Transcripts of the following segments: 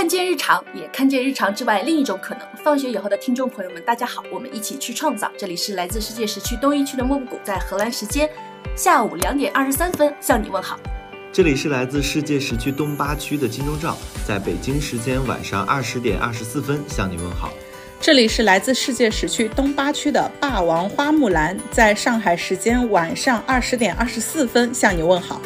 看见日常，也看见日常之外另一种可能。放学以后的听众朋友们，大家好，我们一起去创造。这里是来自世界时区东一区的莫布谷，在荷兰时间下午两点二十三分向你问好。这里是来自世界时区东八区的金钟罩，在北京时间晚上二十点二十四分向你问好。这里是来自世界时区东八区的霸王花木兰，在上海时间晚上二十点二十四分向你问好。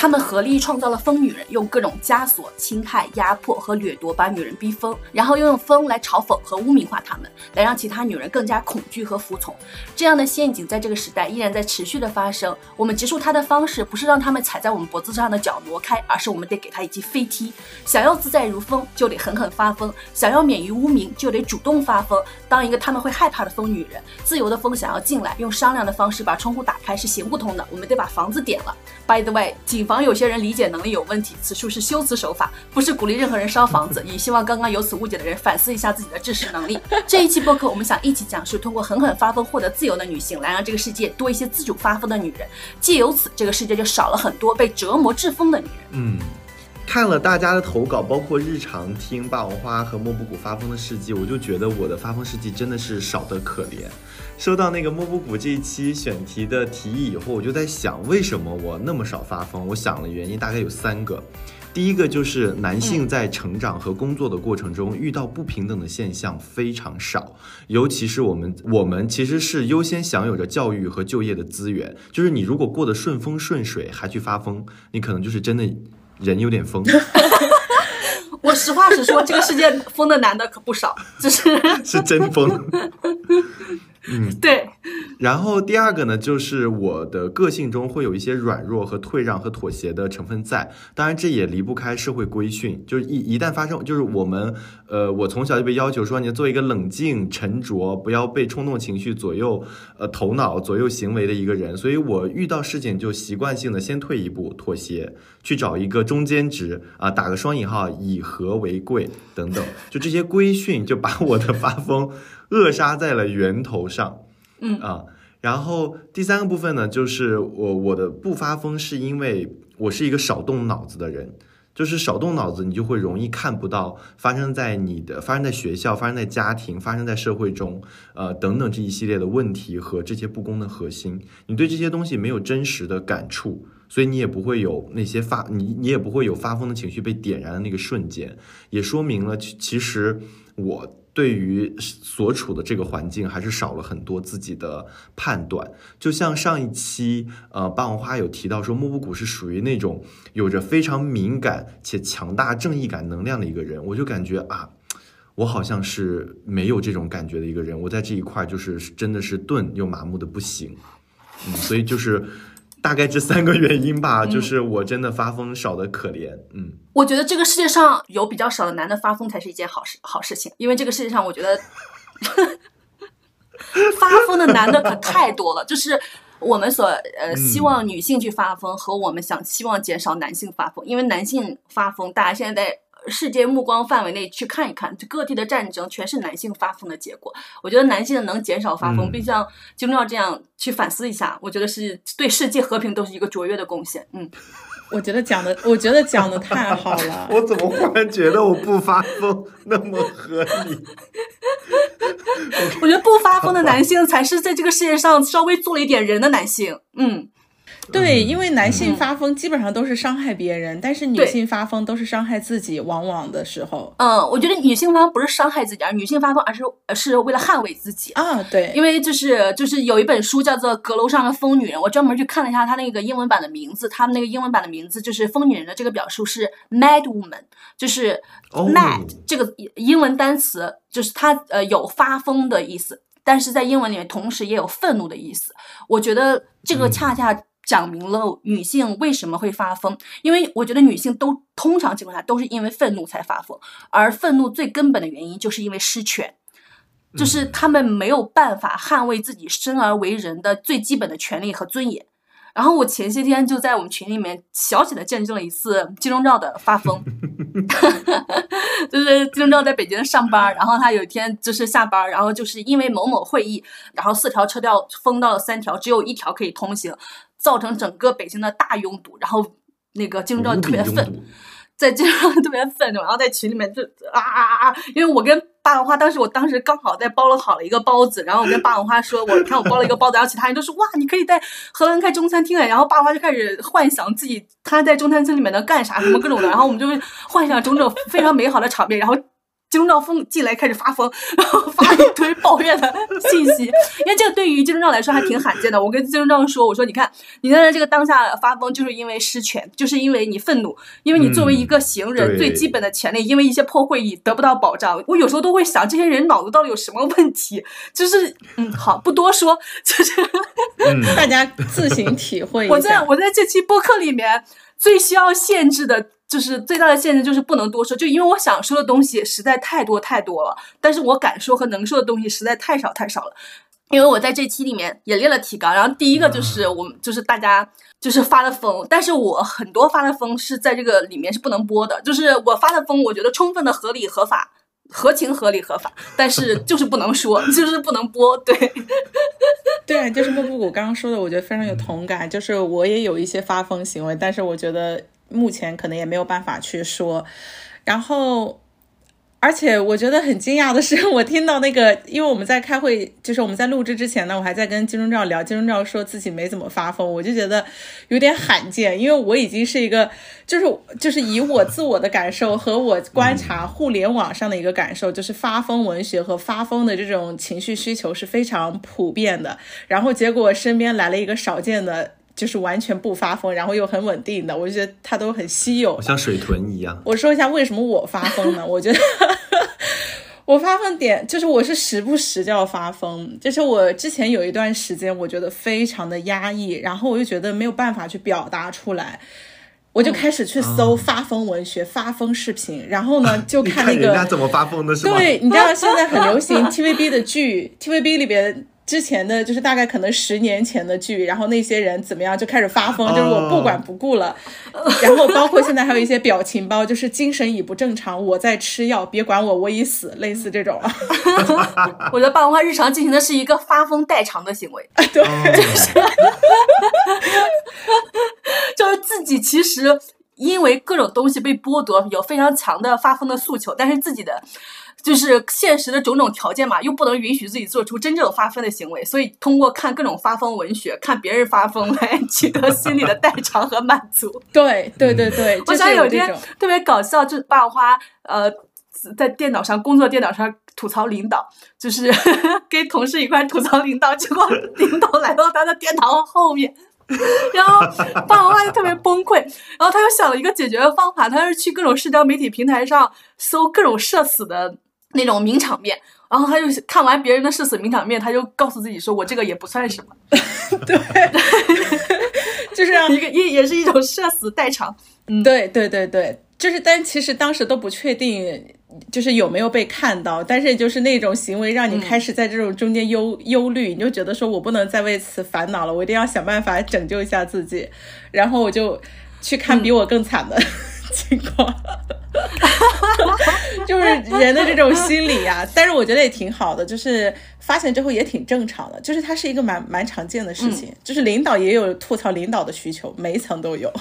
他们合力创造了疯女人，用各种枷锁、侵害、压迫和掠夺把女人逼疯，然后又用疯来嘲讽和污名化她们，来让其他女人更加恐惧和服从。这样的陷阱在这个时代依然在持续的发生。我们结束它的方式不是让他们踩在我们脖子上的脚挪开，而是我们得给他一记飞踢。想要自在如风，就得狠狠发疯；想要免于污名，就得主动发疯。当一个他们会害怕的疯女人，自由的风想要进来，用商量的方式把窗户打开是行不通的。我们得把房子点了。By the way，警。防有些人理解能力有问题，此处是修辞手法，不是鼓励任何人烧房子，也希望刚刚有此误解的人反思一下自己的知识能力。这一期播客，我们想一起讲述通过狠狠发疯获得自由的女性，来让这个世界多一些自主发疯的女人，借由此，这个世界就少了很多被折磨致疯的女人。嗯。看了大家的投稿，包括日常听霸王花和莫布谷发疯的事迹，我就觉得我的发疯事迹真的是少得可怜。收到那个莫布谷这一期选题的提议以后，我就在想，为什么我那么少发疯？我想了原因，大概有三个。第一个就是男性在成长和工作的过程中遇到不平等的现象非常少，尤其是我们，我们其实是优先享有着教育和就业的资源。就是你如果过得顺风顺水还去发疯，你可能就是真的。人有点疯，我实话实说，这个世界疯的男的可不少，就是 是真疯。嗯，对。然后第二个呢，就是我的个性中会有一些软弱和退让和妥协的成分在。当然，这也离不开社会规训。就是一一旦发生，就是我们，呃，我从小就被要求说，你要做一个冷静、沉着，不要被冲动情绪左右，呃，头脑左右行为的一个人。所以我遇到事情就习惯性的先退一步，妥协，去找一个中间值啊，打个双引号，以和为贵等等。就这些规训，就把我的发疯。扼杀在了源头上，嗯啊，然后第三个部分呢，就是我我的不发疯是因为我是一个少动脑子的人，就是少动脑子，你就会容易看不到发生在你的、发生在学校、发生在家庭、发生在社会中，呃等等这一系列的问题和这些不公的核心，你对这些东西没有真实的感触，所以你也不会有那些发你你也不会有发疯的情绪被点燃的那个瞬间，也说明了其其实我。对于所处的这个环境，还是少了很多自己的判断。就像上一期，呃，霸王花有提到说，木布谷是属于那种有着非常敏感且强大正义感能量的一个人。我就感觉啊，我好像是没有这种感觉的一个人。我在这一块就是真的是钝又麻木的不行。嗯，所以就是。大概这三个原因吧，就是我真的发疯少的可怜。嗯，我觉得这个世界上有比较少的男的发疯才是一件好事好事情，因为这个世界上我觉得 发疯的男的可太多了。就是我们所呃希望女性去发疯，和我们想希望减少男性发疯，因为男性发疯，大家现在在。世界目光范围内去看一看，就各地的战争全是男性发疯的结果。我觉得男性能减少发疯，并像金钟罩这样去反思一下，我觉得是对世界和平都是一个卓越的贡献。嗯，我觉得讲的，我觉得讲的太好了。我怎么忽然觉得我不发疯那么合理？我觉得不发疯的男性才是在这个世界上稍微做了一点人的男性。嗯。对，因为男性发疯基本上都是伤害别人，但是女性发疯都是伤害自己。往往的时候，嗯，我觉得女性发疯不是伤害自己，而女性发疯而是是为了捍卫自己啊。对，因为就是就是有一本书叫做《阁楼上的疯女人》，我专门去看了一下它那个英文版的名字，他们那个英文版的名字就是疯女人的这个表述是 mad woman，就是 mad 这个英文单词就是它呃有发疯的意思，但是在英文里面同时也有愤怒的意思。我觉得这个恰恰。讲明了女性为什么会发疯，因为我觉得女性都通常情况下都是因为愤怒才发疯，而愤怒最根本的原因就是因为失权，就是他们没有办法捍卫自己生而为人的最基本的权利和尊严。然后我前些天就在我们群里面小小的见证了一次金钟罩的发疯，就是金钟罩在北京上班，然后他有一天就是下班，然后就是因为某某会议，然后四条车道封到了三条，只有一条可以通行。造成整个北京的大拥堵，然后那个金钟罩特别愤。无比拥堵在街上特别愤怒，然后在群里面就啊啊啊啊！因为我跟霸王花当时，我当时刚好在包了好了一个包子，然后我跟霸王花说，我看我包了一个包子，然后其他人都说哇，你可以在荷兰开中餐厅哎，然后霸王花就开始幻想自己他在中餐厅里面能干啥，什么各种的，然后我们就会幻想种种非常美好的场面，然后。金钟罩疯进来开始发疯，然后发一堆 抱怨的信息，因为这个对于金钟罩来说还挺罕见的。我跟金钟罩说：“我说你看，你在这个当下发疯，就是因为失权，就是因为你愤怒，因为你作为一个行人最基本的权利，因为一些破会议得不到保障。我有时候都会想，这些人脑子到底有什么问题？就是嗯，好，不多说，就是嗯，大家自行体会一我在。我在这期播客里面最需要限制的，就是最大的限制就是不能多说，就因为我想说的东西实在太多太多了，但是我敢说和能说的东西实在太少太少了。因为我在这期里面也列了提纲，然后第一个就是我们就是大家就是发的疯，但是我很多发的疯是在这个里面是不能播的，就是我发的疯，我觉得充分的合理合法。合情合理合法，但是就是不能说，就是不能播，对，对，就是莫布谷刚刚说的，我觉得非常有同感。就是我也有一些发疯行为，但是我觉得目前可能也没有办法去说。然后，而且我觉得很惊讶的是，我听到那个，因为我们在开会，就是我们在录制之前呢，我还在跟金钟罩聊，金钟罩说自己没怎么发疯，我就觉得有点罕见，因为我已经是一个，就是就是以我自我的感受和我观察互联网上的一个感受，就是发疯文学和发疯的这种情绪需求是非常普遍的。然后结果身边来了一个少见的，就是完全不发疯，然后又很稳定的，我就觉得他都很稀有。像水豚一样。我说一下为什么我发疯呢？我觉得 我发疯点就是我是时不时就要发疯，就是我之前有一段时间我觉得非常的压抑，然后我就觉得没有办法去表达出来。我就开始去搜发疯文学、发疯视频，然后呢 就看那个看人家怎么发疯的是吗？对，你知道现在很流行 TVB 的剧，TVB 里边之前的就是大概可能十年前的剧，然后那些人怎么样就开始发疯，就是我不管不顾了。然后包括现在还有一些表情包，就是精神已不正常，我在吃药，别管我，我已死，类似这种。我觉得霸王花日常进行的是一个发疯代偿的行为，对，哦就是自己其实因为各种东西被剥夺，有非常强的发疯的诉求，但是自己的就是现实的种种条件嘛，又不能允许自己做出真正发疯的行为，所以通过看各种发疯文学，看别人发疯来 取得心理的代偿和满足。对对对对，我就是想有一天。特别搞笑，就是霸王花呃。在电脑上工作，电脑上吐槽领导，就是 跟同事一块吐槽领导，结果领导来到他的电脑后面，然后霸王花就特别崩溃，然后他又想了一个解决的方法，他是去各种社交媒体平台上搜各种社死的那种名场面，然后他就看完别人的社死名场面，他就告诉自己说：“我这个也不算什么，对。就是让一个也也是一种社死代偿。对对对对，就是，但其实当时都不确定，就是有没有被看到，但是就是那种行为让你开始在这种中间忧、忧虑，你就觉得说我不能再为此烦恼了，我一定要想办法拯救一下自己，然后我就去看比我更惨的情况。就是人的这种心理呀、但是我觉得也挺好的，就是发现之后也挺正常的，就是它是一个蛮蛮常见的事情，就是领导也有吐槽领导的需求，每一层都有。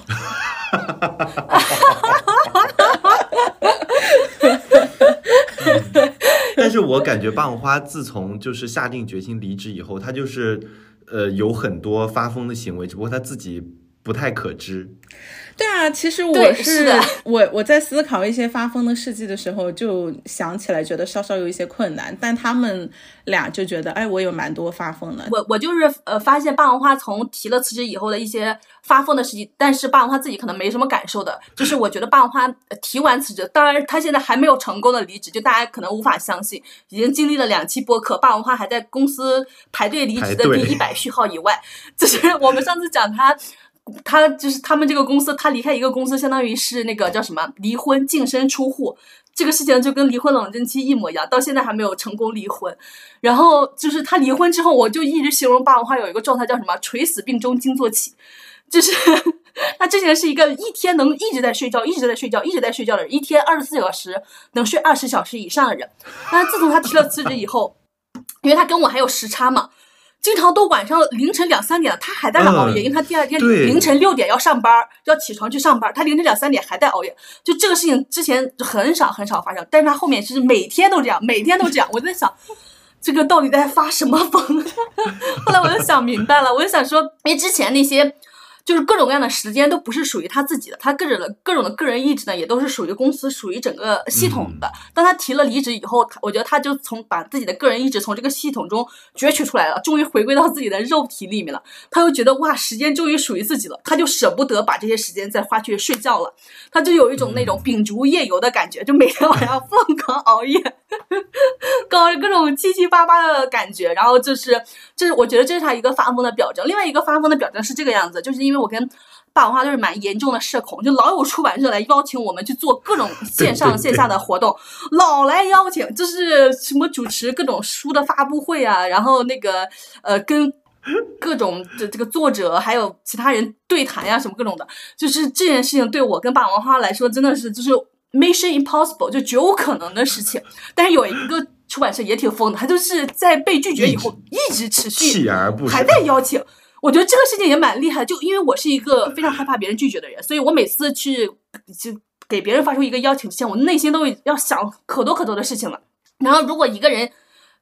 但是我感觉霸王花自从就是下定决心离职以后，他就是呃有很多发疯的行为，只不过他自己不太可知。对啊，其实我是是的 我我在思考一些发疯的事迹的时候，就想起来觉得稍稍有一些困难，但他们俩就觉得，哎，我有蛮多发疯的。我我就是呃，发现霸王花从提了辞职以后的一些发疯的事情，但是霸王花自己可能没什么感受的。就是我觉得霸王花呃提完辞职，当然他现在还没有成功的离职，就大家可能无法相信，已经经历了两期播客，霸王花还在公司排队离职的第一百序号以外。就是我们上次讲他。他就是他们这个公司，他离开一个公司，相当于是那个叫什么离婚净身出户，这个事情就跟离婚冷静期一模一样，到现在还没有成功离婚。然后就是他离婚之后，我就一直形容霸王花有一个状态叫什么“垂死病中惊坐起”，就是 他之前是一个一天能一直在睡觉、一直在睡觉、一直在睡觉的人，一天二十四小时能睡二十小时以上的人。但是自从他提了辞职以后，因为他跟我还有时差嘛。经常都晚上凌晨两三点了，他还在那熬夜，因为他第二天凌晨六点要上班，要起床去上班，他凌晨两三点还在熬夜。就这个事情之前很少很少发生，但是他后面是每天都这样，每天都这样。我在想，这个到底在发什么疯？后来我就想明白了，我就想说，因为之前那些。就是各种各样的时间都不是属于他自己的，他各种的各种的个人意志呢，也都是属于公司、属于整个系统的。当他提了离职以后，他我觉得他就从把自己的个人意志从这个系统中攫取出来了，终于回归到自己的肉体里面了。他又觉得哇，时间终于属于自己了，他就舍不得把这些时间再花去睡觉了，他就有一种那种秉烛夜游的感觉，就每天晚上疯狂熬夜，搞各种七七八八的感觉。然后就是，这是我觉得这是他一个发疯的表征。另外一个发疯的表征是这个样子，就是因为。我跟霸王花都是蛮严重的社恐，就老有出版社来邀请我们去做各种 线上线下的活动，老来邀请，就是什么主持各种书的发布会啊，然后那个呃跟各种的这个作者还有其他人对谈呀，什么各种的，就是这件事情对我跟霸王花来说真的是就是 mission impossible，就绝无可能的事情。但是有一个出版社也挺疯的，他就是在被拒绝以后一直持续还在邀请。我觉得这个事情也蛮厉害，就因为我是一个非常害怕别人拒绝的人，所以我每次去就给别人发出一个邀请信，我内心都要想可多可多的事情了。然后如果一个人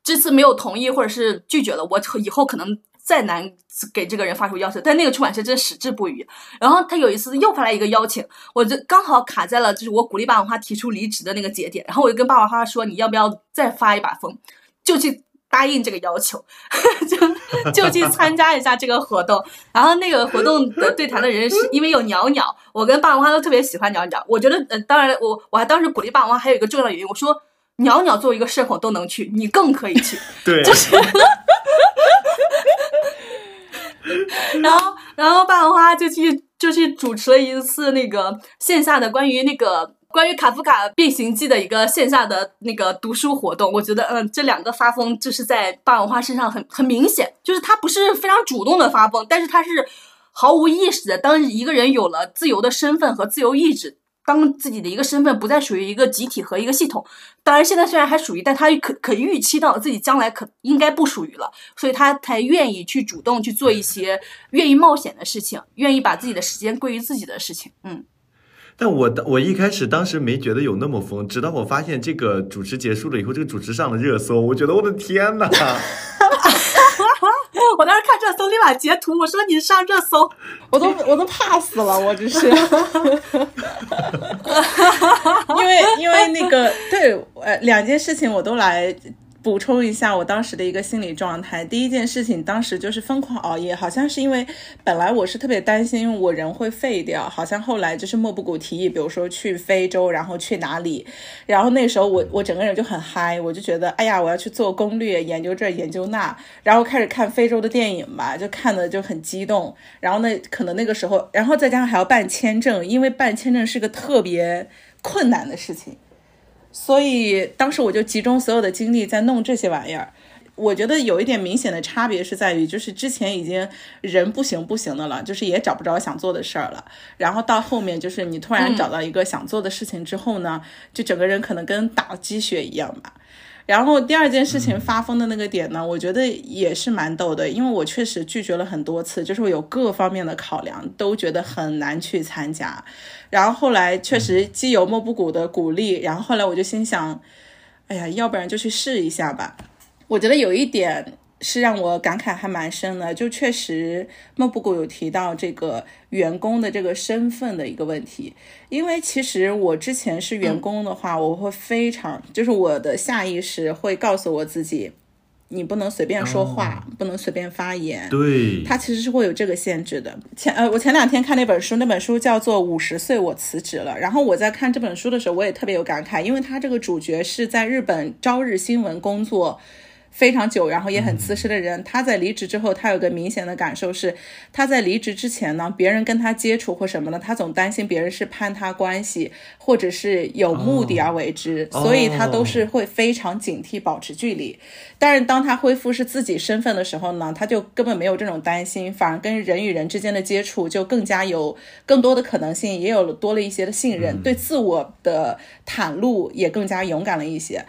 这次没有同意或者是拒绝了，我以后可能再难给这个人发出邀请。但那个出版社真矢志不渝。然后他有一次又发来一个邀请，我就刚好卡在了就是我鼓励霸王花提出离职的那个节点，然后我就跟霸王花说，你要不要再发一把疯，就去。答应这个要求，就就去参加一下这个活动。然后那个活动的对谈的人是因为有鸟鸟，我跟霸王花都特别喜欢鸟鸟。我觉得，呃，当然，我我还当时鼓励霸王花还有一个重要的原因，我说鸟鸟作为一个社恐都能去，你更可以去。对，就是。然后，然后霸王花就去就去主持了一次那个线下的关于那个。关于卡夫卡《变形记》的一个线下的那个读书活动，我觉得，嗯，这两个发疯就是在霸王花身上很很明显，就是他不是非常主动的发疯，但是他是毫无意识的。当一个人有了自由的身份和自由意志，当自己的一个身份不再属于一个集体和一个系统，当然现在虽然还属于，但他可可预期到自己将来可应该不属于了，所以他才愿意去主动去做一些愿意冒险的事情，愿意把自己的时间归于自己的事情，嗯。但我我一开始当时没觉得有那么疯，直到我发现这个主持结束了以后，这个主持上了热搜，我觉得我的天呐！我当时看热搜立马截图，我说你上热搜，我都我都怕死了，我这是，因为因为那个对呃两件事情我都来。补充一下我当时的一个心理状态。第一件事情，当时就是疯狂熬夜，好像是因为本来我是特别担心我人会废掉，好像后来就是莫布谷提议，比如说去非洲，然后去哪里，然后那时候我我整个人就很嗨，我就觉得哎呀，我要去做攻略，研究这研究那，然后开始看非洲的电影吧，就看的就很激动。然后那，可能那个时候，然后再加上还要办签证，因为办签证是个特别困难的事情。所以当时我就集中所有的精力在弄这些玩意儿。我觉得有一点明显的差别是在于，就是之前已经人不行不行的了，就是也找不着想做的事儿了。然后到后面就是你突然找到一个想做的事情之后呢，就整个人可能跟打了鸡血一样吧。然后第二件事情发疯的那个点呢，我觉得也是蛮逗的，因为我确实拒绝了很多次，就是我有各方面的考量，都觉得很难去参加。然后后来确实基友莫布谷的鼓励，然后后来我就心想，哎呀，要不然就去试一下吧。我觉得有一点。是让我感慨还蛮深的，就确实孟布谷有提到这个员工的这个身份的一个问题，因为其实我之前是员工的话，我会非常就是我的下意识会告诉我自己，你不能随便说话，不能随便发言。对，他其实是会有这个限制的。前呃，我前两天看那本书，那本书叫做《五十岁我辞职了》，然后我在看这本书的时候，我也特别有感慨，因为他这个主角是在日本朝日新闻工作。非常久，然后也很资深的人，他在离职之后，他有个明显的感受是，他在离职之前呢，别人跟他接触或什么呢，他总担心别人是攀他关系，或者是有目的而为之，所以他都是会非常警惕，保持距离。但是当他恢复是自己身份的时候呢，他就根本没有这种担心，反而跟人与人之间的接触就更加有更多的可能性，也有了多了一些的信任，对自我的袒露也更加勇敢了一些。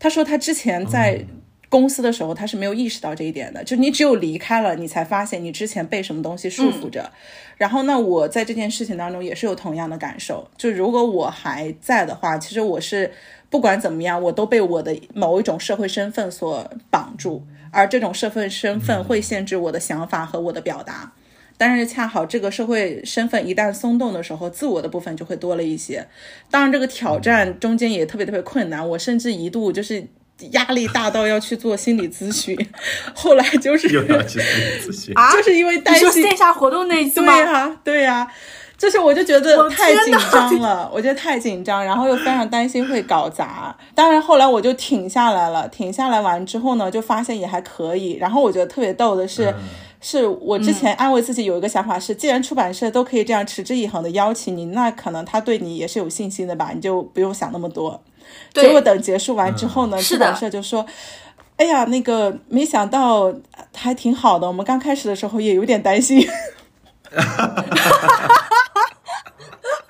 他说他之前在。公司的时候，他是没有意识到这一点的。就你只有离开了，你才发现你之前被什么东西束缚着。然后呢，我在这件事情当中也是有同样的感受。就如果我还在的话，其实我是不管怎么样，我都被我的某一种社会身份所绑住，而这种社会身份会限制我的想法和我的表达。但是恰好这个社会身份一旦松动的时候，自我的部分就会多了一些。当然，这个挑战中间也特别特别困难，我甚至一度就是压力大到要去做心理咨询。后来就是又要去心理咨询，就是因为担心线下活动那次对呀，对呀。就是我就觉得太紧张了，我觉得太紧张，然后又非常担心会搞砸。当然后来我就停下来了，停下来完之后呢，就发现也还可以。然后我觉得特别逗的是。是我之前安慰自己有一个想法是，既然出版社都可以这样持之以恒的邀请你，那可能他对你也是有信心的吧，你就不用想那么多。结果等结束完之后呢，出版社就说：“哎呀，那个没想到还挺好的，我们刚开始的时候也有点担心。”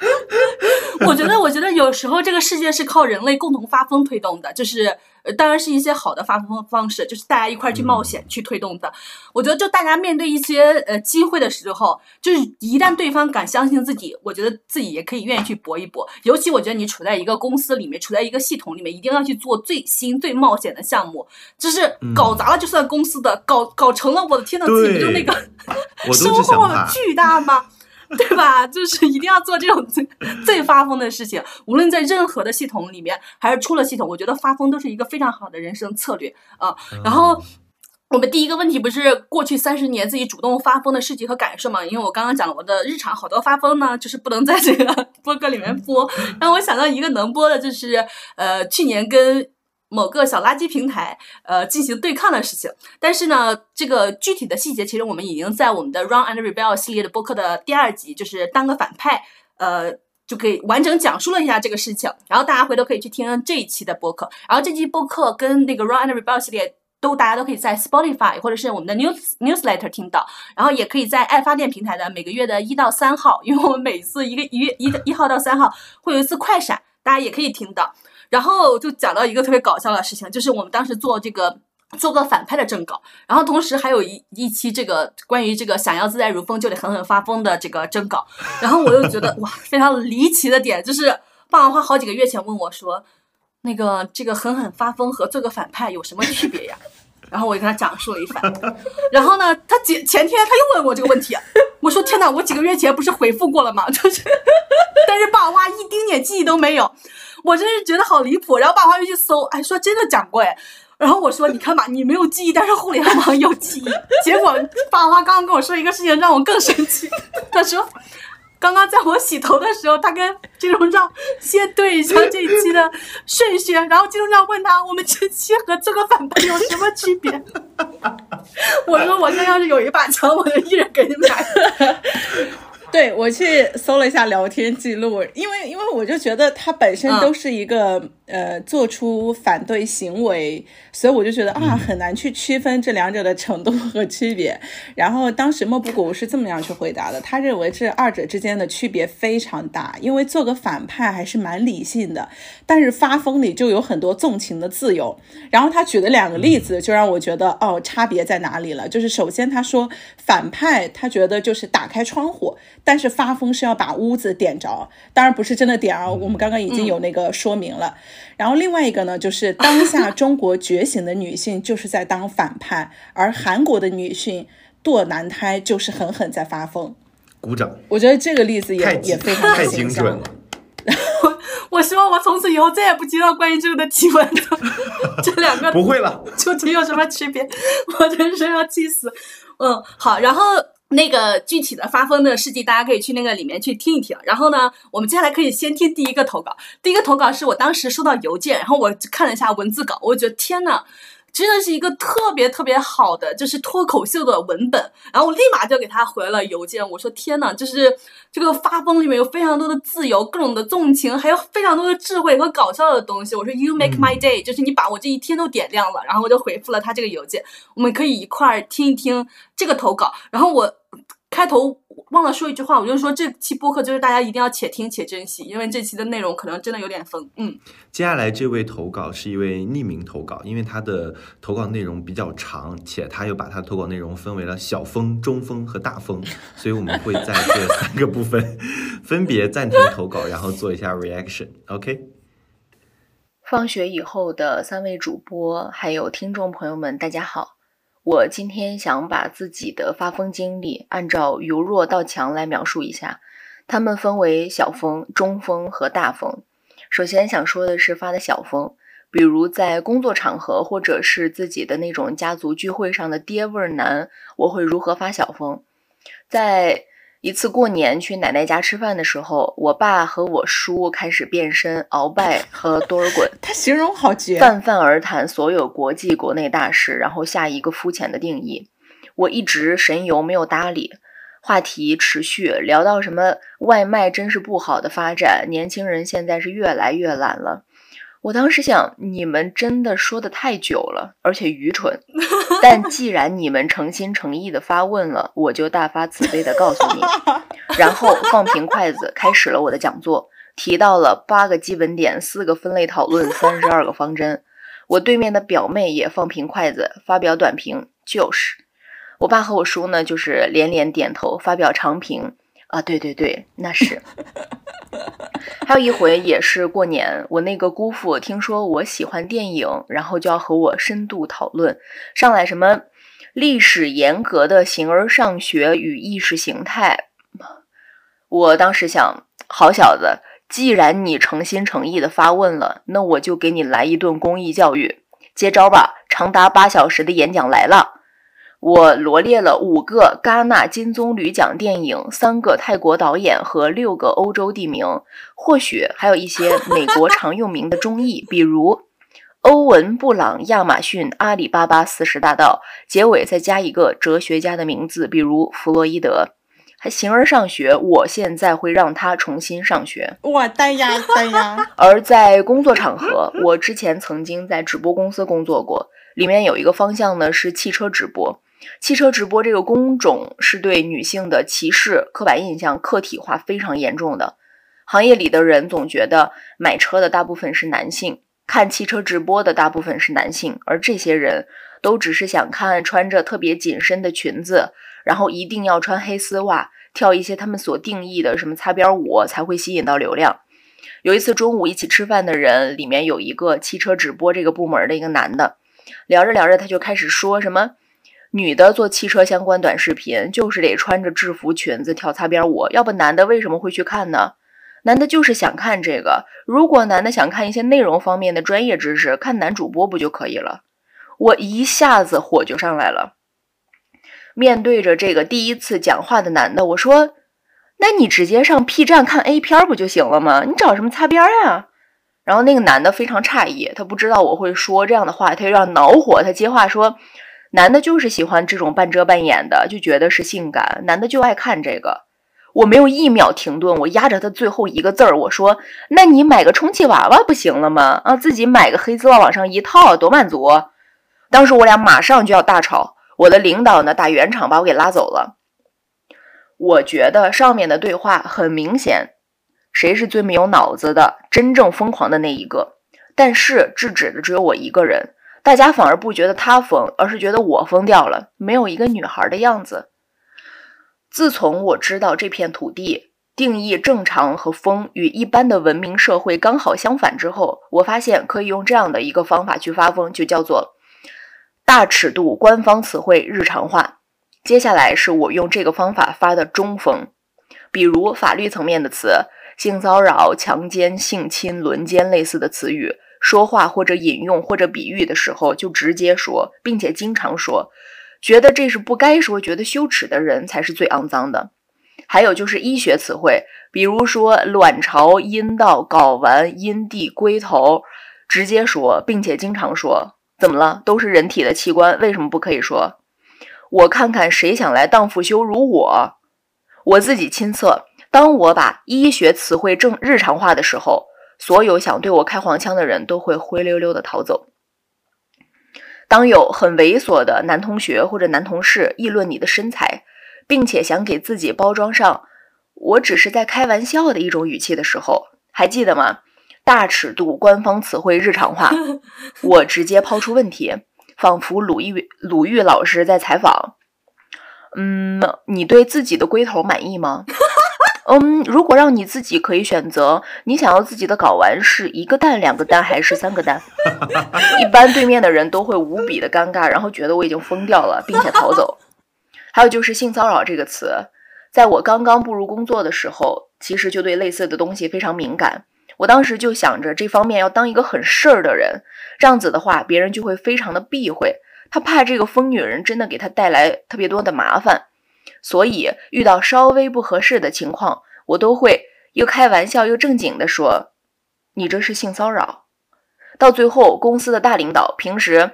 我觉得，我觉得有时候这个世界是靠人类共同发疯推动的，就是呃，当然是一些好的发疯方式，就是大家一块去冒险去推动的。我觉得，就大家面对一些呃机会的时候，就是一旦对方敢相信自己，我觉得自己也可以愿意去搏一搏。尤其我觉得你处在一个公司里面，处在一个系统里面，一定要去做最新最冒险的项目。就是搞砸了就算公司的，搞搞成了，我的天呐，自己不就那个收获 巨大吗？对吧？就是一定要做这种最最发疯的事情，无论在任何的系统里面，还是出了系统，我觉得发疯都是一个非常好的人生策略啊。然后我们第一个问题不是过去三十年自己主动发疯的事情和感受嘛？因为我刚刚讲了我的日常好多发疯呢，就是不能在这个 播客里面播。让我想到一个能播的，就是呃，去年跟。某个小垃圾平台，呃，进行对抗的事情。但是呢，这个具体的细节，其实我们已经在我们的 Run and Rebel 系列的播客的第二集，就是当个反派，呃，就可以完整讲述了一下这个事情。然后大家回头可以去听这一期的播客。然后这期播客跟那个 Run and Rebel 系列都大家都可以在 Spotify 或者是我们的 News Newsletter 听到。然后也可以在爱发电平台的每个月的一到三号，因为我们每次一个一月一一号到三号会有一次快闪，大家也可以听到。然后就讲到一个特别搞笑的事情，就是我们当时做这个做个反派的征稿，然后同时还有一一期这个关于这个想要自在如风就得狠狠发疯的这个征稿，然后我又觉得 哇，非常离奇的点就是霸王花好几个月前问我说，那个这个狠狠发疯和做个反派有什么区别呀？然后我就跟他讲述了一番，然后呢，他前前天他又问我这个问题，我说天哪，我几个月前不是回复过了吗？就是，但是霸王花一丁点记忆都没有。我真是觉得好离谱，然后把话又去搜，哎，说真的讲过哎，然后我说你看吧，你没有记忆，但是互联网有记忆。结果爸花刚刚跟我说一个事情，让我更生气。他说，刚刚在我洗头的时候，他跟金融账先对一下这一期的顺序，然后金融账问他，我们这期和这个反派有什么区别？我说我现在要是有一把枪，我就一人给你们俩。对我去搜了一下聊天记录，因为因为我就觉得他本身都是一个。呃，做出反对行为，所以我就觉得啊，很难去区分这两者的程度和区别。然后当时莫布谷是这么样去回答的，他认为这二者之间的区别非常大，因为做个反派还是蛮理性的，但是发疯里就有很多纵情的自由。然后他举了两个例子，就让我觉得哦，差别在哪里了？就是首先他说反派他觉得就是打开窗户，但是发疯是要把屋子点着，当然不是真的点啊，我们刚刚已经有那个说明了。然后另外一个呢，就是当下中国觉醒的女性就是在当反派，而韩国的女性堕男胎就是狠狠在发疯。鼓掌！我觉得这个例子也也非常太精准了。我 我希望我从此以后再也不接到关于这个的提问了。这两个不会了，究竟有什么区别？我真是要气死。嗯，好，然后。那个具体的发疯的事迹，大家可以去那个里面去听一听。然后呢，我们接下来可以先听第一个投稿。第一个投稿是我当时收到邮件，然后我看了一下文字稿，我觉得天呐，真的是一个特别特别好的，就是脱口秀的文本。然后我立马就给他回了邮件，我说天呐，就是这个发疯里面有非常多的自由，各种的纵情，还有非常多的智慧和搞笑的东西。我说 You make my day，就是你把我这一天都点亮了。然后我就回复了他这个邮件，我们可以一块儿听一听这个投稿。然后我开头忘了说一句话，我就是说这期播客就是大家一定要且听且珍惜，因为这期的内容可能真的有点疯。嗯，接下来这位投稿是一位匿名投稿，因为他的投稿内容比较长，且他又把他的投稿内容分为了小风、中风和大风，所以我们会在这三个部分 分别暂停投稿，然后做一下 reaction。OK。放学以后的三位主播还有听众朋友们，大家好。我今天想把自己的发疯经历按照由弱到强来描述一下，他们分为小疯、中疯和大疯。首先想说的是发的小疯，比如在工作场合或者是自己的那种家族聚会上的爹味儿男，我会如何发小疯？在一次过年去奶奶家吃饭的时候，我爸和我叔开始变身鳌拜和多尔衮。他形容好绝，泛泛而谈所有国际国内大事，然后下一个肤浅的定义。我一直神游没有搭理，话题持续聊到什么外卖真是不好的发展，年轻人现在是越来越懒了。我当时想，你们真的说的太久了，而且愚蠢。但既然你们诚心诚意的发问了，我就大发慈悲的告诉你，然后放平筷子，开始了我的讲座，提到了八个基本点，四个分类讨论，三十二个方针。我对面的表妹也放平筷子，发表短评，就是我爸和我叔呢，就是连连点头，发表长评。啊，对对对，那是。还有一回也是过年，我那个姑父听说我喜欢电影，然后就要和我深度讨论，上来什么历史严格的形而上学与意识形态。我当时想，好小子，既然你诚心诚意的发问了，那我就给你来一顿公益教育，接招吧！长达八小时的演讲来了。我罗列了五个戛纳金棕榈奖电影、三个泰国导演和六个欧洲地名，或许还有一些美国常用名的中译，比如欧文·布朗、亚马逊、阿里巴巴四十大盗，结尾再加一个哲学家的名字，比如弗洛伊德。还形而上学，我现在会让他重新上学。哇，单呀单呀！而在工作场合，我之前曾经在直播公司工作过，里面有一个方向呢是汽车直播。汽车直播这个工种是对女性的歧视、刻板印象客体化非常严重的。行业里的人总觉得买车的大部分是男性，看汽车直播的大部分是男性，而这些人都只是想看穿着特别紧身的裙子，然后一定要穿黑丝袜，跳一些他们所定义的什么擦边舞才会吸引到流量。有一次中午一起吃饭的人里面有一个汽车直播这个部门的一个男的，聊着聊着他就开始说什么。女的做汽车相关短视频，就是得穿着制服裙子跳擦边舞，要不男的为什么会去看呢？男的就是想看这个。如果男的想看一些内容方面的专业知识，看男主播不就可以了？我一下子火就上来了。面对着这个第一次讲话的男的，我说：“那你直接上 P 站看 A 片不就行了吗？你找什么擦边呀？”然后那个男的非常诧异，他不知道我会说这样的话，他有点恼火，他接话说。男的就是喜欢这种半遮半掩的，就觉得是性感。男的就爱看这个。我没有一秒停顿，我压着他最后一个字儿，我说：“那你买个充气娃娃不行了吗？啊，自己买个黑丝袜往上一套，多满足。”当时我俩马上就要大吵，我的领导呢打圆场把我给拉走了。我觉得上面的对话很明显，谁是最没有脑子的，真正疯狂的那一个。但是制止的只有我一个人。大家反而不觉得他疯，而是觉得我疯掉了，没有一个女孩的样子。自从我知道这片土地定义正常和疯与一般的文明社会刚好相反之后，我发现可以用这样的一个方法去发疯，就叫做大尺度官方词汇日常化。接下来是我用这个方法发的中疯，比如法律层面的词，性骚扰、强奸、性侵、轮奸类似的词语。说话或者引用或者比喻的时候，就直接说，并且经常说，觉得这是不该说、觉得羞耻的人才是最肮脏的。还有就是医学词汇，比如说卵巢、阴道、睾丸、阴蒂、龟头，直接说，并且经常说。怎么了？都是人体的器官，为什么不可以说？我看看谁想来荡妇羞辱我？我自己亲测，当我把医学词汇正日常化的时候。所有想对我开黄腔的人都会灰溜溜的逃走。当有很猥琐的男同学或者男同事议论你的身材，并且想给自己包装上我只是在开玩笑的一种语气的时候，还记得吗？大尺度官方词汇日常化，我直接抛出问题，仿佛鲁豫鲁豫老师在采访。嗯，你对自己的龟头满意吗？嗯，如果让你自己可以选择，你想要自己的睾丸是一个蛋、两个蛋还是三个蛋？一般对面的人都会无比的尴尬，然后觉得我已经疯掉了，并且逃走。还有就是性骚扰这个词，在我刚刚步入工作的时候，其实就对类似的东西非常敏感。我当时就想着这方面要当一个很事儿的人，这样子的话，别人就会非常的避讳，他怕这个疯女人真的给他带来特别多的麻烦。所以遇到稍微不合适的情况，我都会又开玩笑又正经的说：“你这是性骚扰。”到最后，公司的大领导平时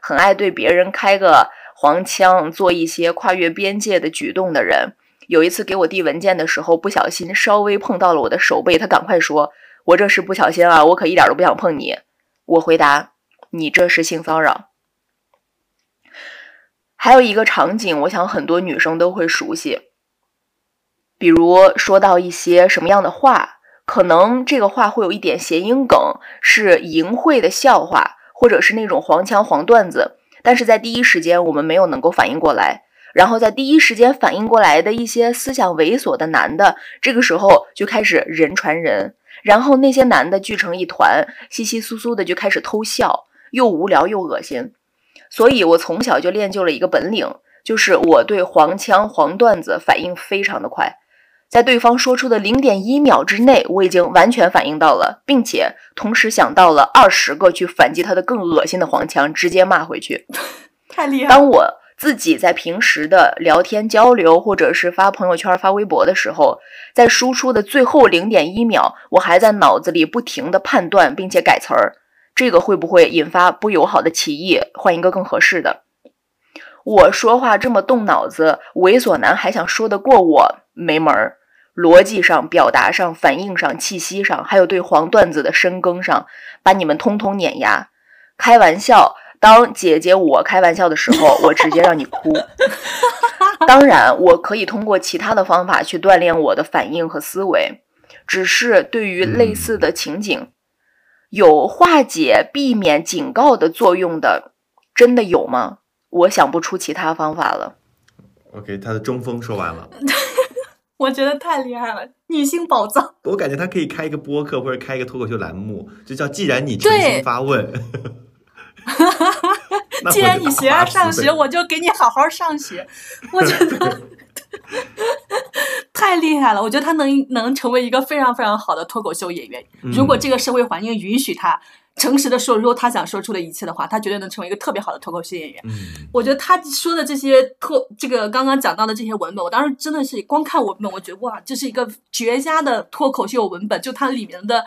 很爱对别人开个黄腔，做一些跨越边界的举动的人，有一次给我递文件的时候，不小心稍微碰到了我的手背，他赶快说：“我这是不小心啊，我可一点都不想碰你。”我回答：“你这是性骚扰。”还有一个场景，我想很多女生都会熟悉，比如说到一些什么样的话，可能这个话会有一点谐音梗，是淫秽的笑话，或者是那种黄腔黄段子，但是在第一时间我们没有能够反应过来，然后在第一时间反应过来的一些思想猥琐的男的，这个时候就开始人传人，然后那些男的聚成一团，稀稀疏疏的就开始偷笑，又无聊又恶心。所以，我从小就练就了一个本领，就是我对黄腔黄段子反应非常的快，在对方说出的零点一秒之内，我已经完全反应到了，并且同时想到了二十个去反击他的更恶心的黄腔，直接骂回去。太厉害！当我自己在平时的聊天交流，或者是发朋友圈、发微博的时候，在输出的最后零点一秒，我还在脑子里不停的判断，并且改词儿。这个会不会引发不友好的歧义？换一个更合适的。我说话这么动脑子，猥琐男还想说得过我？没门儿！逻辑上、表达上、反应上、气息上，还有对黄段子的深耕上，把你们通通碾压。开玩笑，当姐姐我开玩笑的时候，我直接让你哭。当然，我可以通过其他的方法去锻炼我的反应和思维，只是对于类似的情景。有化解、避免、警告的作用的，真的有吗？我想不出其他方法了。OK，他的中锋说完了，我觉得太厉害了，女性宝藏。我感觉他可以开一个播客或者开一个脱口秀栏目，就叫“既然你诚心发问”。既然你学而上学，我就给你好好上学。我觉得。太厉害了！我觉得他能能成为一个非常非常好的脱口秀演员。如果这个社会环境允许他诚实的说，如果他想说出的一切的话，他绝对能成为一个特别好的脱口秀演员。我觉得他说的这些特这个刚刚讲到的这些文本，我当时真的是光看文本，我觉得哇，这是一个绝佳的脱口秀文本。就它里面的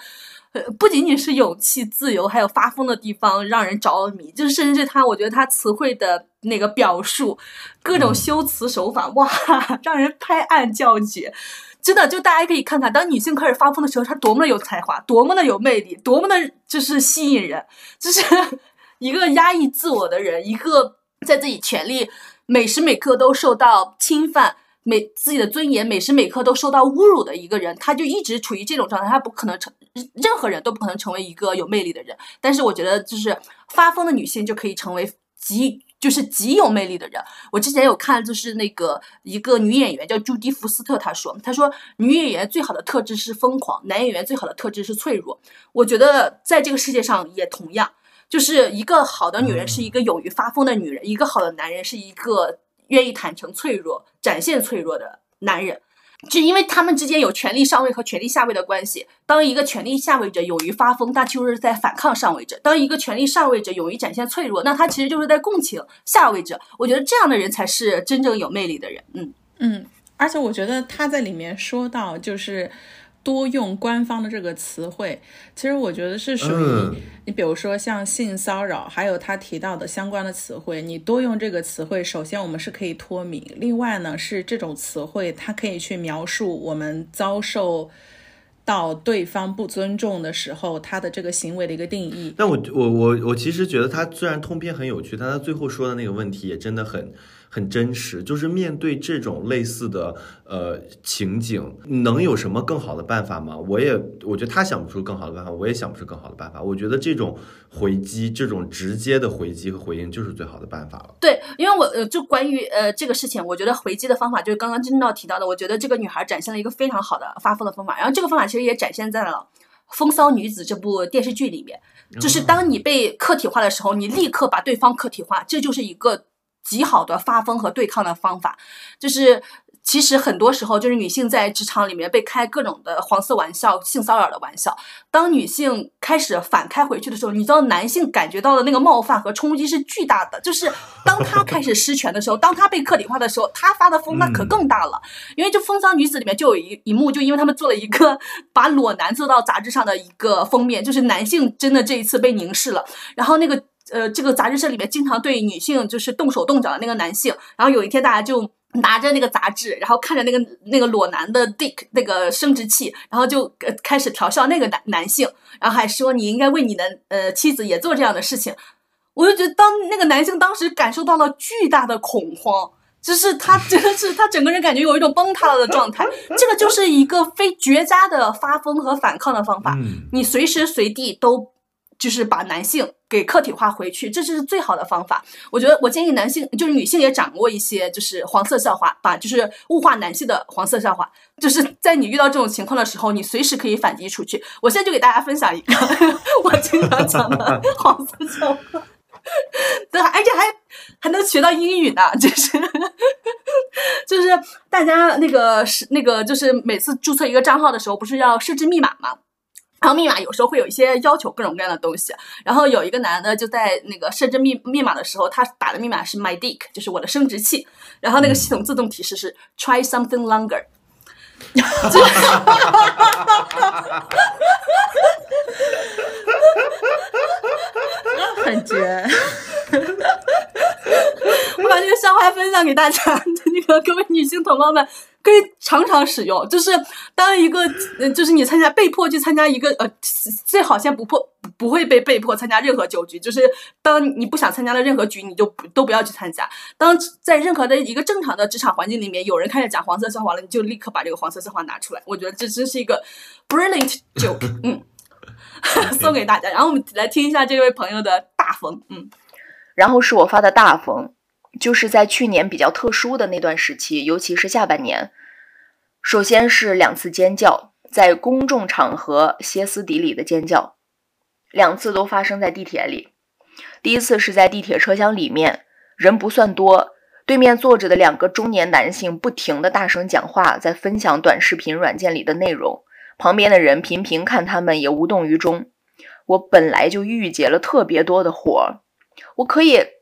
呃。不仅仅是勇气、自由，还有发疯的地方让人着迷。就是甚至他，我觉得他词汇的那个表述，各种修辞手法，哇，让人拍案叫绝。真的，就大家可以看看，当女性开始发疯的时候，她多么的有才华，多么的有魅力，多么的就是吸引人。就是 一个压抑自我的人，一个在自己权利每时每刻都受到侵犯。每自己的尊严每时每刻都受到侮辱的一个人，他就一直处于这种状态，他不可能成任何人都不可能成为一个有魅力的人。但是我觉得，就是发疯的女性就可以成为极就是极有魅力的人。我之前有看，就是那个一个女演员叫朱迪福斯特，她说，她说女演员最好的特质是疯狂，男演员最好的特质是脆弱。我觉得在这个世界上也同样，就是一个好的女人是一个勇于发疯的女人，一个好的男人是一个。愿意坦诚脆弱、展现脆弱的男人，就因为他们之间有权力上位和权力下位的关系。当一个权力下位者勇于发疯，他就是在反抗上位者；当一个权力上位者勇于展现脆弱，那他其实就是在共情下位者。我觉得这样的人才是真正有魅力的人。嗯嗯，而且我觉得他在里面说到，就是。多用官方的这个词汇，其实我觉得是属于你，比如说像性骚扰，还有他提到的相关的词汇，你多用这个词汇，首先我们是可以脱敏，另外呢是这种词汇它可以去描述我们遭受到对方不尊重的时候，他的这个行为的一个定义。但我我我我其实觉得他虽然通篇很有趣，但他最后说的那个问题也真的很很真实。就是面对这种类似的呃情景，能有什么更好的办法吗？我也我觉得他想不出更好的办法，我也想不出更好的办法。我觉得这种回击，这种直接的回击和回应就是最好的办法了。对，因为我呃，就关于呃这个事情，我觉得回击的方法就是刚刚金道提到的，我觉得这个女孩展现了一个非常好的发疯的方法，然后这个方法其实也展现在了《风骚女子》这部电视剧里面，就是当你被客体化的时候，你立刻把对方客体化，这就是一个极好的发疯和对抗的方法，就是。其实很多时候，就是女性在职场里面被开各种的黄色玩笑、性骚扰的玩笑。当女性开始反开回去的时候，你知道男性感觉到的那个冒犯和冲击是巨大的。就是当他开始失权的时候，当他被客体化的时候，他发的疯那可更大了。因为就《风骚女子》里面就有一一幕，就因为他们做了一个把裸男做到杂志上的一个封面，就是男性真的这一次被凝视了。然后那个呃，这个杂志社里面经常对女性就是动手动脚的那个男性，然后有一天大家就。拿着那个杂志，然后看着那个那个裸男的 dick 那个生殖器，然后就开始调笑那个男男性，然后还说你应该为你的呃妻子也做这样的事情。我就觉得当那个男性当时感受到了巨大的恐慌，就是他真的是他整个人感觉有一种崩塌了的状态。这个就是一个非绝佳的发疯和反抗的方法，你随时随地都。就是把男性给客体化回去，这是最好的方法。我觉得，我建议男性，就是女性也掌握一些，就是黄色笑话，把就是物化男性的黄色笑话。就是在你遇到这种情况的时候，你随时可以反击出去。我现在就给大家分享一个 我经常讲的 黄色笑话，对，而且还还能学到英语呢。就是就是大家那个是那个，就是每次注册一个账号的时候，不是要设置密码吗？然后密码有时候会有一些要求，各种各样的东西。然后有一个男的就在那个设置密密码的时候，他打的密码是 my dick，就是我的生殖器。然后那个系统自动提示是 try something longer。很绝。我把这个笑话分享给大家，那个各位女性同胞们。可以常常使用，就是当一个，就是你参加被迫去参加一个，呃，最好先不迫，不会被被迫参加任何酒局。就是当你不想参加的任何局，你就都不要去参加。当在任何的一个正常的职场环境里面，有人开始讲黄色笑话了，你就立刻把这个黄色笑话拿出来。我觉得这真是一个 brilliant joke，嗯，送给大家。然后我们来听一下这位朋友的大风，嗯，然后是我发的大风。就是在去年比较特殊的那段时期，尤其是下半年，首先是两次尖叫，在公众场合歇斯底里的尖叫，两次都发生在地铁里。第一次是在地铁车厢里面，人不算多，对面坐着的两个中年男性不停的大声讲话，在分享短视频软件里的内容，旁边的人频频看他们，也无动于衷。我本来就郁结了特别多的火，我可以。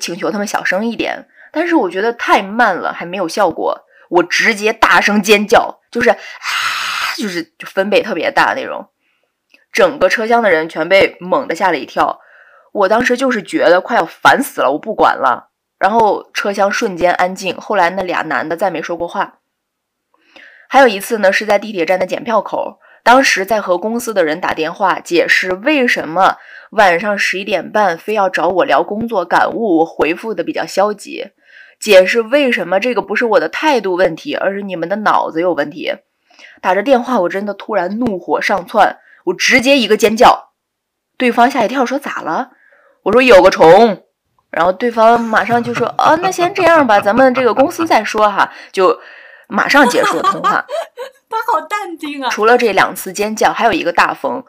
请求他们小声一点，但是我觉得太慢了，还没有效果。我直接大声尖叫，就是啊，就是就分贝特别大那种，整个车厢的人全被猛地吓了一跳。我当时就是觉得快要烦死了，我不管了。然后车厢瞬间安静。后来那俩男的再没说过话。还有一次呢，是在地铁站的检票口。当时在和公司的人打电话解释为什么晚上十一点半非要找我聊工作感悟，我回复的比较消极。解释为什么这个不是我的态度问题，而是你们的脑子有问题。打着电话，我真的突然怒火上窜，我直接一个尖叫，对方吓一跳，说咋了？我说有个虫，然后对方马上就说啊，那先这样吧，咱们这个公司再说哈，就马上结束了通话。他好淡定啊！除了这两次尖叫，还有一个大风，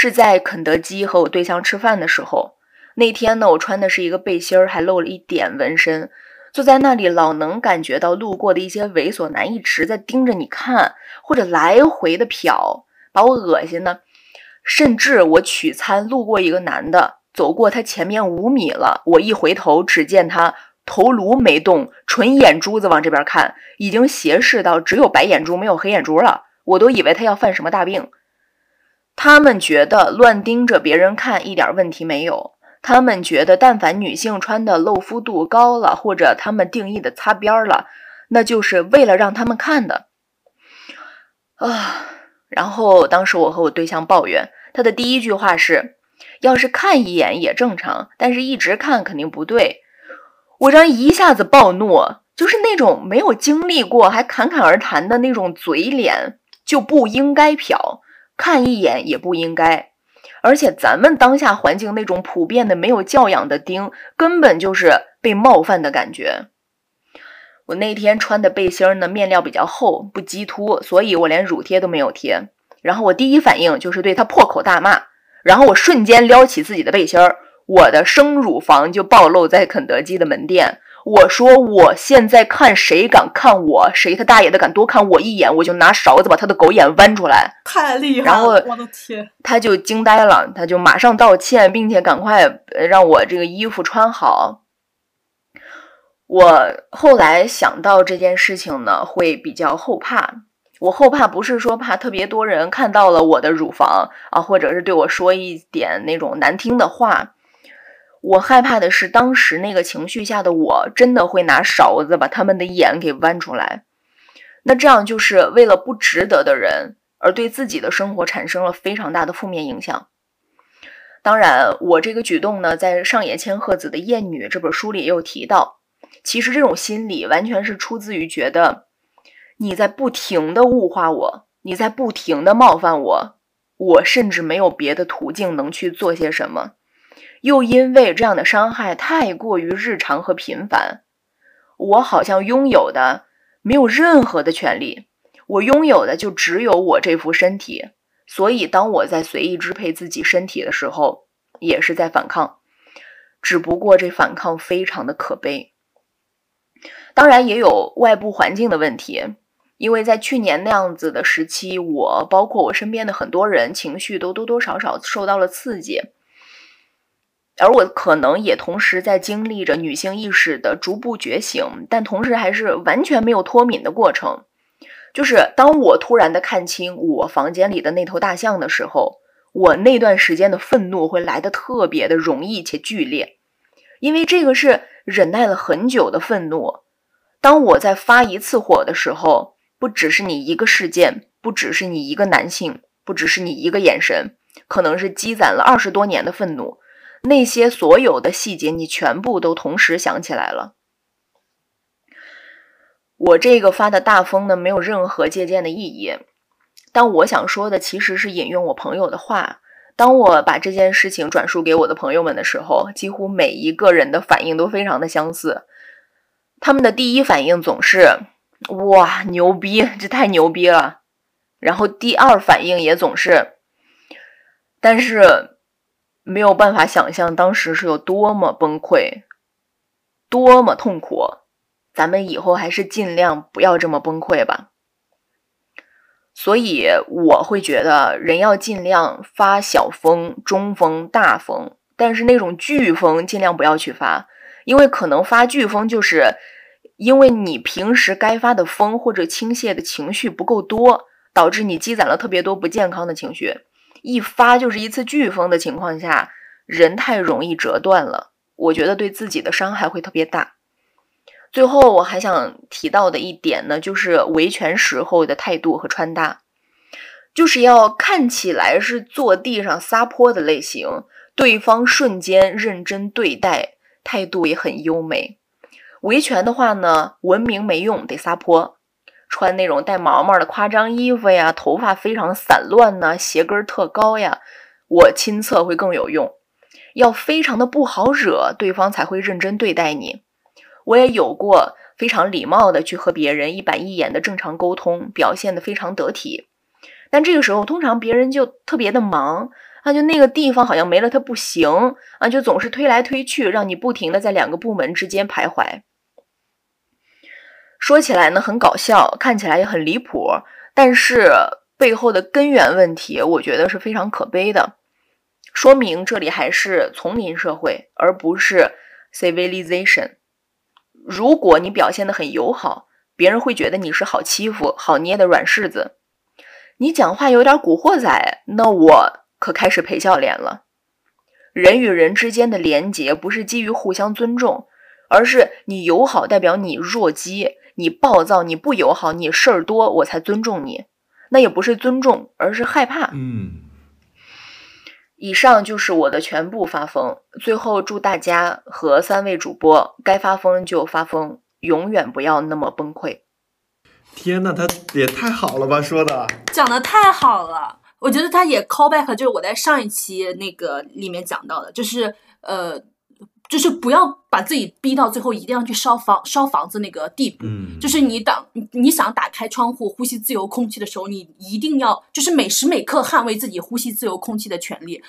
是在肯德基和我对象吃饭的时候。那天呢，我穿的是一个背心儿，还露了一点纹身，坐在那里老能感觉到路过的一些猥琐男一直在盯着你看，或者来回的瞟，把我恶心的。甚至我取餐路过一个男的，走过他前面五米了，我一回头，只见他。头颅没动，纯眼珠子往这边看，已经斜视到只有白眼珠没有黑眼珠了。我都以为他要犯什么大病。他们觉得乱盯着别人看一点问题没有，他们觉得但凡女性穿的露肤度高了，或者他们定义的擦边了，那就是为了让他们看的。啊！然后当时我和我对象抱怨，他的第一句话是：要是看一眼也正常，但是一直看肯定不对。我这一下子暴怒，就是那种没有经历过还侃侃而谈的那种嘴脸，就不应该瞟，看一眼也不应该。而且咱们当下环境那种普遍的没有教养的丁，根本就是被冒犯的感觉。我那天穿的背心呢，面料比较厚，不激凸，所以我连乳贴都没有贴。然后我第一反应就是对他破口大骂，然后我瞬间撩起自己的背心儿，我的生乳房就暴露在肯德基的门店。我说我现在看谁敢看我，谁他大爷的敢多看我一眼，我就拿勺子把他的狗眼剜出来。太厉害然后了！我的天，他就惊呆了，他就马上道歉，并且赶快呃让我这个衣服穿好。我后来想到这件事情呢，会比较后怕。我后怕不是说怕特别多人看到了我的乳房啊，或者是对我说一点那种难听的话。我害怕的是当时那个情绪下的我，真的会拿勺子把他们的眼给剜出来。那这样就是为了不值得的人，而对自己的生活产生了非常大的负面影响。当然，我这个举动呢，在上野千鹤子的《厌女》这本书里也有提到。其实这种心理完全是出自于觉得你在不停的物化我，你在不停的冒犯我，我甚至没有别的途径能去做些什么。又因为这样的伤害太过于日常和频繁，我好像拥有的没有任何的权利，我拥有的就只有我这副身体。所以，当我在随意支配自己身体的时候，也是在反抗，只不过这反抗非常的可悲。当然，也有外部环境的问题，因为在去年那样子的时期，我包括我身边的很多人情绪都多多少少受到了刺激。而我可能也同时在经历着女性意识的逐步觉醒，但同时还是完全没有脱敏的过程。就是当我突然的看清我房间里的那头大象的时候，我那段时间的愤怒会来的特别的容易且剧烈，因为这个是忍耐了很久的愤怒。当我在发一次火的时候，不只是你一个事件，不只是你一个男性，不只是你一个眼神，可能是积攒了二十多年的愤怒。那些所有的细节，你全部都同时想起来了。我这个发的大疯呢，没有任何借鉴的意义。但我想说的其实是引用我朋友的话。当我把这件事情转述给我的朋友们的时候，几乎每一个人的反应都非常的相似。他们的第一反应总是“哇，牛逼，这太牛逼了”，然后第二反应也总是“但是”。没有办法想象当时是有多么崩溃，多么痛苦。咱们以后还是尽量不要这么崩溃吧。所以我会觉得，人要尽量发小疯、中疯、大疯，但是那种飓风尽量不要去发，因为可能发飓风就是因为你平时该发的疯或者倾泻的情绪不够多，导致你积攒了特别多不健康的情绪。一发就是一次飓风的情况下，人太容易折断了，我觉得对自己的伤害会特别大。最后我还想提到的一点呢，就是维权时候的态度和穿搭，就是要看起来是坐地上撒泼的类型，对方瞬间认真对待，态度也很优美。维权的话呢，文明没用，得撒泼。穿那种带毛毛的夸张衣服呀，头发非常散乱呢，鞋跟特高呀，我亲测会更有用。要非常的不好惹，对方才会认真对待你。我也有过非常礼貌的去和别人一板一眼的正常沟通，表现的非常得体。但这个时候，通常别人就特别的忙啊，就那个地方好像没了他不行啊，就总是推来推去，让你不停的在两个部门之间徘徊。说起来呢很搞笑，看起来也很离谱，但是背后的根源问题，我觉得是非常可悲的。说明这里还是丛林社会，而不是 civilization。如果你表现的很友好，别人会觉得你是好欺负、好捏的软柿子。你讲话有点古惑仔，那我可开始陪笑脸了。人与人之间的连结不是基于互相尊重，而是你友好代表你弱鸡。你暴躁，你不友好，你事儿多，我才尊重你。那也不是尊重，而是害怕。嗯，以上就是我的全部发疯。最后祝大家和三位主播该发疯就发疯，永远不要那么崩溃。天呐，他也太好了吧，说的讲的太好了。我觉得他也 call back，就是我在上一期那个里面讲到的，就是呃，就是不要把自己逼到最后一定要去烧房烧房子那个地步。嗯就是你打你你想打开窗户呼吸自由空气的时候，你一定要就是每时每刻捍卫自己呼吸自由空气的权利。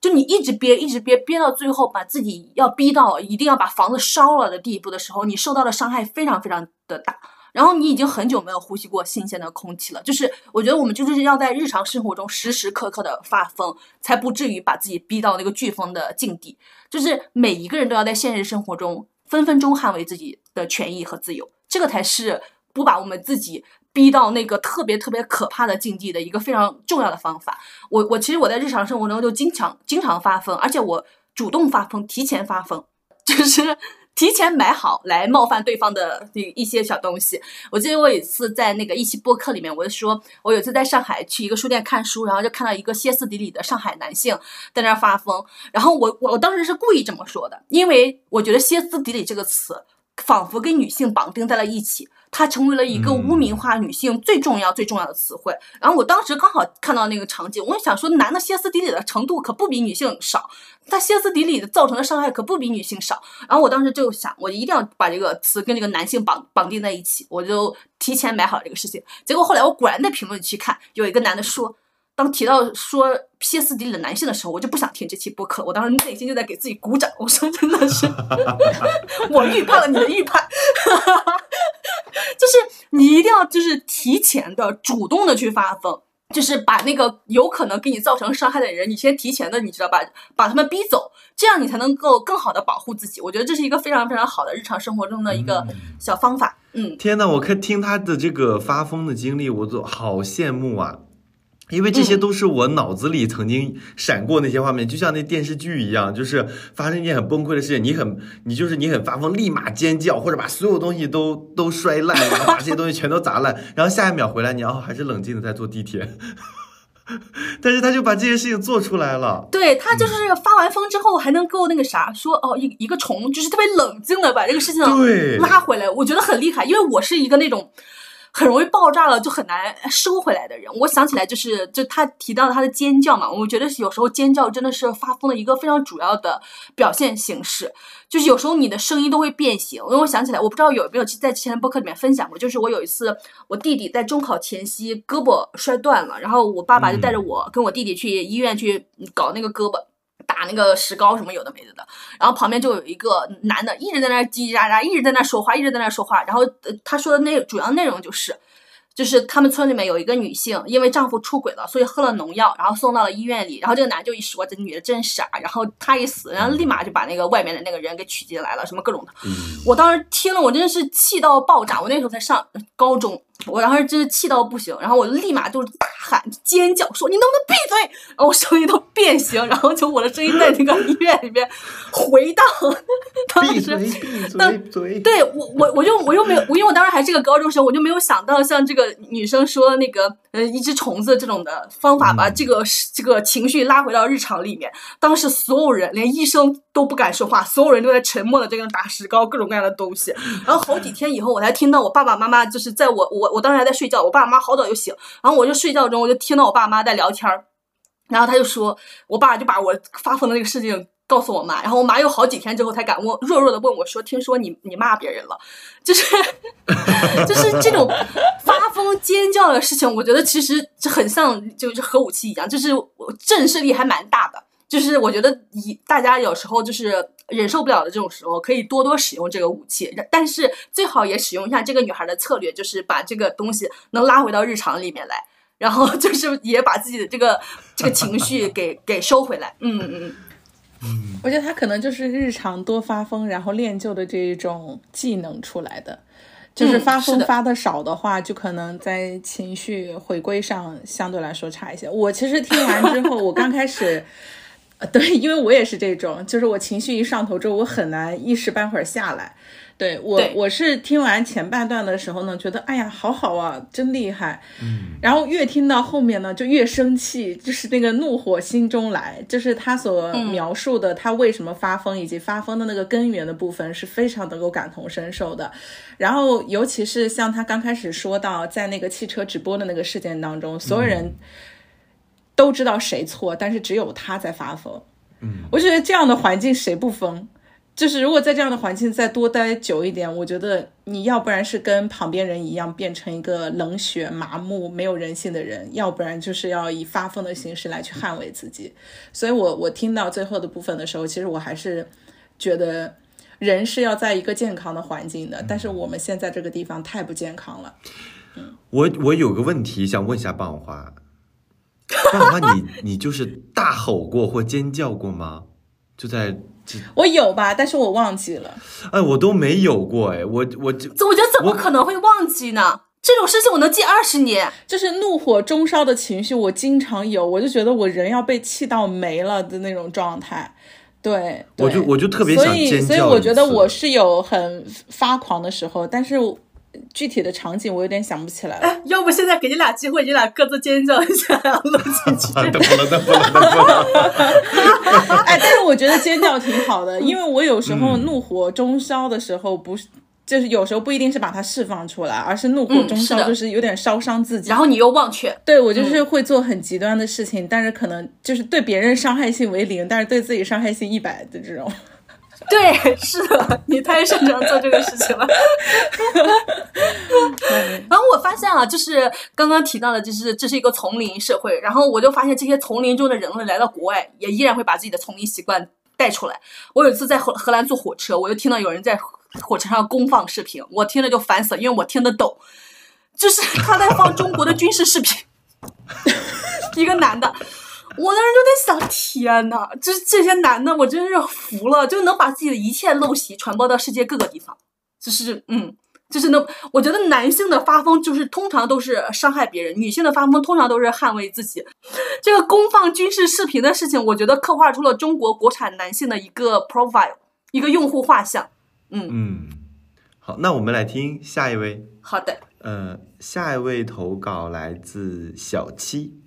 就你一直憋，一直憋，憋到最后，把自己要逼到一定要把房子烧了的地步的时候，你受到的伤害非常非常的大。然后你已经很久没有呼吸过新鲜的空气了，就是我觉得我们就是要在日常生活中时时刻刻的发疯，才不至于把自己逼到那个飓风的境地。就是每一个人都要在现实生活中分分钟捍卫自己的权益和自由，这个才是不把我们自己逼到那个特别特别可怕的境地的一个非常重要的方法。我我其实我在日常生活中就经常经常发疯，而且我主动发疯，提前发疯，就是。提前买好来冒犯对方的那一些小东西。我记得我有一次在那个一期播客里面，我就说，我有一次在上海去一个书店看书，然后就看到一个歇斯底里的上海男性在那儿发疯。然后我我当时是故意这么说的，因为我觉得歇斯底里这个词仿佛跟女性绑定在了一起，它成为了一个污名化女性最重要最重要的词汇。然后我当时刚好看到那个场景，我就想说，男的歇斯底里的程度可不比女性少。他歇斯底里的造成的伤害可不比女性少，然后我当时就想，我一定要把这个词跟这个男性绑绑定在一起，我就提前买好这个事情。结果后来我果然在评论区看，有一个男的说，当提到说歇斯底里的男性的时候，我就不想听这期播客，我当时内心就在给自己鼓掌，我说真的是，我预判了你的预判，就是你一定要就是提前的主动的去发疯。就是把那个有可能给你造成伤害的人，你先提前的，你知道吧？把他们逼走，这样你才能够更好的保护自己。我觉得这是一个非常非常好的日常生活中的一个小方法。嗯，天呐，我看听他的这个发疯的经历，我都好羡慕啊！因为这些都是我脑子里曾经闪过那些画面，就像那电视剧一样，就是发生一件很崩溃的事情，你很，你就是你很发疯，立马尖叫，或者把所有东西都都摔烂，然后把这些东西全都砸烂，然后下一秒回来，你要还是冷静的在坐地铁。但是他就把这些事情做出来了，对他就是发完疯之后还能够那个啥说哦一一个虫，就是特别冷静的把这个事情拉回来，我觉得很厉害，因为我是一个那种。很容易爆炸了，就很难收回来的人。我想起来，就是就他提到他的尖叫嘛，我觉得有时候尖叫真的是发疯的一个非常主要的表现形式。就是有时候你的声音都会变形。因为我想起来，我不知道有没有在之前的播客里面分享过，就是我有一次我弟弟在中考前夕胳膊摔断了，然后我爸爸就带着我跟我弟弟去医院去搞那个胳膊。打那个石膏什么有的没的的，然后旁边就有一个男的一直在那叽叽喳喳，一直在那说话，一直在那说话。然后他说的内主要内容就是，就是他们村里面有一个女性因为丈夫出轨了，所以喝了农药，然后送到了医院里。然后这个男就一说这女的真傻，然后他一死，然后立马就把那个外面的那个人给娶进来了，什么各种的。我当时听了，我真的是气到爆炸。我那时候才上高中。我当时真是气到不行，然后我就立马就大喊尖叫说：“你能不能闭嘴？”然后我声音都变形，然后就我的声音在那个医院里面回荡。闭嘴！闭嘴！嘴！对我，我我就我又没有，因为我当时还是个高中生，我就没有想到像这个女生说那个呃一只虫子这种的方法，把这个这个情绪拉回到日常里面。当时所有人连医生都不敢说话，所有人都在沉默的在那打石膏，各种各样的东西。然后好几天以后，我才听到我爸爸妈妈就是在我我。我当时还在睡觉，我爸妈好早就醒，然后我就睡觉中，我就听到我爸妈在聊天儿，然后他就说，我爸就把我发疯的那个事情告诉我妈，然后我妈又好几天之后才敢问，弱弱的问我说，听说你你骂别人了，就 是就是这种发疯尖叫的事情，我觉得其实就很像就是核武器一样，就是震慑力还蛮大的。就是我觉得，以大家有时候就是忍受不了的这种时候，可以多多使用这个武器，但是最好也使用一下这个女孩的策略，就是把这个东西能拉回到日常里面来，然后 就是也把自己的这个这个情绪给给收回来。嗯嗯嗯，我觉得她可能就是日常多发疯，然后练就的这一种技能出来的，就是发疯发的少的话，就可能在情绪回归上相对来说差一些。我其实听完之后，我刚开始。对，因为我也是这种，就是我情绪一上头之后，我很难一时半会儿下来。对我，我是听完前半段的时候呢，觉得哎呀，好好啊，真厉害。嗯，然后越听到后面呢，就越生气，就是那个怒火心中来，就是他所描述的他为什么发疯以及发疯的那个根源的部分，是非常能够感同身受的。然后，尤其是像他刚开始说到，在那个汽车直播的那个事件当中，所有人都知道谁错，但是只有他在发疯。嗯，我觉得这样的环境谁不疯？就是如果在这样的环境再多待久一点，我觉得你要不然是跟旁边人一样变成一个冷血、麻木、没有人性的人，要不然就是要以发疯的形式来去捍卫自己。所以，我我听到最后的部分的时候，其实我还是觉得人是要在一个健康的环境的。但是我们现在这个地方太不健康了。嗯，我我有个问题想问一下棒花，棒花，你你就是大吼过或尖叫过吗？就在。我有吧，但是我忘记了。哎，我都没有过哎，我我就我觉得怎么可能会忘记呢？这种事情我能记二十年。就是怒火中烧的情绪，我经常有，我就觉得我人要被气到没了的那种状态。对，我就我就特别想尖叫。所以所以我觉得我是有很发狂的时候，但是。具体的场景我有点想不起来了。要不现在给你俩机会，你俩各自尖叫一下，录进去。等 不了，等不了，等不了。哎，但是我觉得尖叫挺好的，因为我有时候怒火中烧的时候，不是就是有时候不一定是把它释放出来，而是怒火中烧，就是有点烧伤自己。然后你又忘却。对我就是会做很极端的事情，但是可能就是对别人伤害性为零，但是对自己伤害性一百的这种。对，是的，你太擅长做这个事情了。然后我发现了，就是刚刚提到的，就是这是一个丛林社会。然后我就发现，这些丛林中的人类来到国外，也依然会把自己的丛林习惯带出来。我有一次在荷荷兰坐火车，我就听到有人在火车上公放视频，我听了就烦死了，因为我听得懂，就是他在放中国的军事视频，一个男的。我当时就在想，天呐，就是这些男的，我真是服了，就能把自己的一切陋习传播到世界各个地方，就是，嗯，就是那，我觉得男性的发疯就是通常都是伤害别人，女性的发疯通常都是捍卫自己。这个公放军事视频的事情，我觉得刻画出了中国国产男性的一个 profile，一个用户画像。嗯嗯，好，那我们来听下一位。好的，呃，下一位投稿来自小七。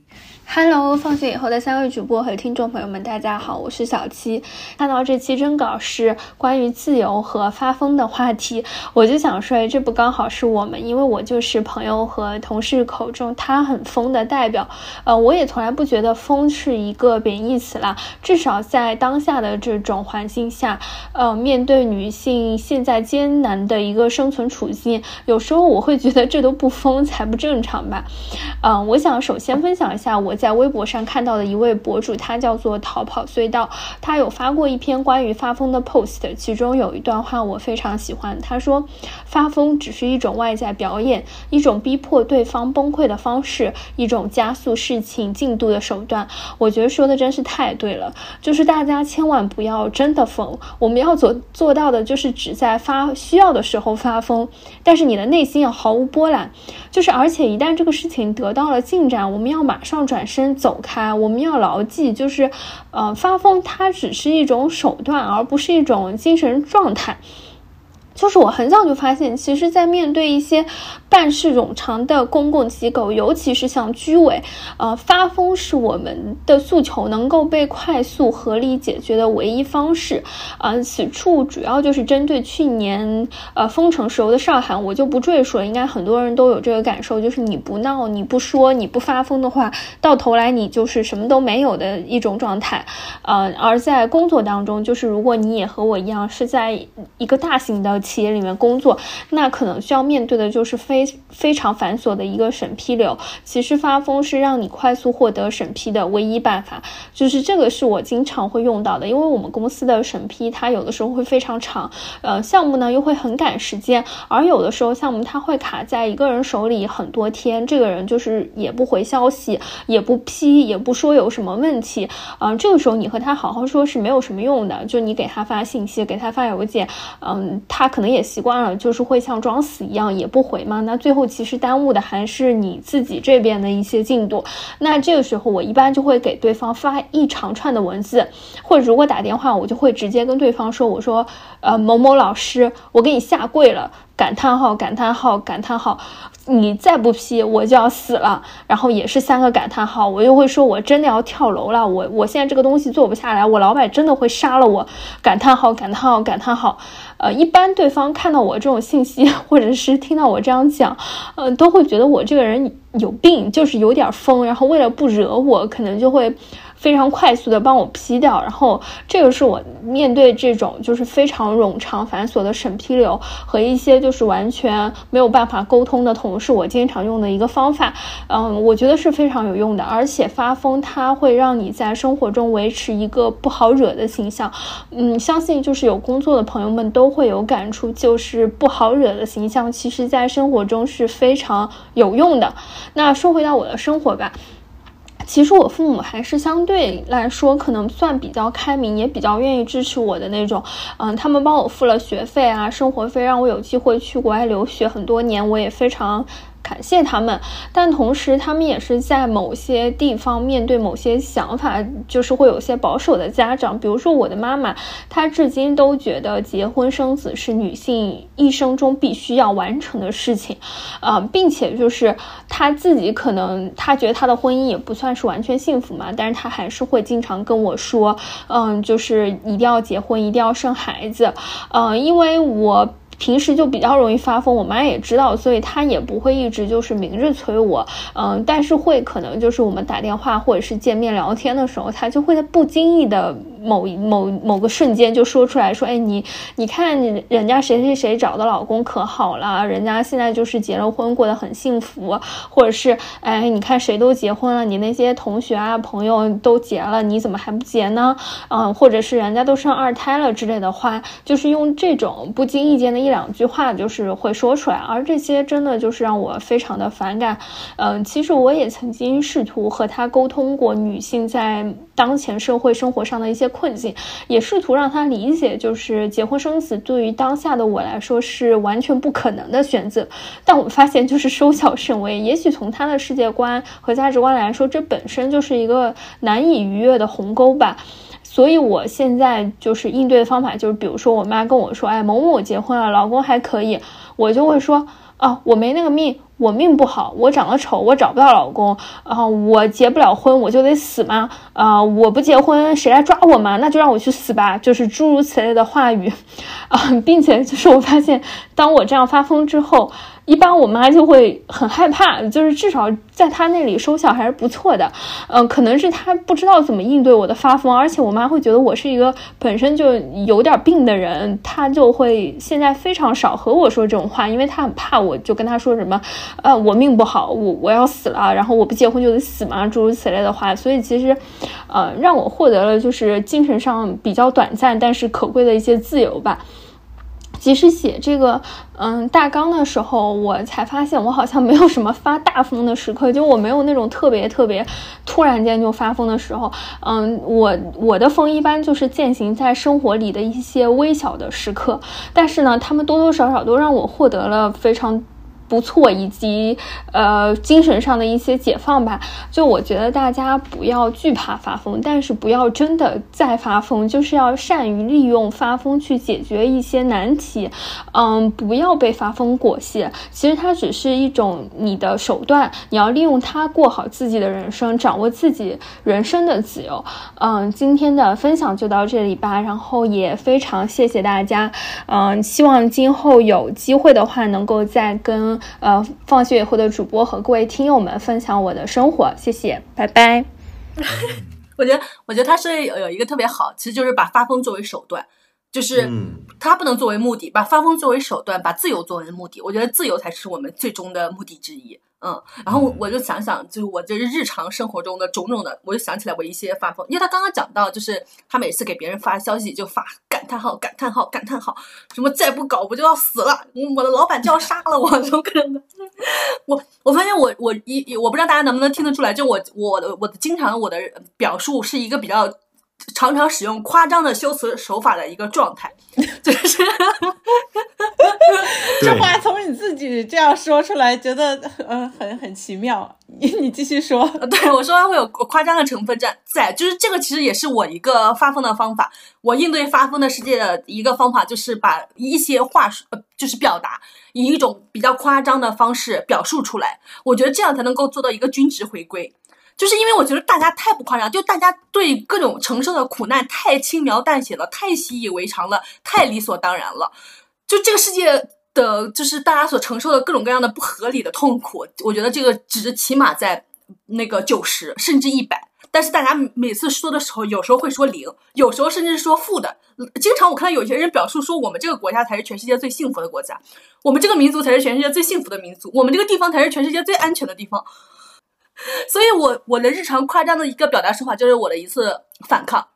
Hello，放学以后的三位主播和听众朋友们，大家好，我是小七。看到这期征稿是关于自由和发疯的话题，我就想说，这不刚好是我们，因为我就是朋友和同事口中他很疯的代表。呃，我也从来不觉得疯是一个贬义词啦，至少在当下的这种环境下，呃，面对女性现在艰难的一个生存处境，有时候我会觉得这都不疯才不正常吧。嗯，我想首先分享一下我。在微博上看到的一位博主，他叫做逃跑隧道，他有发过一篇关于发疯的 post，其中有一段话我非常喜欢。他说：“发疯只是一种外在表演，一种逼迫对方崩溃的方式，一种加速事情进度的手段。”我觉得说的真是太对了，就是大家千万不要真的疯，我们要做做到的就是只在发需要的时候发疯，但是你的内心要毫无波澜。就是而且一旦这个事情得到了进展，我们要马上转。身走开，我们要牢记，就是，呃，发疯它只是一种手段，而不是一种精神状态。就是我很早就发现，其实，在面对一些办事冗长的公共机构，尤其是像居委，呃，发疯是我们的诉求能够被快速合理解决的唯一方式。呃，此处主要就是针对去年呃封城时候的上海，我就不赘述了。应该很多人都有这个感受，就是你不闹、你不说、你不发疯的话，到头来你就是什么都没有的一种状态。呃，而在工作当中，就是如果你也和我一样是在一个大型的。企业里面工作，那可能需要面对的就是非非常繁琐的一个审批流。其实发疯是让你快速获得审批的唯一办法，就是这个是我经常会用到的。因为我们公司的审批它有的时候会非常长，呃，项目呢又会很赶时间，而有的时候项目它会卡在一个人手里很多天，这个人就是也不回消息，也不批，也不说有什么问题，嗯，这个时候你和他好好说是没有什么用的，就你给他发信息，给他发邮件，嗯，他。可能也习惯了，就是会像装死一样也不回嘛。那最后其实耽误的还是你自己这边的一些进度。那这个时候我一般就会给对方发一长串的文字，或者如果打电话，我就会直接跟对方说：“我说，呃，某某老师，我给你下跪了。”感叹号，感叹号，感叹号，你再不批我就要死了。然后也是三个感叹号，我就会说，我真的要跳楼了。我我现在这个东西做不下来，我老板真的会杀了我。感叹号，感叹号，感叹号。呃，一般对方看到我这种信息，或者是听到我这样讲，呃，都会觉得我这个人有病，就是有点疯。然后为了不惹我，可能就会。非常快速的帮我批掉，然后这个是我面对这种就是非常冗长繁琐的审批流和一些就是完全没有办法沟通的同事，我经常用的一个方法。嗯，我觉得是非常有用的，而且发疯它会让你在生活中维持一个不好惹的形象。嗯，相信就是有工作的朋友们都会有感触，就是不好惹的形象，其实在生活中是非常有用的。那说回到我的生活吧。其实我父母还是相对来说可能算比较开明，也比较愿意支持我的那种。嗯，他们帮我付了学费啊，生活费，让我有机会去国外留学很多年，我也非常。感谢他们，但同时他们也是在某些地方面对某些想法，就是会有些保守的家长。比如说我的妈妈，她至今都觉得结婚生子是女性一生中必须要完成的事情，啊，并且就是她自己可能她觉得她的婚姻也不算是完全幸福嘛，但是她还是会经常跟我说，嗯，就是一定要结婚，一定要生孩子，嗯，因为我。平时就比较容易发疯，我妈也知道，所以她也不会一直就是明着催我，嗯，但是会可能就是我们打电话或者是见面聊天的时候，她就会在不经意的某某某个瞬间就说出来说，哎，你你看你人家谁谁谁找的老公可好了，人家现在就是结了婚，过得很幸福，或者是哎，你看谁都结婚了，你那些同学啊朋友都结了，你怎么还不结呢？嗯，或者是人家都生二胎了之类的话，就是用这种不经意间的。一两句话就是会说出来，而这些真的就是让我非常的反感。嗯，其实我也曾经试图和他沟通过女性在当前社会生活上的一些困境，也试图让他理解，就是结婚生子对于当下的我来说是完全不可能的选择。但我发现就是 收效甚微，也许从他的世界观和价值观来说，这本身就是一个难以逾越的鸿沟吧。所以，我现在就是应对的方法，就是比如说，我妈跟我说，哎，某某结婚了，老公还可以，我就会说，啊，我没那个命，我命不好，我长得丑，我找不到老公，啊，我结不了婚，我就得死吗？啊，我不结婚，谁来抓我吗？那就让我去死吧，就是诸如此类的话语，啊，并且就是我发现，当我这样发疯之后。一般我妈就会很害怕，就是至少在她那里收效还是不错的，嗯，可能是她不知道怎么应对我的发疯，而且我妈会觉得我是一个本身就有点病的人，她就会现在非常少和我说这种话，因为她很怕我就跟她说什么，呃，我命不好，我我要死了，然后我不结婚就得死嘛，诸如此类的话，所以其实，呃，让我获得了就是精神上比较短暂但是可贵的一些自由吧。即使写这个嗯大纲的时候，我才发现我好像没有什么发大疯的时刻，就我没有那种特别特别突然间就发疯的时候。嗯，我我的疯一般就是践行在生活里的一些微小的时刻，但是呢，他们多多少少都让我获得了非常。不错，以及呃精神上的一些解放吧。就我觉得大家不要惧怕发疯，但是不要真的再发疯，就是要善于利用发疯去解决一些难题。嗯，不要被发疯裹挟。其实它只是一种你的手段，你要利用它过好自己的人生，掌握自己人生的自由。嗯，今天的分享就到这里吧。然后也非常谢谢大家。嗯，希望今后有机会的话，能够再跟。呃，放学以后的主播和各位听友们分享我的生活，谢谢，拜拜。我觉得，我觉得他是有有一个特别好，其实就是把发疯作为手段，就是他不能作为目的，把发疯作为手段，把自由作为目的。我觉得自由才是我们最终的目的之一。嗯，然后我我就想想，就是我这日常生活中的种种的，我就想起来我一些发疯，因为他刚刚讲到，就是他每次给别人发消息就发感叹号、感叹号、感叹号，什么再不搞我就要死了，我的老板就要杀了我，怎么可能？我我发现我我一我不知道大家能不能听得出来，就我我的我的经常我的表述是一个比较常常使用夸张的修辞手法的一个状态，就是这话从你自己这样说出来，觉得呃很很奇妙。你你继续说，对我说会有夸张的成分在，在就是这个其实也是我一个发疯的方法。我应对发疯的世界的一个方法，就是把一些话术，呃，就是表达以一种比较夸张的方式表述出来。我觉得这样才能够做到一个均值回归。就是因为我觉得大家太不夸张，就大家对各种承受的苦难太轻描淡写了，太习以为常了，太理所当然了。就这个世界的，就是大家所承受的各种各样的不合理的痛苦，我觉得这个值起码在那个九十甚至一百。但是大家每次说的时候，有时候会说零，有时候甚至说负的。经常我看到有些人表述说，我们这个国家才是全世界最幸福的国家，我们这个民族才是全世界最幸福的民族，我们这个地方才是全世界最安全的地方。所以，我我的日常夸张的一个表达手法就是我的一次反抗，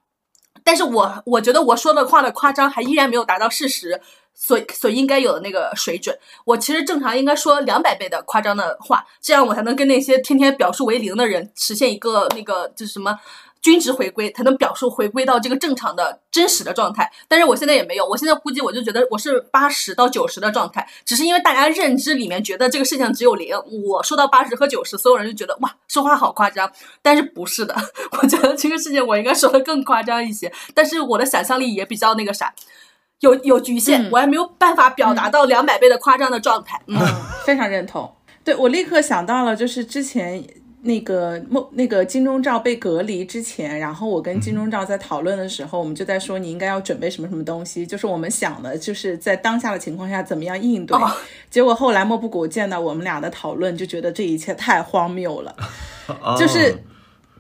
但是我我觉得我说的话的夸张还依然没有达到事实所所应该有的那个水准。我其实正常应该说两百倍的夸张的话，这样我才能跟那些天天表述为零的人实现一个那个就是什么。均值回归才能表述回归到这个正常的真实的状态，但是我现在也没有，我现在估计我就觉得我是八十到九十的状态，只是因为大家认知里面觉得这个事情只有零，我说到八十和九十，所有人就觉得哇说话好夸张，但是不是的，我觉得这个事情我应该说的更夸张一些，但是我的想象力也比较那个啥，有有局限，我还没有办法表达到两百倍的夸张的状态，嗯，非常认同，对我立刻想到了就是之前。那个梦，那个金钟罩被隔离之前，然后我跟金钟罩在讨论的时候，我们就在说你应该要准备什么什么东西，就是我们想的，就是在当下的情况下怎么样应对。结果后来莫布谷见到我们俩的讨论，就觉得这一切太荒谬了，就是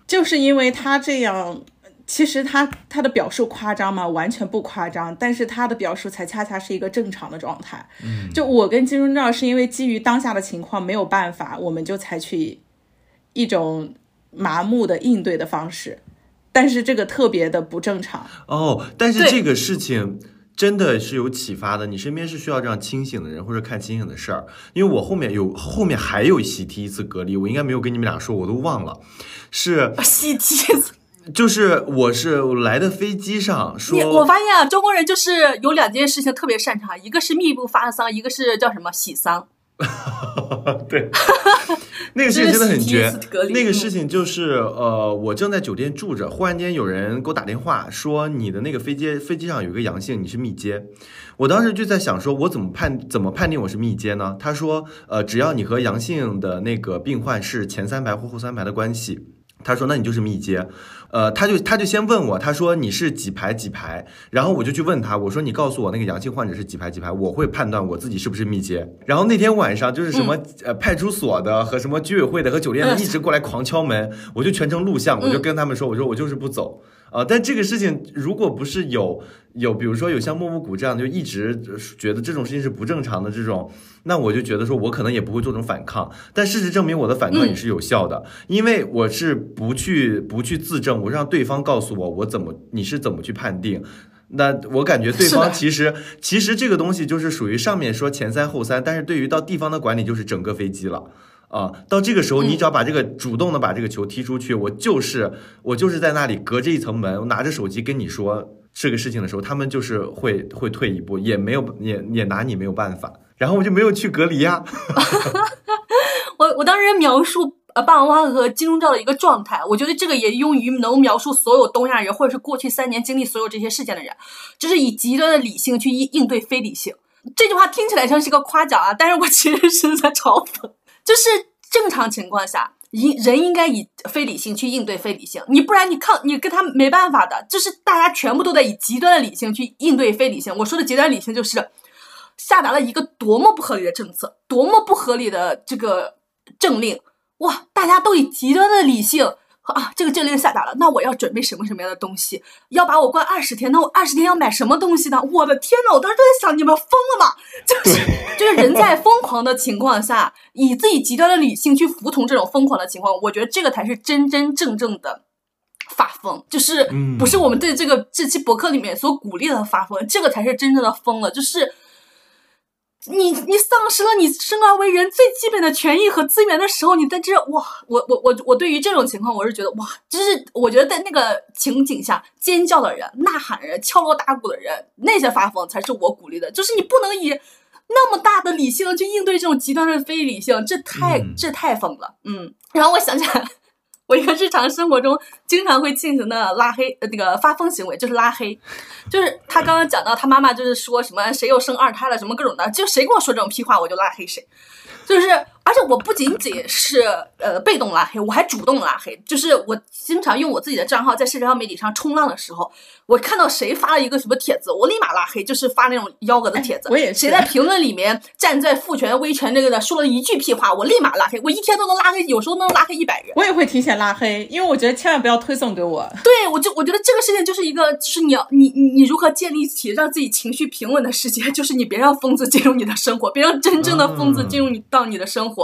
就是因为他这样，其实他他的表述夸张吗？完全不夸张，但是他的表述才恰恰是一个正常的状态。就我跟金钟罩是因为基于当下的情况没有办法，我们就采取。一种麻木的应对的方式，但是这个特别的不正常哦。但是这个事情真的是有启发的，你身边是需要这样清醒的人或者看清醒的事儿。因为我后面有后面还有喜提一次隔离，我应该没有跟你们俩说，我都忘了。是习题，就是我是来的飞机上说，我发现啊，中国人就是有两件事情特别擅长，一个是密不发丧，一个是叫什么喜丧。对，那个事情真的很绝。那个事情就是，呃，我正在酒店住着，忽然间有人给我打电话说，你的那个飞机飞机上有一个阳性，你是密接。我当时就在想，说我怎么判怎么判定我是密接呢？他说，呃，只要你和阳性的那个病患是前三排或后三排的关系。他说：“那你就是密接，呃，他就他就先问我，他说你是几排几排，然后我就去问他，我说你告诉我那个阳性患者是几排几排，我会判断我自己是不是密接。然后那天晚上就是什么呃派出所的和什么居委会的和酒店的一直过来狂敲门，我就全程录像，我就跟他们说，我说我就是不走。”啊，但这个事情如果不是有有，比如说有像莫木谷这样，就一直觉得这种事情是不正常的这种，那我就觉得说我可能也不会做这种反抗。但事实证明，我的反抗也是有效的，因为我是不去不去自证，我让对方告诉我我怎么你是怎么去判定。那我感觉对方其实其实这个东西就是属于上面说前三后三，但是对于到地方的管理就是整个飞机了。啊，到这个时候，你只要把这个主动的把这个球踢出去，我就是我就是在那里隔着一层门，我拿着手机跟你说这个事情的时候，他们就是会会退一步，也没有也也拿你没有办法，然后我就没有去隔离呀。我我当时描述呃霸王花和金钟罩的一个状态，我觉得这个也用于能描述所有东亚人或者是过去三年经历所有这些事件的人，就是以极端的理性去应应对非理性。这句话听起来像是个夸奖啊，但是我其实是在嘲讽。就是正常情况下，应人应该以非理性去应对非理性，你不然你抗你跟他没办法的。就是大家全部都在以极端的理性去应对非理性。我说的极端理性就是下达了一个多么不合理的政策，多么不合理的这个政令，哇！大家都以极端的理性。啊，这个政令下达了，那我要准备什么什么样的东西？要把我关二十天，那我二十天要买什么东西呢？我的天呐，我当时都在想，你们疯了吗？就是就是人在疯狂的情况下，以自己极端的理性去服从这种疯狂的情况，我觉得这个才是真真正正的发疯，就是不是我们对这个这期博客里面所鼓励的发疯，这个才是真正的疯了，就是。你你丧失了你生而为人最基本的权益和资源的时候，你在这哇，我我我我对于这种情况，我是觉得哇，就是我觉得在那个情景下，尖叫的人、呐喊人、敲锣打鼓的人，那些发疯才是我鼓励的。就是你不能以那么大的理性去应对这种极端的非理性，这太这太疯了。嗯，然后我想起来。我一个日常生活中经常会进行的拉黑呃那个发疯行为就是拉黑，就是他刚刚讲到他妈妈就是说什么谁又生二胎了什么各种的，就谁跟我说这种屁话我就拉黑谁，就是。而且我不仅仅是呃被动拉黑，我还主动拉黑。就是我经常用我自己的账号在社交媒体上冲浪的时候，我看到谁发了一个什么帖子，我立马拉黑，就是发那种幺蛾子帖子。我也谁在评论里面站在父权威权那个的说了一句屁话，我立马拉黑。我一天都能拉黑，有时候能拉黑一百人。我也会提前拉黑，因为我觉得千万不要推送给我。对，我就我觉得这个事情就是一个，就是你要你你你如何建立起让自己情绪平稳的世界，就是你别让疯子进入你的生活，别让真正的疯子进入你到你的生活。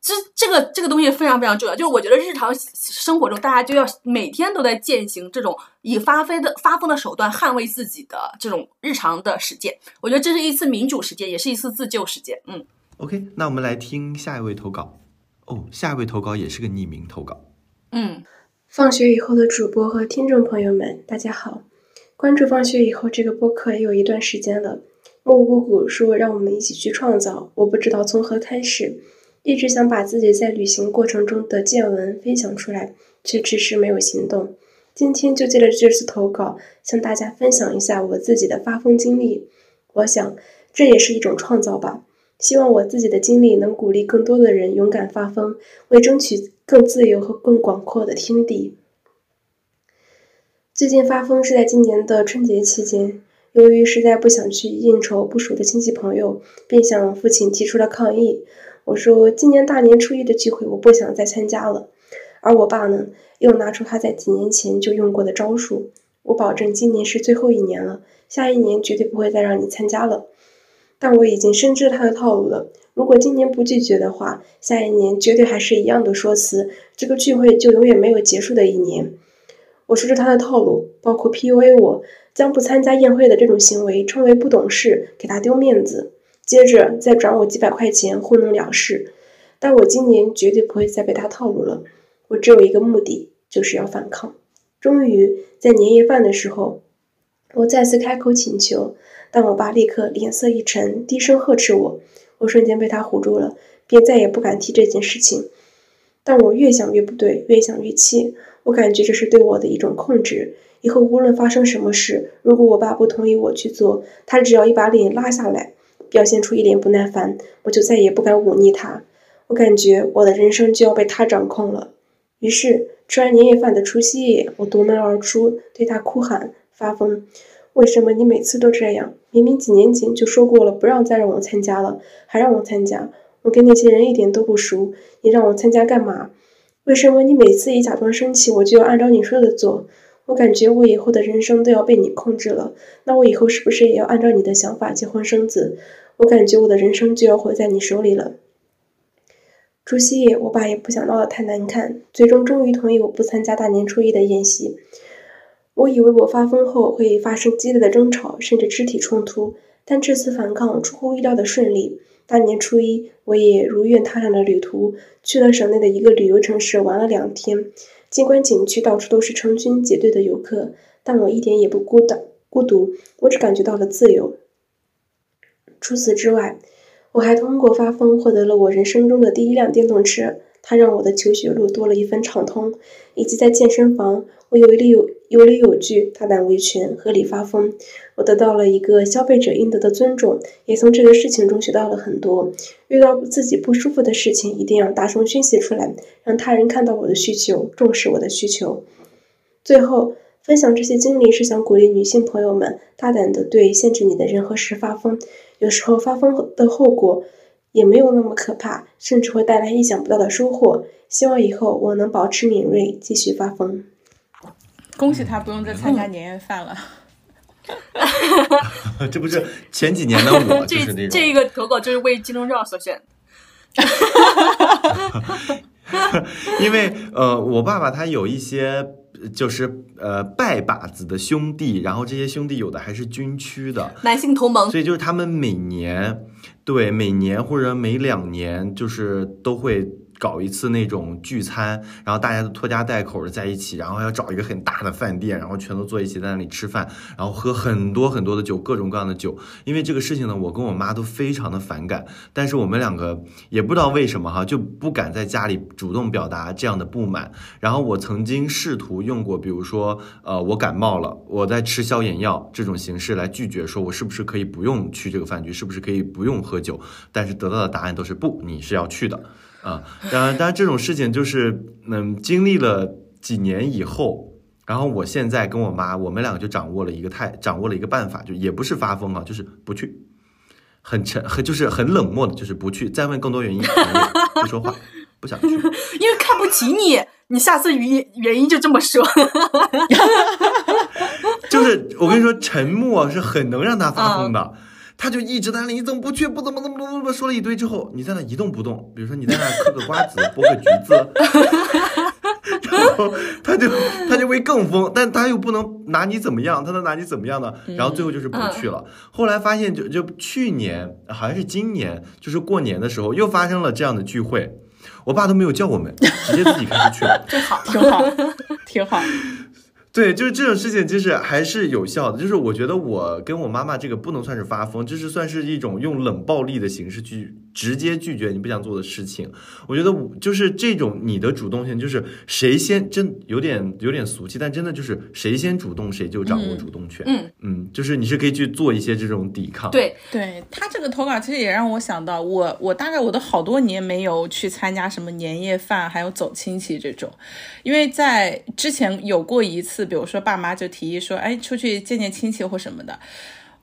这这个这个东西非常非常重要，就是我觉得日常生活中大家就要每天都在践行这种以发飞的发疯的手段捍卫自己的这种日常的实践。我觉得这是一次民主实践，也是一次自救实践。嗯，OK，那我们来听下一位投稿。哦，下一位投稿也是个匿名投稿。嗯，放学以后的主播和听众朋友们，大家好。关注放学以后这个播客也有一段时间了。木姑姑说让我们一起去创造，我不知道从何开始。一直想把自己在旅行过程中的见闻分享出来，却迟迟没有行动。今天就借着这次投稿，向大家分享一下我自己的发疯经历。我想，这也是一种创造吧。希望我自己的经历能鼓励更多的人勇敢发疯，为争取更自由和更广阔的天地。最近发疯是在今年的春节期间，由于实在不想去应酬不熟的亲戚朋友，便向父亲提出了抗议。我说今年大年初一的聚会我不想再参加了，而我爸呢，又拿出他在几年前就用过的招数。我保证今年是最后一年了，下一年绝对不会再让你参加了。但我已经深知他的套路了，如果今年不拒绝的话，下一年绝对还是一样的说辞，这个聚会就永远没有结束的一年。我说出他的套路，包括 PUA 我，将不参加宴会的这种行为称为不懂事，给他丢面子。接着再转我几百块钱糊弄了事，但我今年绝对不会再被他套路了。我只有一个目的，就是要反抗。终于在年夜饭的时候，我再次开口请求，但我爸立刻脸色一沉，低声呵斥我。我瞬间被他唬住了，便再也不敢提这件事情。但我越想越不对，越想越气。我感觉这是对我的一种控制。以后无论发生什么事，如果我爸不同意我去做，他只要一把脸拉下来。表现出一脸不耐烦，我就再也不敢忤逆他。我感觉我的人生就要被他掌控了。于是吃完年夜饭的除夕夜，我夺门而出，对他哭喊发疯：“为什么你每次都这样？明明几年前就说过了，不让再让我参加了，还让我参加。我跟那些人一点都不熟，你让我参加干嘛？为什么你每次一假装生气，我就要按照你说的做？”我感觉我以后的人生都要被你控制了，那我以后是不是也要按照你的想法结婚生子？我感觉我的人生就要毁在你手里了。除夕夜，我爸也不想闹得太难看，最终终于同意我不参加大年初一的宴席。我以为我发疯后会发生激烈的争吵，甚至肢体冲突，但这次反抗出乎意料的顺利。大年初一，我也如愿踏上了旅途，去了省内的一个旅游城市玩了两天。尽管景区到处都是成群结队的游客，但我一点也不孤单孤独，我只感觉到了自由。除此之外，我还通过发疯获得了我人生中的第一辆电动车。它让我的求学路多了一份畅通，以及在健身房，我有理有有理有据，大胆维权，合理发疯。我得到了一个消费者应得的尊重，也从这个事情中学到了很多。遇到自己不舒服的事情，一定要大声宣泄出来，让他人看到我的需求，重视我的需求。最后，分享这些经历是想鼓励女性朋友们大胆的对限制你的人和事发疯。有时候发疯的后果。也没有那么可怕，甚至会带来意想不到的收获。希望以后我能保持敏锐，继续发疯。恭喜他不用再参加年夜饭了。这不是前几年的我，就是这这这个狗狗就是为金钟罩所选。因为呃，我爸爸他有一些就是呃拜把子的兄弟，然后这些兄弟有的还是军区的男性同盟，所以就是他们每年。对，每年或者每两年就是都会。搞一次那种聚餐，然后大家都拖家带口的在一起，然后要找一个很大的饭店，然后全都坐一起在那里吃饭，然后喝很多很多的酒，各种各样的酒。因为这个事情呢，我跟我妈都非常的反感，但是我们两个也不知道为什么哈，就不敢在家里主动表达这样的不满。然后我曾经试图用过，比如说，呃，我感冒了，我在吃消炎药这种形式来拒绝，说我是不是可以不用去这个饭局，是不是可以不用喝酒？但是得到的答案都是不，你是要去的。啊，当然，当然，这种事情就是，嗯，经历了几年以后，然后我现在跟我妈，我们两个就掌握了一个态，掌握了一个办法，就也不是发疯啊，就是不去，很沉，很就是很冷漠的，就是不去。再问更多原因，不说话，不想去，因为看不起你，你下次原原因就这么说，就是我跟你说，沉默是很能让他发疯的。他就一直在那里，你怎么不去？不怎么怎么怎么怎么说了一堆之后，你在那一动不动。比如说你在那嗑个瓜子，剥个橘子，然后他就他就会更疯，但他又不能拿你怎么样，他能拿你怎么样呢？然后最后就是不去了。后来发现，就就去年好像是今年，就是过年的时候又发生了这样的聚会，我爸都没有叫我们，直接自己开车去了，真好，挺好，挺好。对，就是这种事情，就是还是有效的。就是我觉得我跟我妈妈这个不能算是发疯，就是算是一种用冷暴力的形式去直接拒绝你不想做的事情。我觉得就是这种你的主动性，就是谁先真有点有点俗气，但真的就是谁先主动谁就掌握主动权。嗯嗯，就是你是可以去做一些这种抵抗。对，对他这个投稿其实也让我想到，我我大概我都好多年没有去参加什么年夜饭，还有走亲戚这种，因为在之前有过一次。比如说，爸妈就提议说：“哎，出去见见亲戚或什么的。”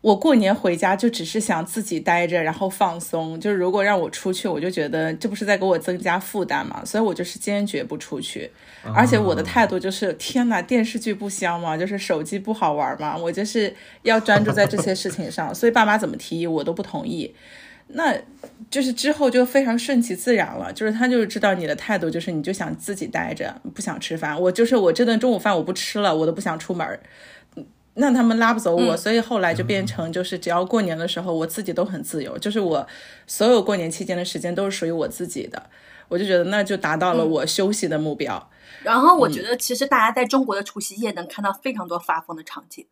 我过年回家就只是想自己待着，然后放松。就是如果让我出去，我就觉得这不是在给我增加负担嘛，所以我就是坚决不出去。而且我的态度就是：天哪，电视剧不香吗？就是手机不好玩吗？我就是要专注在这些事情上。所以爸妈怎么提议，我都不同意。那就是之后就非常顺其自然了，就是他就是知道你的态度，就是你就想自己待着，不想吃饭。我就是我这顿中午饭我不吃了，我都不想出门。那他们拉不走我，所以后来就变成就是只要过年的时候，我自己都很自由，就是我所有过年期间的时间都是属于我自己的。我就觉得那就达到了我休息的目标。然后我觉得其实大家在中国的除夕夜能看到非常多发疯的场景。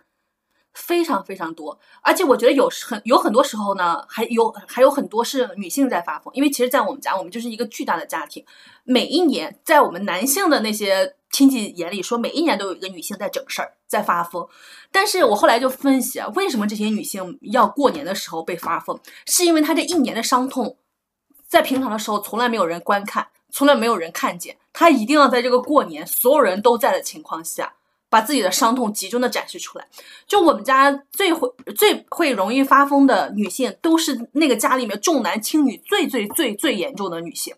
非常非常多，而且我觉得有很有很多时候呢，还有还有很多是女性在发疯，因为其实，在我们家，我们就是一个巨大的家庭，每一年，在我们男性的那些亲戚眼里，说每一年都有一个女性在整事儿，在发疯。但是我后来就分析啊，为什么这些女性要过年的时候被发疯，是因为她这一年的伤痛，在平常的时候从来没有人观看，从来没有人看见，她一定要在这个过年所有人都在的情况下。把自己的伤痛集中的展示出来，就我们家最会最会容易发疯的女性，都是那个家里面重男轻女最最最最严重的女性。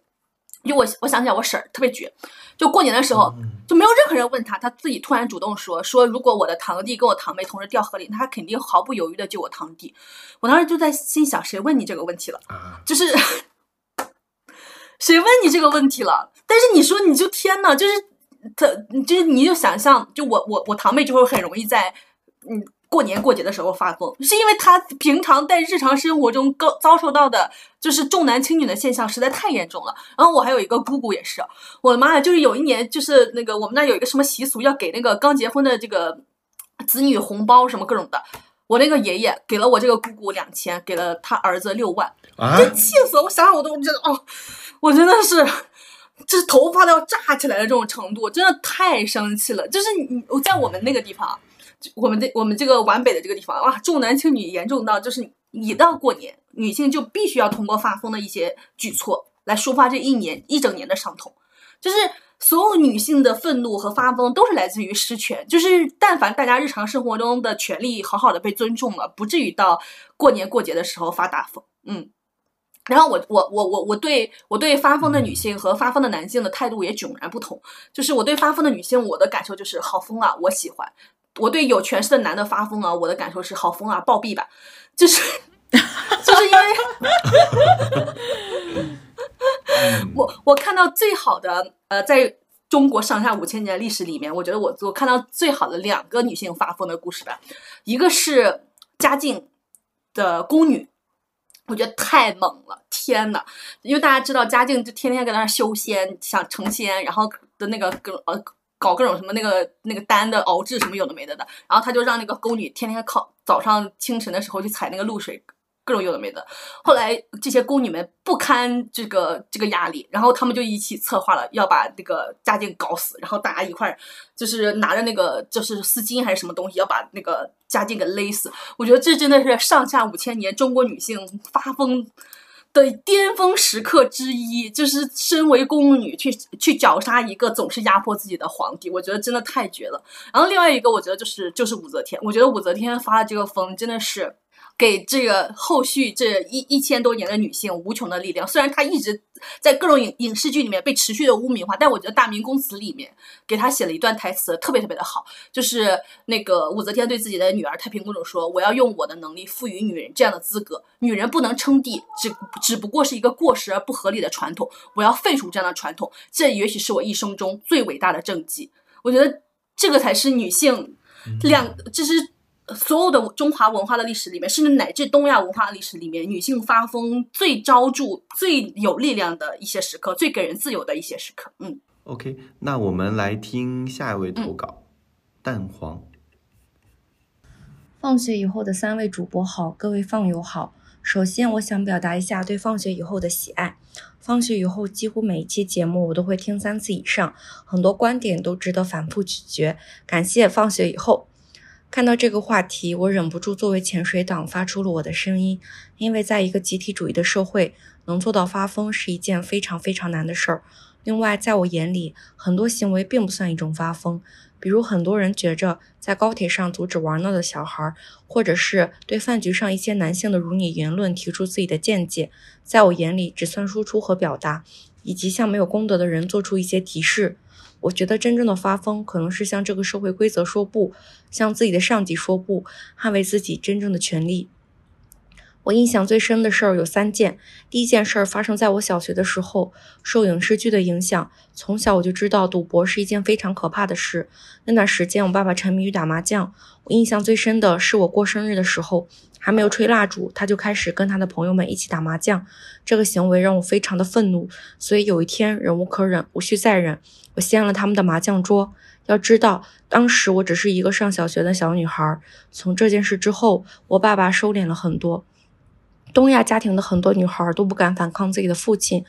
就我我想起来，我婶儿特别绝，就过年的时候就没有任何人问他，他自己突然主动说说，如果我的堂弟跟我堂妹同时掉河里，他肯定毫不犹豫的救我堂弟。我当时就在心想，谁问你这个问题了？就是 谁问你这个问题了？但是你说你就天呐，就是。他就是你就想象，就我我我堂妹就会很容易在嗯过年过节的时候发疯，是因为他平常在日常生活中遭遭受到的就是重男轻女的现象实在太严重了。然后我还有一个姑姑也是，我的妈呀，就是有一年就是那个我们那有一个什么习俗，要给那个刚结婚的这个子女红包什么各种的，我那个爷爷给了我这个姑姑两千，给了他儿子六万，真气死我！想想我都觉得哦，我真的是。这头发都要炸起来的这种程度，真的太生气了。就是你我在我们那个地方，我们这我们这个皖北的这个地方，哇，重男轻女严重到就是一到过年，女性就必须要通过发疯的一些举措来抒发这一年一整年的伤痛。就是所有女性的愤怒和发疯都是来自于失权。就是但凡大家日常生活中的权利好好的被尊重了，不至于到过年过节的时候发大疯。嗯。然后我我我我我对我对发疯的女性和发疯的男性的态度也迥然不同。就是我对发疯的女性，我的感受就是好疯啊，我喜欢；我对有权势的男的发疯啊，我的感受是好疯啊，暴毙吧！就是 就是因为，我我看到最好的呃，在中国上下五千年的历史里面，我觉得我我看到最好的两个女性发疯的故事吧，一个是嘉靖的宫女。我觉得太猛了，天呐！因为大家知道嘉靖就天天搁那儿修仙，想成仙，然后的那个呃搞各种什么那个那个丹的熬制什么有的没的的，然后他就让那个宫女天天靠早上清晨的时候去采那个露水。各种有的没的，后来这些宫女们不堪这个这个压力，然后他们就一起策划了要把那个嘉靖搞死，然后大家一块儿就是拿着那个就是丝巾还是什么东西要把那个嘉靖给勒死。我觉得这真的是上下五千年中国女性发疯的巅峰时刻之一，就是身为宫女去去绞杀一个总是压迫自己的皇帝，我觉得真的太绝了。然后另外一个我觉得就是就是武则天，我觉得武则天发的这个疯真的是。给这个后续这一一千多年的女性无穷的力量。虽然她一直在各种影影视剧里面被持续的污名化，但我觉得《大明宫词》里面给她写了一段台词，特别特别的好，就是那个武则天对自己的女儿太平公主说：“我要用我的能力赋予女人这样的资格，女人不能称帝，只只不过是一个过时而不合理的传统。我要废除这样的传统，这也许是我一生中最伟大的政绩。”我觉得这个才是女性两，这是。所有的中华文化的历史里面，甚至乃至东亚文化历史里面，女性发疯最招著、最有力量的一些时刻，最给人自由的一些时刻。嗯，OK，那我们来听下一位投稿，蛋黄。放学以后的三位主播好，各位放友好。首先，我想表达一下对放学以后的喜爱。放学以后，几乎每一期节目我都会听三次以上，很多观点都值得反复咀嚼。感谢放学以后。看到这个话题，我忍不住作为潜水党发出了我的声音。因为在一个集体主义的社会，能做到发疯是一件非常非常难的事儿。另外，在我眼里，很多行为并不算一种发疯。比如，很多人觉着在高铁上阻止玩闹的小孩，或者是对饭局上一些男性的辱你言论提出自己的见解，在我眼里只算输出和表达，以及向没有公德的人做出一些提示。我觉得真正的发疯，可能是向这个社会规则说不，向自己的上级说不，捍卫自己真正的权利。我印象最深的事儿有三件。第一件事儿发生在我小学的时候，受影视剧的影响，从小我就知道赌博是一件非常可怕的事。那段时间，我爸爸沉迷于打麻将。我印象最深的是我过生日的时候，还没有吹蜡烛，他就开始跟他的朋友们一起打麻将。这个行为让我非常的愤怒，所以有一天忍无可忍，无需再忍，我掀了他们的麻将桌。要知道，当时我只是一个上小学的小女孩。从这件事之后，我爸爸收敛了很多。东亚家庭的很多女孩都不敢反抗自己的父亲，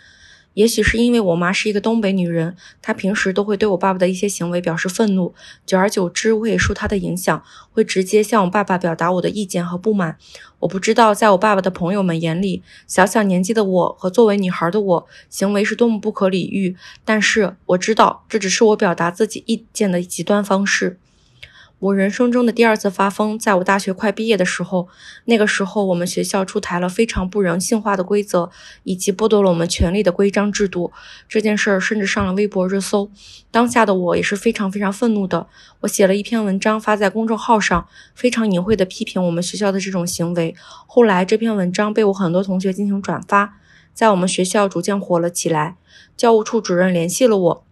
也许是因为我妈是一个东北女人，她平时都会对我爸爸的一些行为表示愤怒，久而久之，我也受她的影响，会直接向我爸爸表达我的意见和不满。我不知道，在我爸爸的朋友们眼里，小小年纪的我和作为女孩的我行为是多么不可理喻，但是我知道，这只是我表达自己意见的极端方式。我人生中的第二次发疯，在我大学快毕业的时候。那个时候，我们学校出台了非常不人性化的规则，以及剥夺了我们权利的规章制度。这件事儿甚至上了微博热搜。当下的我也是非常非常愤怒的。我写了一篇文章发在公众号上，非常隐晦的批评我们学校的这种行为。后来，这篇文章被我很多同学进行转发，在我们学校逐渐火了起来。教务处主任联系了我。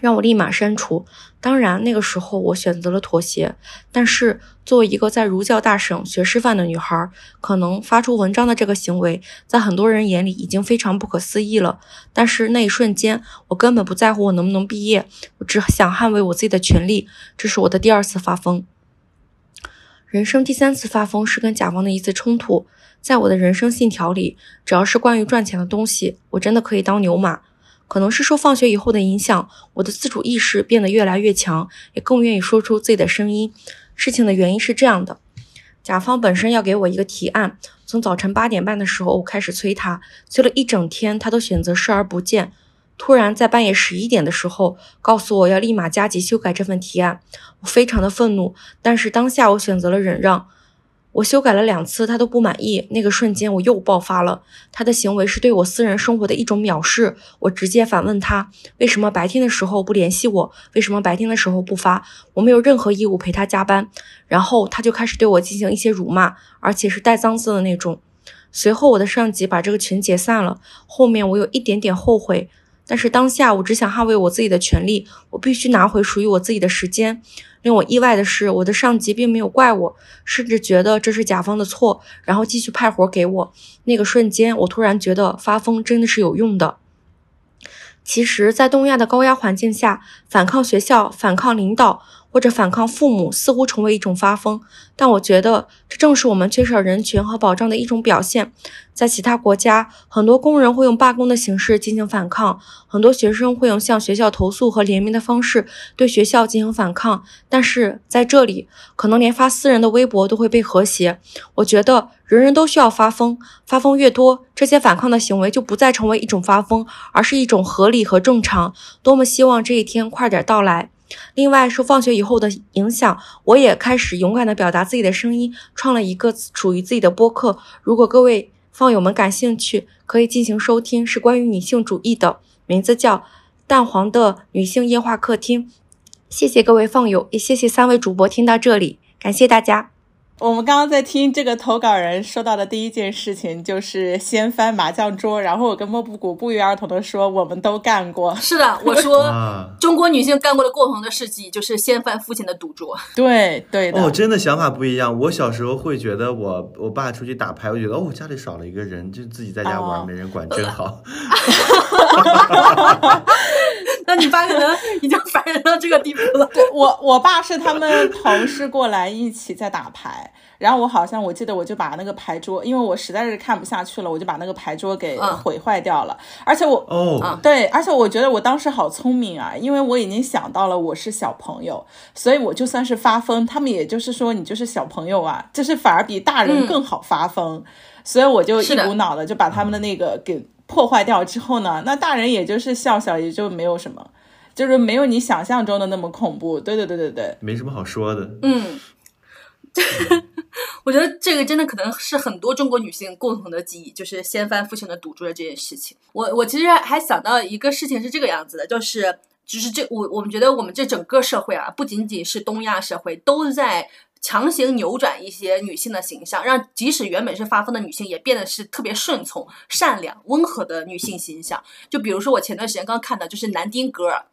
让我立马删除。当然，那个时候我选择了妥协。但是，作为一个在儒教大省学师范的女孩，可能发出文章的这个行为，在很多人眼里已经非常不可思议了。但是那一瞬间，我根本不在乎我能不能毕业，我只想捍卫我自己的权利。这是我的第二次发疯。人生第三次发疯是跟甲方的一次冲突。在我的人生信条里，只要是关于赚钱的东西，我真的可以当牛马。可能是受放学以后的影响，我的自主意识变得越来越强，也更愿意说出自己的声音。事情的原因是这样的：甲方本身要给我一个提案，从早晨八点半的时候我开始催他，催了一整天，他都选择视而不见。突然在半夜十一点的时候，告诉我要立马加急修改这份提案，我非常的愤怒，但是当下我选择了忍让。我修改了两次，他都不满意。那个瞬间，我又爆发了。他的行为是对我私人生活的一种藐视。我直接反问他：为什么白天的时候不联系我？为什么白天的时候不发？我没有任何义务陪他加班。然后他就开始对我进行一些辱骂，而且是带脏字的那种。随后，我的上级把这个群解散了。后面我有一点点后悔。但是当下我只想捍卫我自己的权利，我必须拿回属于我自己的时间。令我意外的是，我的上级并没有怪我，甚至觉得这是甲方的错，然后继续派活给我。那个瞬间，我突然觉得发疯真的是有用的。其实，在东亚的高压环境下，反抗学校、反抗领导或者反抗父母，似乎成为一种发疯。但我觉得，这正是我们缺少人权和保障的一种表现。在其他国家，很多工人会用罢工的形式进行反抗，很多学生会用向学校投诉和联名的方式对学校进行反抗。但是在这里，可能连发私人的微博都会被和谐。我觉得人人都需要发疯，发疯越多，这些反抗的行为就不再成为一种发疯，而是一种合理和正常。多么希望这一天快点到来！另外，受放学以后的影响，我也开始勇敢地表达自己的声音，创了一个属于自己的播客。如果各位放友们感兴趣，可以进行收听，是关于女性主义的，名字叫《蛋黄的女性夜话客厅》。谢谢各位放友，也谢谢三位主播听到这里，感谢大家。我们刚刚在听这个投稿人说到的第一件事情，就是掀翻麻将桌。然后我跟莫布谷不约而同的说，我们都干过。是的，我说 中国女性干过的共同的事迹就是掀翻父亲的赌桌。对对的。哦，真的想法不一样。我小时候会觉得我我爸出去打牌，我觉得哦家里少了一个人，就自己在家玩，没人管，真好。那你爸可能已经烦人到这个地步了。对 我，我爸是他们同事过来一起在打牌，然后我好像我记得我就把那个牌桌，因为我实在是看不下去了，我就把那个牌桌给毁坏掉了。而且我哦，对，而且我觉得我当时好聪明啊，因为我已经想到了我是小朋友，所以我就算是发疯，他们也就是说你就是小朋友啊，就是反而比大人更好发疯，所以我就一股脑的就把他们的那个给。破坏掉之后呢，那大人也就是笑笑，也就没有什么，就是没有你想象中的那么恐怖。对对对对对，没什么好说的。嗯，我觉得这个真的可能是很多中国女性共同的记忆，就是掀翻父亲的赌注的这件事情。我我其实还想到一个事情是这个样子的，就是就是这我我们觉得我们这整个社会啊，不仅仅是东亚社会，都在。强行扭转一些女性的形象，让即使原本是发疯的女性也变得是特别顺从、善良、温和的女性形象。就比如说我前段时间刚看的，就是南丁格尔，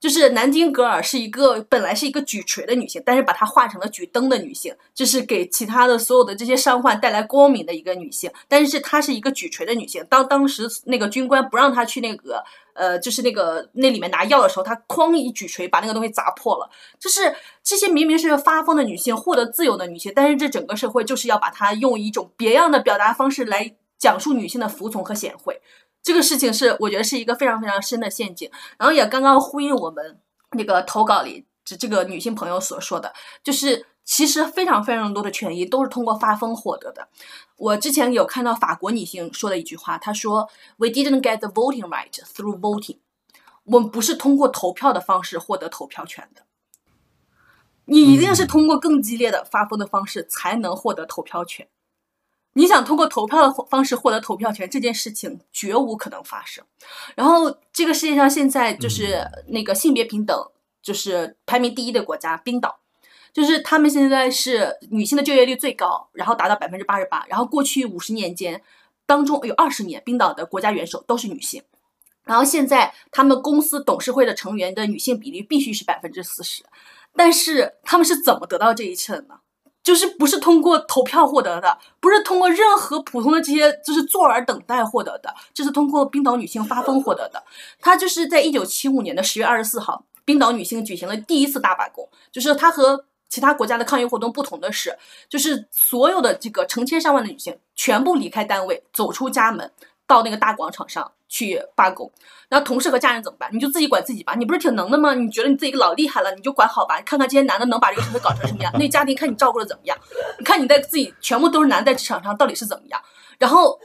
就是南丁格尔是一个本来是一个举锤的女性，但是把她画成了举灯的女性，就是给其他的所有的这些伤患带来光明的一个女性。但是她是一个举锤的女性，当当时那个军官不让她去那个。呃，就是那个那里面拿药的时候，他哐一举锤把那个东西砸破了。就是这些明明是发疯的女性，获得自由的女性，但是这整个社会就是要把它用一种别样的表达方式来讲述女性的服从和贤惠。这个事情是我觉得是一个非常非常深的陷阱。然后也刚刚呼应我们那个投稿里这这个女性朋友所说的，就是其实非常非常多的权益都是通过发疯获得的。我之前有看到法国女性说的一句话，她说：“We didn't get the voting right through voting。”我们不是通过投票的方式获得投票权的。你一定是通过更激烈的发疯的方式才能获得投票权。你想通过投票的方式获得投票权，这件事情绝无可能发生。然后，这个世界上现在就是那个性别平等就是排名第一的国家——冰岛。就是他们现在是女性的就业率最高，然后达到百分之八十八。然后过去五十年间当中有二十年，冰岛的国家元首都是女性。然后现在他们公司董事会的成员的女性比例必须是百分之四十。但是他们是怎么得到这一切的呢？就是不是通过投票获得的，不是通过任何普通的这些就是坐而等待获得的，这是通过冰岛女性发疯获得的。她就是在一九七五年的十月二十四号，冰岛女性举行了第一次大罢工，就是她和。其他国家的抗议活动不同的是，就是所有的这个成千上万的女性全部离开单位，走出家门，到那个大广场上去罢工。那同事和家人怎么办？你就自己管自己吧。你不是挺能的吗？你觉得你自己老厉害了，你就管好吧。看看这些男的能把这个社会搞成什么样，那家庭看你照顾的怎么样。你看你在自己全部都是男在职场上到底是怎么样。然后，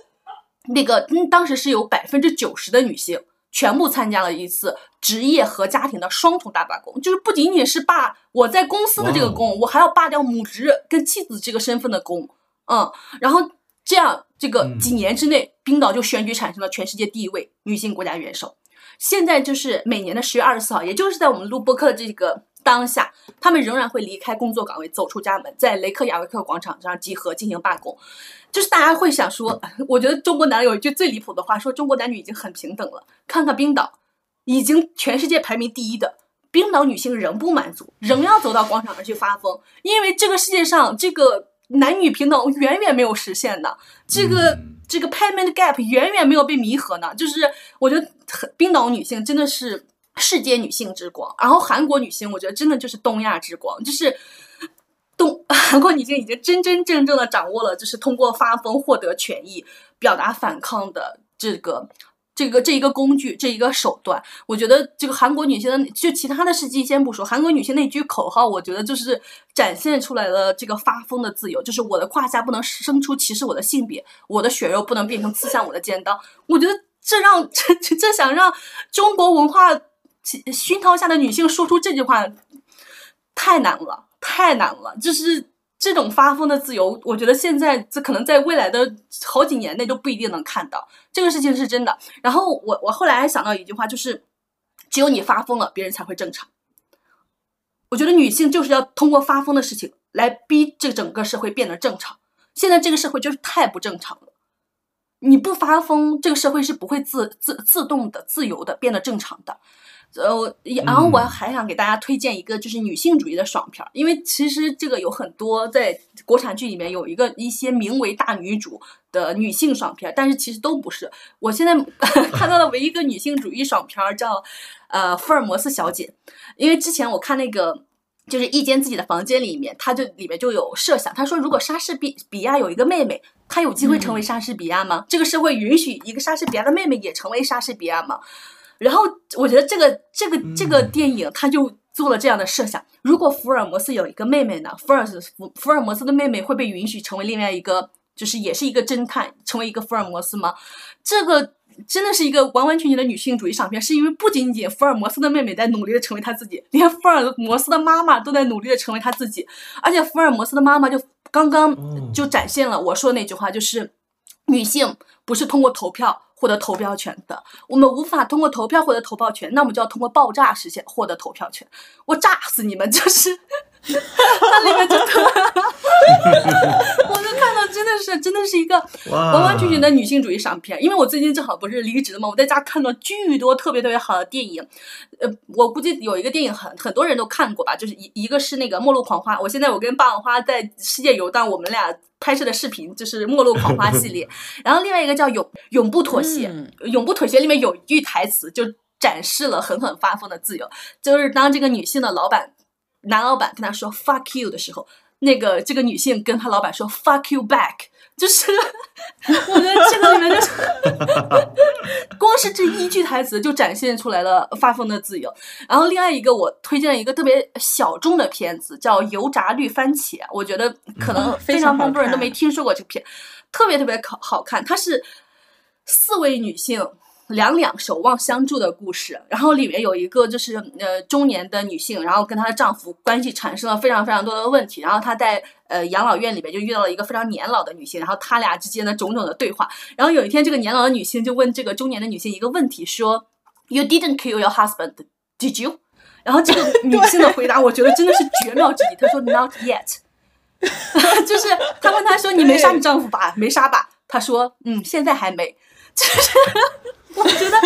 那个嗯，当时是有百分之九十的女性。全部参加了一次职业和家庭的双重大罢工，就是不仅仅是罢我在公司的这个工，我还要罢掉母职跟妻子这个身份的工，嗯，然后这样这个几年之内，冰岛就选举产生了全世界第一位女性国家元首。现在就是每年的十月二十四号，也就是在我们录播客的这个当下，他们仍然会离开工作岗位，走出家门，在雷克雅未克广场上集合进行罢工。就是大家会想说，我觉得中国男有一句最离谱的话，说中国男女已经很平等了。看看冰岛，已经全世界排名第一的冰岛女性仍不满足，仍要走到广场上去发疯，因为这个世界上这个男女平等远远没有实现的，这个这个 payment gap 远远没有被弥合呢。就是我觉得冰岛女性真的是世界女性之光，然后韩国女性我觉得真的就是东亚之光，就是。东 韩国女性已经真真正正的掌握了，就是通过发疯获得权益、表达反抗的这个、这个、这一个工具、这一个手段。我觉得这个韩国女性的，就其他的事迹先不说，韩国女性那句口号，我觉得就是展现出来了这个发疯的自由，就是我的胯下不能生出歧视我的性别，我的血肉不能变成刺向我的尖刀。我觉得这让 这这想让中国文化熏陶下的女性说出这句话，太难了。太难了，就是这种发疯的自由，我觉得现在这可能在未来的好几年内都不一定能看到。这个事情是真的。然后我我后来还想到一句话，就是只有你发疯了，别人才会正常。我觉得女性就是要通过发疯的事情来逼这整个社会变得正常。现在这个社会就是太不正常了，你不发疯，这个社会是不会自自自动的、自由的变得正常的。呃，然后我还想给大家推荐一个就是女性主义的爽片儿，因为其实这个有很多在国产剧里面有一个一些名为大女主的女性爽片儿，但是其实都不是。我现在 看到的唯一一个女性主义爽片儿叫呃福尔摩斯小姐，因为之前我看那个就是一间自己的房间里面，他就里面就有设想，他说如果莎士比比亚有一个妹妹，她有机会成为莎士比亚吗？这个社会允许一个莎士比亚的妹妹也成为莎士比亚吗？然后我觉得这个这个这个电影他就做了这样的设想：如果福尔摩斯有一个妹妹呢？福尔福福尔摩斯的妹妹会被允许成为另外一个，就是也是一个侦探，成为一个福尔摩斯吗？这个真的是一个完完全全的女性主义上片，是因为不仅仅福尔摩斯的妹妹在努力的成为她自己，连福尔摩斯的妈妈都在努力的成为她自己，而且福尔摩斯的妈妈就刚刚就展现了我说的那句话，就是女性不是通过投票。获得投票权的，我们无法通过投票获得投票权，那我们就要通过爆炸实现获得投票权。我炸死你们！就是，它里面真的，我就看到真的是真的是一个完完全全的女性主义赏片。因为我最近正好不是离职了嘛，我在家看到巨多特别特别好的电影。呃，我估计有一个电影很很多人都看过吧，就是一一个是那个《末路狂花》。我现在我跟霸王花在世界游荡，我们俩。拍摄的视频就是《末路狂花》系列，然后另外一个叫《永永不妥协》，《永不妥协》里面有一句台词就展示了狠狠发疯的自由，就是当这个女性的老板男老板跟他说 “fuck you” 的时候，那个这个女性跟他老板说 “fuck you back”。就是，我觉得这个里面就是，光是这一句台词就展现出来了发疯的自由。然后另外一个我推荐了一个特别小众的片子，叫《油炸绿番茄》，我觉得可能非常多人都没听说过这个片，特别特别好好看。它是四位女性。两两守望相助的故事，然后里面有一个就是呃中年的女性，然后跟她的丈夫关系产生了非常非常多的问题，然后她在呃养老院里面就遇到了一个非常年老的女性，然后他俩之间的种种的对话，然后有一天这个年老的女性就问这个中年的女性一个问题，说 You didn't kill your husband, did you？然后这个女性的回答我觉得真的是绝妙之极，她说 Not yet，就是她问她说 你没杀你丈夫吧？没杀吧？她说嗯现在还没，就是。我觉得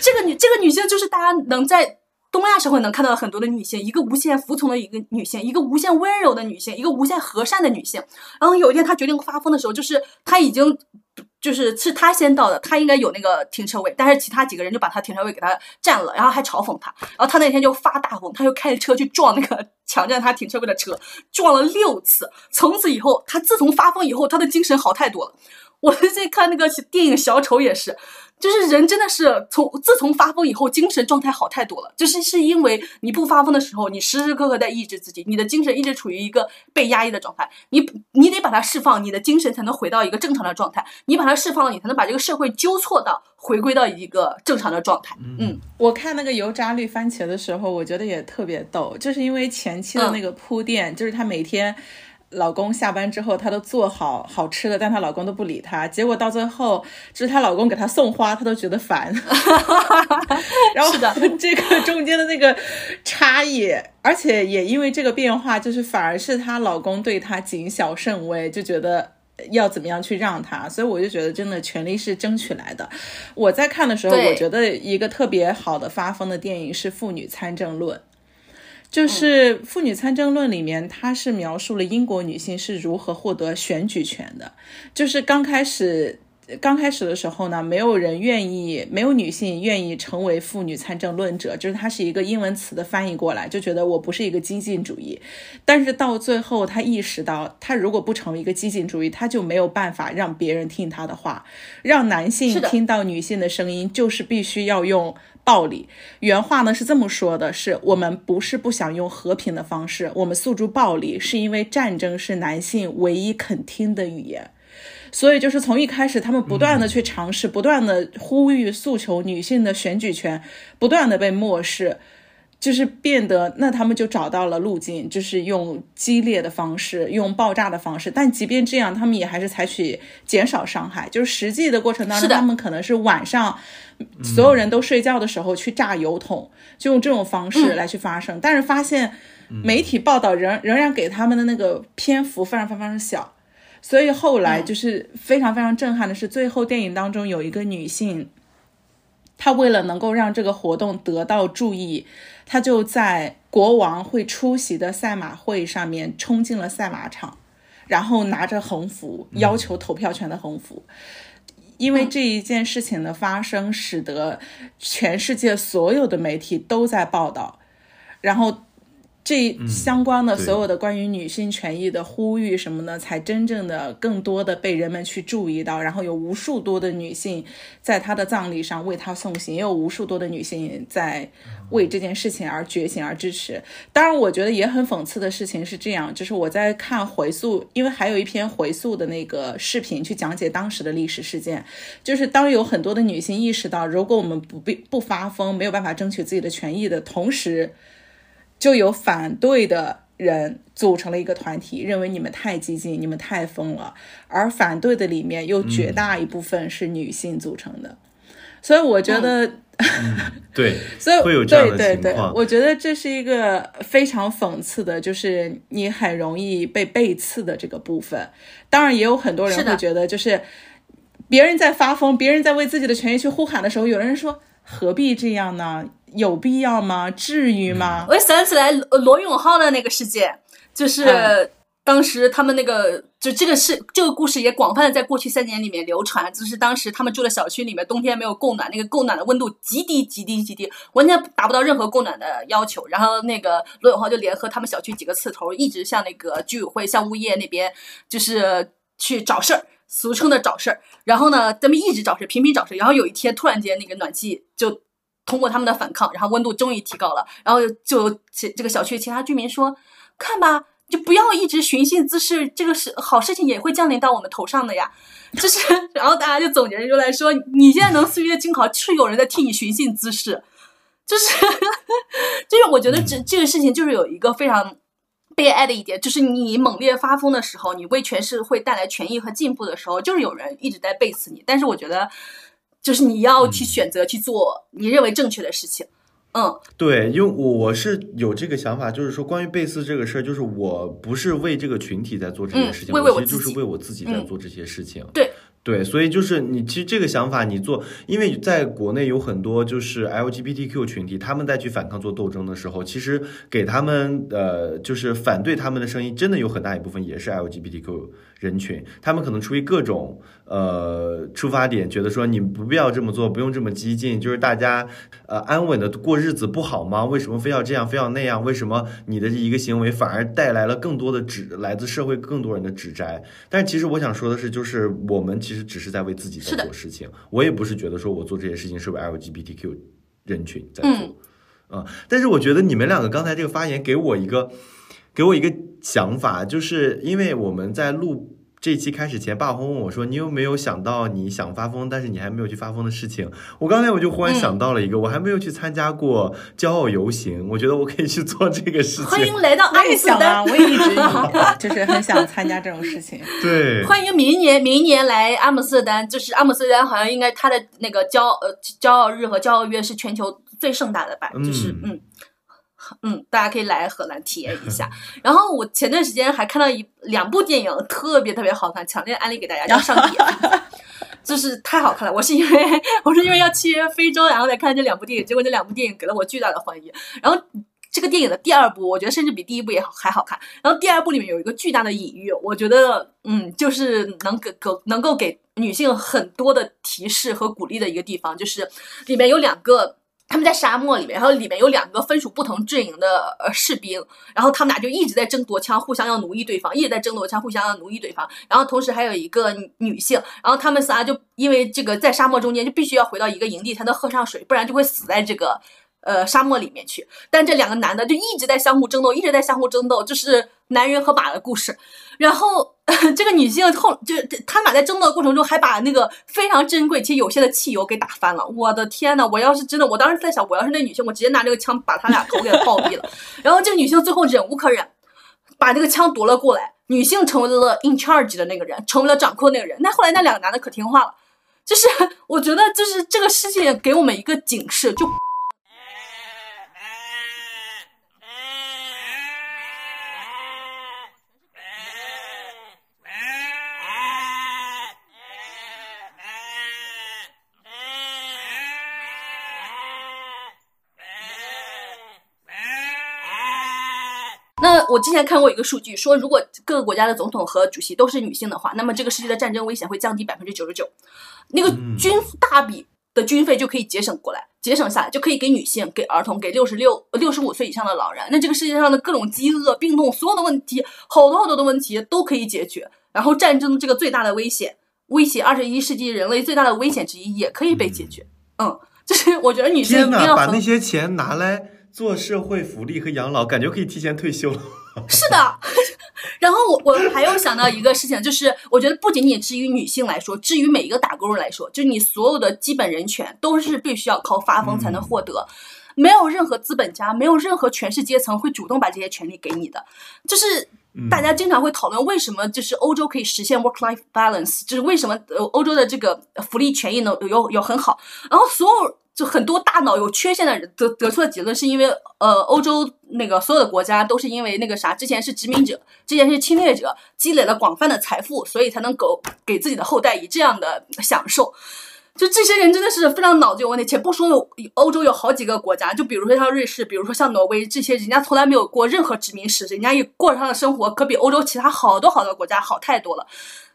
这个女这个女性就是大家能在东亚社会能看到的很多的女性，一个无限服从的一个女性，一个无限温柔的女性，一个无限和善的女性。然后有一天她决定发疯的时候，就是她已经就是是她先到的，她应该有那个停车位，但是其他几个人就把她停车位给她占了，然后还嘲讽她。然后她那天就发大疯，她就开着车去撞那个抢占她停车位的车，撞了六次。从此以后，她自从发疯以后，她的精神好太多了。我最近看那个电影《小丑》也是。就是人真的是从自从发疯以后，精神状态好太多了。就是是因为你不发疯的时候，你时时刻刻在抑制自己，你的精神一直处于一个被压抑的状态。你你得把它释放，你的精神才能回到一个正常的状态。你把它释放了，你才能把这个社会纠错到回归到一个正常的状态。嗯，我看那个油炸绿番茄的时候，我觉得也特别逗，就是因为前期的那个铺垫，就是他每天。老公下班之后，她都做好好吃的，但她老公都不理她。结果到最后，就是她老公给她送花，她都觉得烦。然后 这个中间的那个差异，而且也因为这个变化，就是反而是她老公对她谨小慎微，就觉得。要怎么样去让她？所以我就觉得，真的权利是争取来的。我在看的时候，我觉得一个特别好的发疯的电影是《妇女参政论》。就是《妇女参政论》里面，它是描述了英国女性是如何获得选举权的。就是刚开始，刚开始的时候呢，没有人愿意，没有女性愿意成为妇女参政论者，就是它是一个英文词的翻译过来，就觉得我不是一个激进主义。但是到最后，他意识到，他如果不成为一个激进主义，他就没有办法让别人听他的话，让男性听到女性的声音，就是必须要用暴力。原话呢是这么说的：是我们不是不想用和平的方式，我们诉诸暴力，是因为战争是男性唯一肯听的语言。所以就是从一开始，他们不断的去尝试，不断的呼吁诉求女性的选举权，不断的被漠视，就是变得那他们就找到了路径，就是用激烈的方式，用爆炸的方式。但即便这样，他们也还是采取减少伤害，就是实际的过程当中，他们可能是晚上所有人都睡觉的时候去炸油桶，就用这种方式来去发生。但是发现媒体报道仍仍然给他们的那个篇幅非常非常小。所以后来就是非常非常震撼的是，最后电影当中有一个女性，她为了能够让这个活动得到注意，她就在国王会出席的赛马会上面冲进了赛马场，然后拿着横幅要求投票权的横幅。因为这一件事情的发生，使得全世界所有的媒体都在报道，然后这相关的所有的关于女性权益的呼吁什么的，才真正的更多的被人们去注意到。然后有无数多的女性在她的葬礼上为她送行，也有无数多的女性在为这件事情而觉醒而支持。当然，我觉得也很讽刺的事情是这样，就是我在看回溯，因为还有一篇回溯的那个视频去讲解当时的历史事件，就是当有很多的女性意识到，如果我们不必不发疯，没有办法争取自己的权益的同时，就有反对的人组成了一个团体，认为你们太激进，你们太疯了。而反对的里面又绝大一部分是女性组成的，所以我觉得，对，所以会有这样的对对对情况，我觉得这是一个非常讽刺的，就是你很容易被背刺的这个部分。当然，也有很多人会觉得，就是别人在发疯，别人在为自己的权益去呼喊的时候，有人说何必这样呢？有必要吗？至于吗？我也想起来罗罗永浩的那个事件，就是嗯当时他们那个，就这个事这个故事也广泛的在过去三年里面流传，就是当时他们住的小区里面冬天没有供暖，那个供暖的温度极低极低极低，完全达不到任何供暖的要求。然后那个罗永浩就联合他们小区几个刺头，一直向那个居委会、向物业那边就是去找事儿。俗称的找事儿，然后呢，他们一直找事，频频找事，然后有一天突然间那个暖气就通过他们的反抗，然后温度终于提高了，然后就其这个小区其他居民说，看吧，就不要一直寻衅滋事，这个是好事情也会降临到我们头上的呀。就是，然后大家就总结出来说，你现在能岁月静好，是有人在替你寻衅滋事。就是，就是我觉得这这个事情就是有一个非常悲哀的一点，就是你猛烈发疯的时候，你为全社会带来权益和进步的时候，就是有人一直在背刺你。但是我觉得，就是你要去选择去做你认为正确的事情。嗯，对，因为我我是有这个想法，就是说关于贝斯这个事儿，就是我不是为这个群体在做这件事情，嗯为为我其实就是为我自己在嗯做这些事情。对。对，所以就是你其实这个想法你做，因为在国内有很多就是 LGBTQ 群体，他们在去反抗做斗争的时候，其实给他们呃就是反对他们的声音，真的有很大一部分也是 LGBTQ 人群，他们可能出于各种呃出发点，觉得说你不必要这么做，不用这么激进，就是大家呃安稳的过日子不好吗？为什么非要这样，非要那样？为什么你的一个行为反而带来了更多的指来自社会更多人的指摘？但其实我想说的是，就是我们其实只是在为自己在做事情，我也不是觉得说我做这些事情是为 LGBTQ 人群在做。嗯啊、但是我觉得你们两个刚才这个发言给我一个，给我一个想法，就是因为我们在录这一期开始前，爸问我说：“你有没有想到你想发疯，但是你还没有去发疯的事情？”我刚才我就忽然想到了一个，我还没有去参加过骄傲游行，我觉得我可以去做这个事情。欢迎来到阿姆斯特丹，我也一直 就是很想参加这种事情。对，欢迎明年明年来阿姆斯特丹，就是阿姆斯特丹好像应该它的那个骄呃骄傲日和骄傲月是全球最盛大的吧，就是嗯。嗯，嗯大家可以来荷兰体验一下。然后我前段时间还看到一两部电影，特别特别好看，强烈安利给大家，叫《上帝》，就是太好看了。我是因为我是因为要去非洲，然后再看这两部电影，结果这两部电影给了我巨大的欢愉。然后这个电影的第二部，我觉得甚至比第一部也好还好看。然后第二部里面有一个巨大的隐喻，我觉得嗯，就是能给给能够给女性很多的提示和鼓励的一个地方，就是里面有两个。他们在沙漠里面，然后里面有两个分属不同阵营的呃士兵，然后他们俩就一直在争夺枪，互相要奴役对方，一直在争夺枪，互相要奴役对方。然后同时还有一个女性，然后他们仨就因为这个在沙漠中间就必须要回到一个营地才能喝上水，不然就会死在这个呃沙漠里面去。但这两个男的就一直在相互争斗，一直在相互争斗，就是男人和马的故事。然后 这个女性后就他们俩在争斗的过程中，还把那个非常珍贵且有限的汽油给打翻了。我的天呐，我要是真的，我当时在想，我要是那女性，我直接拿这个枪把他俩头给暴毙了。然后这个女性最后忍无可忍，把这个枪夺了过来。女性成为了 in charge 的那个人，成为了掌控那个人。那后来那两个男的可听话了。就是我觉得，就是这个事情给我们一个警示，就。那我之前看过一个数据，说如果各个国家的总统和主席都是女性的话，那么这个世界的战争危险会降低百分之九十九，那个军大笔的军费就可以节省过来，节省下来就可以给女性、给儿童、给六十六、六十五岁以上的老人。那这个世界上的各种饥饿、病痛，所有的问题，好多好多的问题都可以解决。然后战争这个最大的危险，威胁二十一世纪人类最大的危险之一，也可以被解决。嗯，就是我觉得女性一定要把那些钱拿来。做社会福利和养老，感觉可以提前退休了。是的，然后我我还有想到一个事情，就是我觉得不仅仅至于女性来说，至于每一个打工人来说，就是你所有的基本人权都是必须要靠发疯才能获得，没有任何资本家，没有任何权势阶层会主动把这些权利给你的。就是大家经常会讨论为什么就是欧洲可以实现 work life balance，就是为什么呃欧洲的这个福利权益呢有有很好，然后所有。就很多大脑有缺陷的人得得出的结论，是因为呃，欧洲那个所有的国家都是因为那个啥，之前是殖民者，之前是侵略者，积累了广泛的财富，所以才能够给自己的后代以这样的享受。就这些人真的是非常脑子有问题，且不说有欧洲有好几个国家，就比如说像瑞士，比如说像挪威这些，人家从来没有过任何殖民史，人家也过上的生活可比欧洲其他好多好多国家好太多了。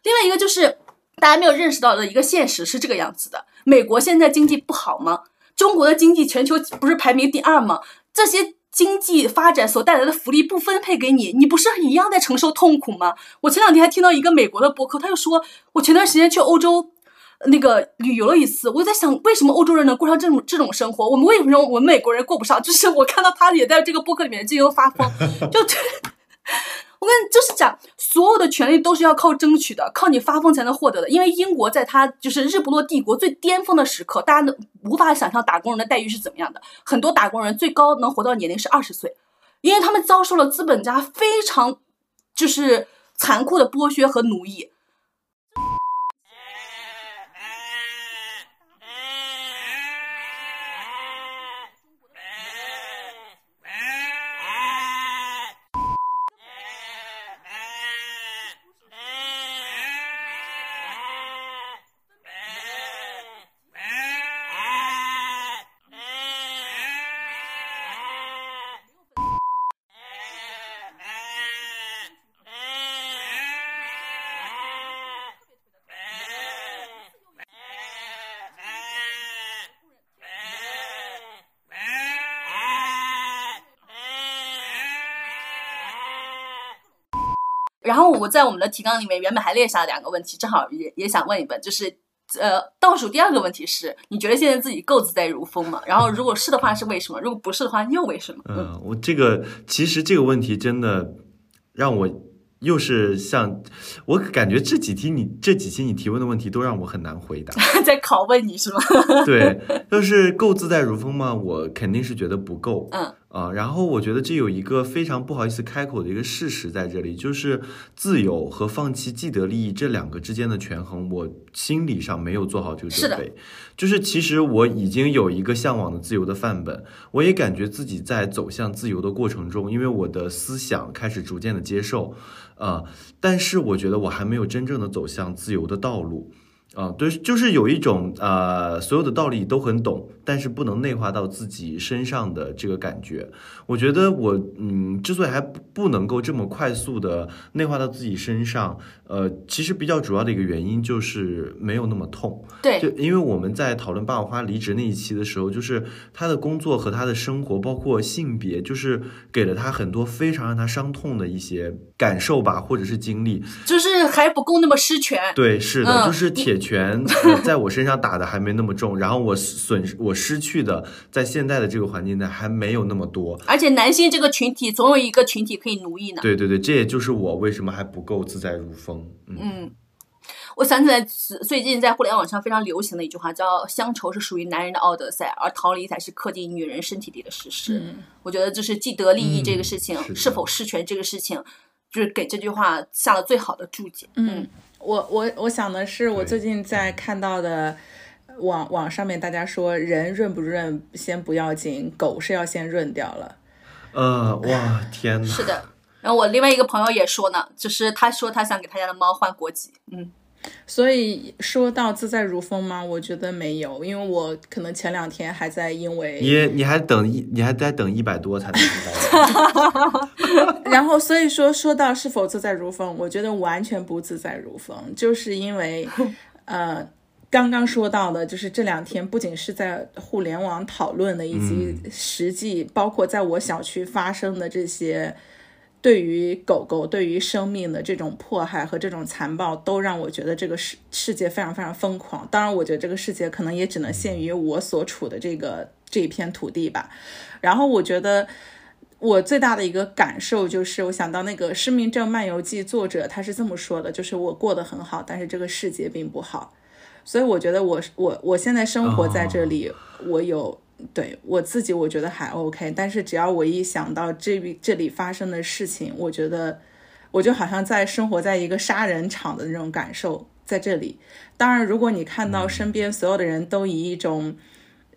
另外一个就是大家没有认识到的一个现实是这个样子的：美国现在经济不好吗？中国的经济全球不是排名第二吗？这些经济发展所带来的福利不分配给你，你不是一样在承受痛苦吗？我前两天还听到一个美国的博客，他就说，我前段时间去欧洲那个旅游了一次，我在想，为什么欧洲人能过上这种这种生活，我们为什么我们美国人过不上？就是我看到他也在这个博客里面进行发疯，就。我跟你就是讲，所有的权利都是要靠争取的，靠你发疯才能获得的。因为英国在它就是日不落帝国最巅峰的时刻，大家能无法想象打工人的待遇是怎么样的。很多打工人最高能活到年龄是二十岁，因为他们遭受了资本家非常就是残酷的剥削和奴役。我在我们的提纲里面原本还列下了两个问题，正好也也想问一问，就是呃倒数第二个问题是，你觉得现在自己够自在如风吗？然后如果是的话是为什么？如果不是的话又为什么？嗯，我这个其实这个问题真的让我又是像我感觉这几题你这几期你提问的问题都让我很难回答，在拷问你是吗？对，就是够自在如风吗？我肯定是觉得不够。嗯啊，然后我觉得这有一个非常不好意思开口的一个事实在这里，就是自由和放弃既得利益这两个之间的权衡，我心理上没有做好这个准备。就是其实我已经有一个向往的自由的范本，我也感觉自己在走向自由的过程中，因为我的思想开始逐渐的接受，啊，但是我觉得我还没有真正的走向自由的道路。啊，对，就是有一种呃，所有的道理都很懂，但是不能内化到自己身上的这个感觉。我觉得我嗯，之所以还不能够这么快速的内化到自己身上，呃，其实比较主要的一个原因就是没有那么痛。对，就因为我们在讨论霸王花离职那一期的时候，就是他的工作和他的生活，包括性别，就是给了他很多非常让他伤痛的一些感受吧，或者是经历，就是还不够那么失权。对，是的，嗯就是铁拳 在我身上打的还没那么重，然后我损失我失去的在现在的这个环境内还没有那么多。而且男性这个群体总有一个群体可以奴役呢。对对对，这也就是我为什么还不够自在如风。嗯，嗯，我想起来最近在互联网上非常流行的一句话，叫“乡愁是属于男人的奥德赛，而逃离才是刻进女人身体里的事实”嗯我觉得就是既得利益这个事情，嗯是是否失权这个事情，就是给这句话下了最好的注解。嗯，我我我想的是，我最近在看到的网网上面大家说，人润不润先不要紧，狗是要先润掉了。呃，哇，天哪！是的。然后我另外一个朋友也说呢，就是他说他想给他家的猫换国籍。嗯，所以说到自在如风吗？我觉得没有，因为我可能前两天还在因为，你你还等一，你还在等一百多才能。然后所以说说到是否自在如风，我觉得完全不自在如风，就是因为，呃。刚刚说到的，就是这两天不仅是在互联网讨论的，以及实际包括在我小区发生的这些对于狗狗、对于生命的这种迫害和这种残暴，都让我觉得这个世世界非常非常疯狂。当然，我觉得这个世界可能也只能限于我所处的这个这一片土地吧。然后，我觉得我最大的一个感受就是，我想到那个《失明症漫游记》作者他是这么说的，就是我过得很好，但是这个世界并不好。所以我觉得我我我现在生活在这里，我有对我自己，我觉得还 OK。但是只要我一想到这这里发生的事情，我觉得我就好像在生活在一个杀人场的那种感受在这里。当然，如果你看到身边所有的人都以一种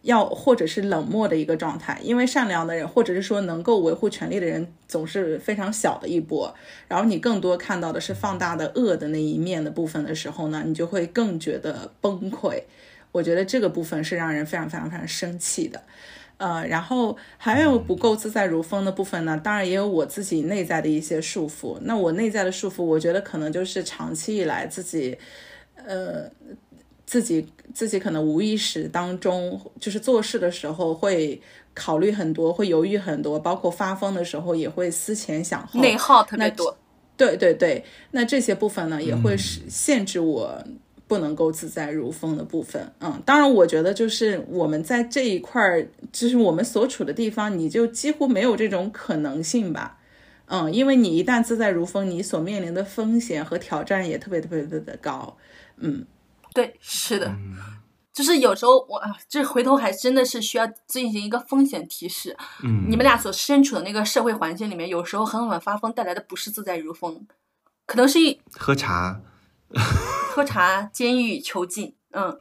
要或者是冷漠的一个状态，因为善良的人或者是说能够维护权利的人总是非常小的一波，然后你更多看到的是放大的恶的那一面的部分的时候呢，你就会更觉得崩溃。我觉得这个部分是让人非常非常非常生气的。呃，然后还有不够自在如风的部分呢，当然也有我自己内在的一些束缚。那我内在的束缚，我觉得可能就是长期以来自己，呃。自己自己可能无意识当中，就是做事的时候会考虑很多，会犹豫很多，包括发疯的时候也会思前想后，内耗特别多。对对对，那这些部分呢，也会是限制我不能够自在如风的部分。嗯，当然，我觉得就是我们在这一块儿，就是我们所处的地方，你就几乎没有这种可能性吧。嗯，因为你一旦自在如风，你所面临的风险和挑战也特别特别特别的高。嗯。对，是的，就是有时候我啊，这回头还真的是需要进行一个风险提示。嗯，你们俩所身处的那个社会环境里面，有时候狠狠发疯带来的不是自在如风，可能是一喝茶，喝茶、监狱、囚禁。嗯，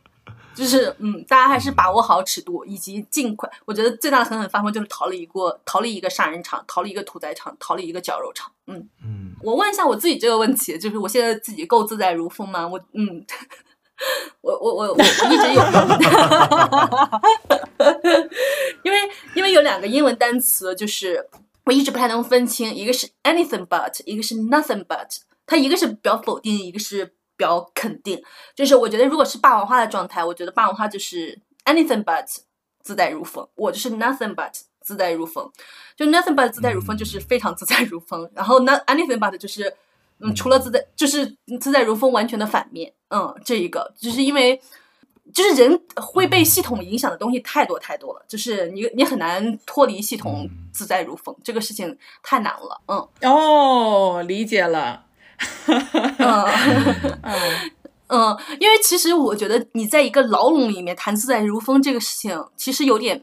就是嗯，大家还是把握好尺度，以及尽快。我觉得最大的狠狠发疯就是逃离一个逃离一个杀人场，逃离一个屠宰场，逃离一个绞肉场。嗯嗯，我问一下我自己这个问题，就是我现在自己够自在如风吗？我嗯。我我我我我一直有，因为因为有两个英文单词，就是我一直不太能分清，一个是 anything but，一个是 nothing but。它一个是表否定，一个是表肯定。就是我觉得如果是霸王花的状态，我觉得霸王花就是 anything but 自带如风，我就是 nothing but 自带如风。就 nothing but 自带如风就是非常自在如风，然后 not anything but 就是。嗯，除了自在，就是自在如风完全的反面。嗯，这一个就是因为，就是人会被系统影响的东西太多太多了，就是你你很难脱离系统自在如风，这个事情太难了。嗯，哦，理解了。嗯嗯，因为其实我觉得你在一个牢笼里面谈自在如风这个事情，其实有点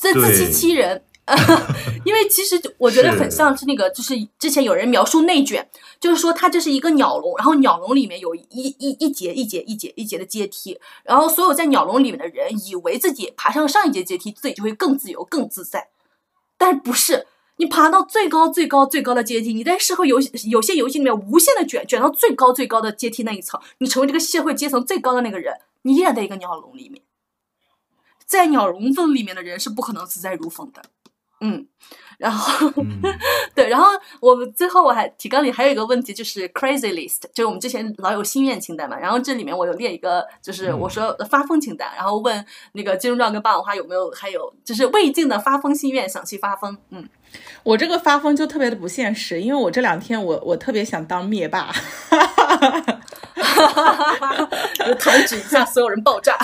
在自欺欺人。因为其实我觉得很像是那个，就是之前有人描述内卷，就是说它这是一个鸟笼，然后鸟笼里面有一一一节一节一节一节的阶梯，然后所有在鸟笼里面的人以为自己爬上上一节阶梯，自己就会更自由、更自在，但是不是？你爬到最高最高最高的阶梯，你在社会游戏有些游戏里面无限的卷卷到最高最高的阶梯那一层，你成为这个社会阶层最高的那个人，你依然在一个鸟笼里面，在鸟笼子里面的人是不可能自在如风的。嗯，然后、嗯。对，然后我们最后我还提纲里还有一个问题，就是 crazy list，就是我们之前老有心愿清单嘛，然后这里面我有列一个，就是我说发疯清单，然后问那个金钟罩跟霸王花有没有还有就是未尽的发疯心愿，想去发疯，嗯，我这个发疯就特别的不现实，因为我这两天我我特别想当灭霸 就弹指一下所有人爆炸，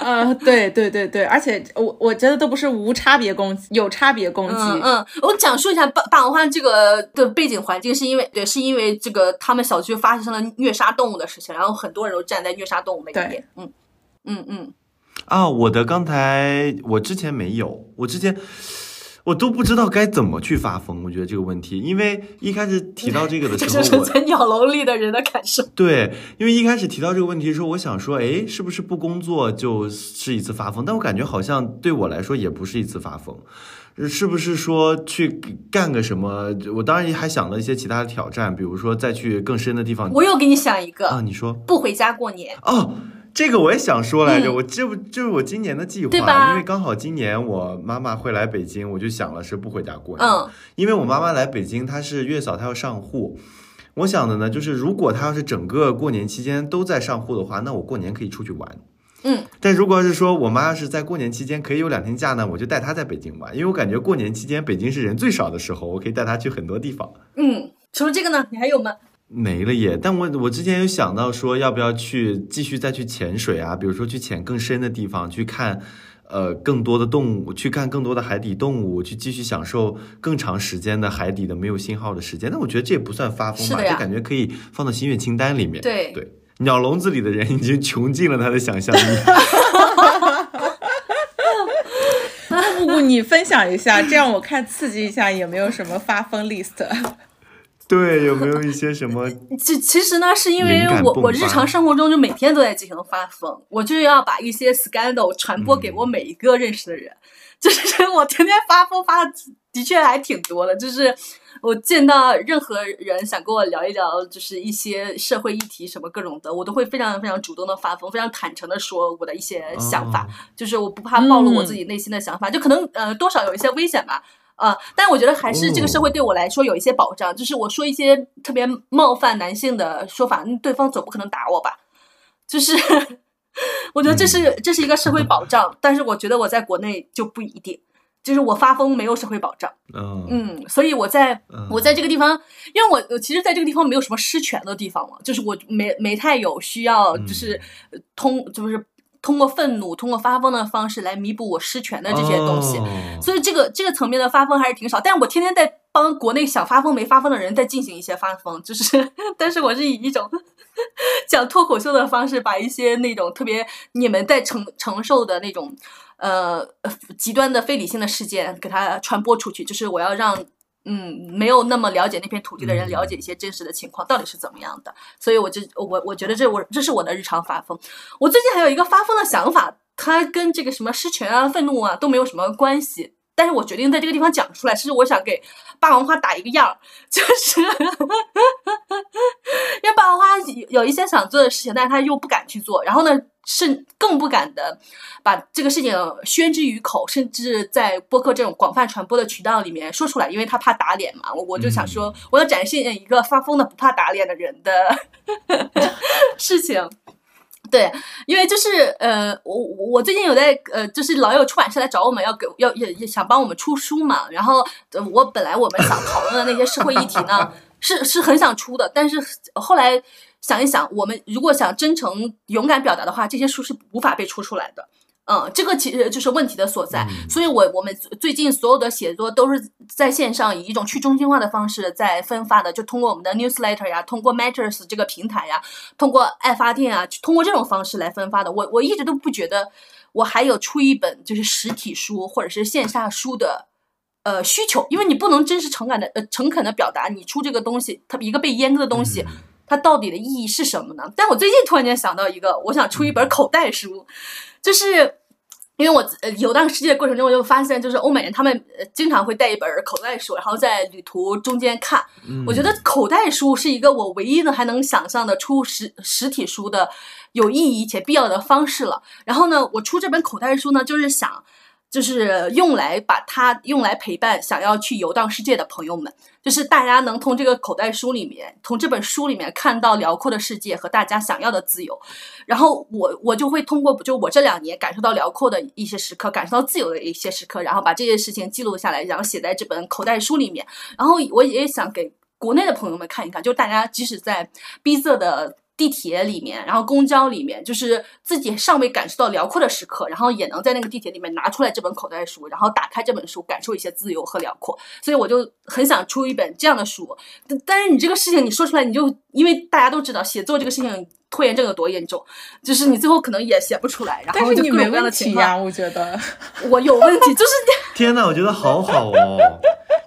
呃，对对对对，而且我我觉得都不是无差别攻击，有差别攻击，嗯嗯，我讲述一下霸霸王花这个的背景环境，是因为对，是因为这个他们小区发生了虐杀动物的事情，然后很多人都站在虐杀动物那一边，嗯嗯嗯。啊，我的刚才我之前没有，我之前我都不知道该怎么去发疯。我觉得这个问题，因为一开始提到这个的时候，这是在鸟笼里的人的感受。对，因为一开始提到这个问题的时候，我想说，哎，是不是不工作就是一次发疯？但我感觉好像对我来说也不是一次发疯，是不是说去干个什么？我当然还想了一些其他的挑战，比如说再去更深的地方。我又给你想一个，啊，你说不回家过年。哦。这个我也想说来着，嗯我这不就是我今年的计对吧划？因为刚好今年我妈妈会来北京，我就想了是不回家过年。嗯因为我妈妈来北京，她是月嫂，她要上户。我想的呢，就是如果她要是整个过年期间都在上户的话，那我过年可以出去玩。嗯，但如果要是说我妈要是在过年期间可以有两天假呢，我就带她在北京玩，因为我感觉过年期间北京是人最少的时候，我可以带她去很多地方。嗯，除了这个呢，你还有吗？没了耶！但我我之前有想到说，要不要去继续再去潜水啊？比如说去潜更深的地方，去看呃更多的动物，去看更多的海底动物，去继续享受更长时间的海底的没有信号的时间。那我觉得这也不算发疯吧，就感觉可以放到心愿清单里面。对对，鸟笼子里的人已经穷尽了他的想象力。不不，你分享一下，这样我看刺激一下有没有什么发疯 list。对，有没有一些什么？其其实呢，是因为我我日常生活中就每天都在进行发疯，我就要把一些 scandal 传播给我每一个认识的人，就是我天天发疯发的的确还挺多的，就是我见到任何人想跟我聊一聊，就是一些社会议题什么各种的，我都会非常非常主动的发疯，非常坦诚的说我的一些想法，哦就是我不怕暴露我自己内心的想法，就可能呃多少有一些危险吧。啊、但我觉得还是这个社会对我来说有一些保障，就是我说一些特别冒犯男性的说法，嗯对方总不可能打我吧？就是 我觉得这是、这是一个社会保障，但是我觉得我在国内就不一定，就是我发疯没有社会保障。嗯嗯，所以我在嗯我在这个地方，因为我我其实在这个地方没有什么失权的地方嘛，就是我没没太有需要，就是呃通就是通过愤怒、通过发疯的方式来弥补我失权的这些东西。哦所以这个这个层面的发疯还是挺少，但是我天天在帮国内想发疯没发疯的人在进行一些发疯，就是，但是我是以一种 讲脱口秀的方式，把一些那种特别你们在承承受的那种呃极端的非理性的事件给它传播出去，就是我要让。嗯，没有那么了解那片土地的人了解一些真实的情况到底是怎么样的，所以我就我我觉得这我这是我的日常发疯。我最近还有一个发疯的想法，它跟这个什么失权啊、愤怒啊都没有什么关系，但是我决定在这个地方讲出来，是我想给霸王花打一个样儿，就是 因为霸王花有有一些想做的事情，但是他又不敢去做，然后呢，是更不敢的把这个事情宣之于口，甚至在播客这种广泛传播的渠道里面说出来，因为他怕打脸嘛。我我就想说，我要展现一个发疯的不怕打脸的人的 事情。对，因为就是呃，我我最近有在呃，就是老有出版社来找我们，要给要也也想帮我们出书嘛。然后呃我本来我们想讨论的那些社会议题呢，是是很想出的，但是后来想一想，我们如果想真诚勇敢表达的话，这些书是无法被出出来的。嗯，这个其实就是问题的所在。所以我我们最近所有的写作都是在线上以一种去中心化的方式在分发的，就通过我们的 newsletter 呀，通过 Matters 这个平台呀，通过爱发电啊，通过这种方式来分发的。我我一直都不觉得我还有出一本就是实体书或者是线下书的呃需求，因为你不能真实诚恳的呃诚恳的表达你出这个东西，它一个被阉割的东西。它到底的意义是什么呢？但我最近突然间想到一个，我想出一本口袋书，就是因为我呃游荡世界的过程中，我就发现，就是欧美人他们经常会带一本口袋书，然后在旅途中间看。我觉得口袋书是一个我唯一的还能想象的出实实体书的有意义且必要的方式了。然后呢，我出这本口袋书呢，就是想。就是用来把它用来陪伴想要去游荡世界的朋友们，就是大家能从这个口袋书里面，从这本书里面看到辽阔的世界和大家想要的自由。然后我我就会通过就我这两年感受到辽阔的一些时刻，感受到自由的一些时刻，然后把这些事情记录下来，然后写在这本口袋书里面。然后我也想给国内的朋友们看一看，就大家即使在逼仄的。地铁里面，然后公交里面，就是自己尚未感受到辽阔的时刻，然后也能在那个地铁里面拿出来这本口袋书，然后打开这本书，感受一些自由和辽阔。所以我就很想出一本这样的书。但是你这个事情你说出来，你就因为大家都知道写作这个事情拖延症有多严重，就是你最后可能也写不出来。然后就各种各样的情况，我觉得我有问题，就是 天呐，我觉得好好哦。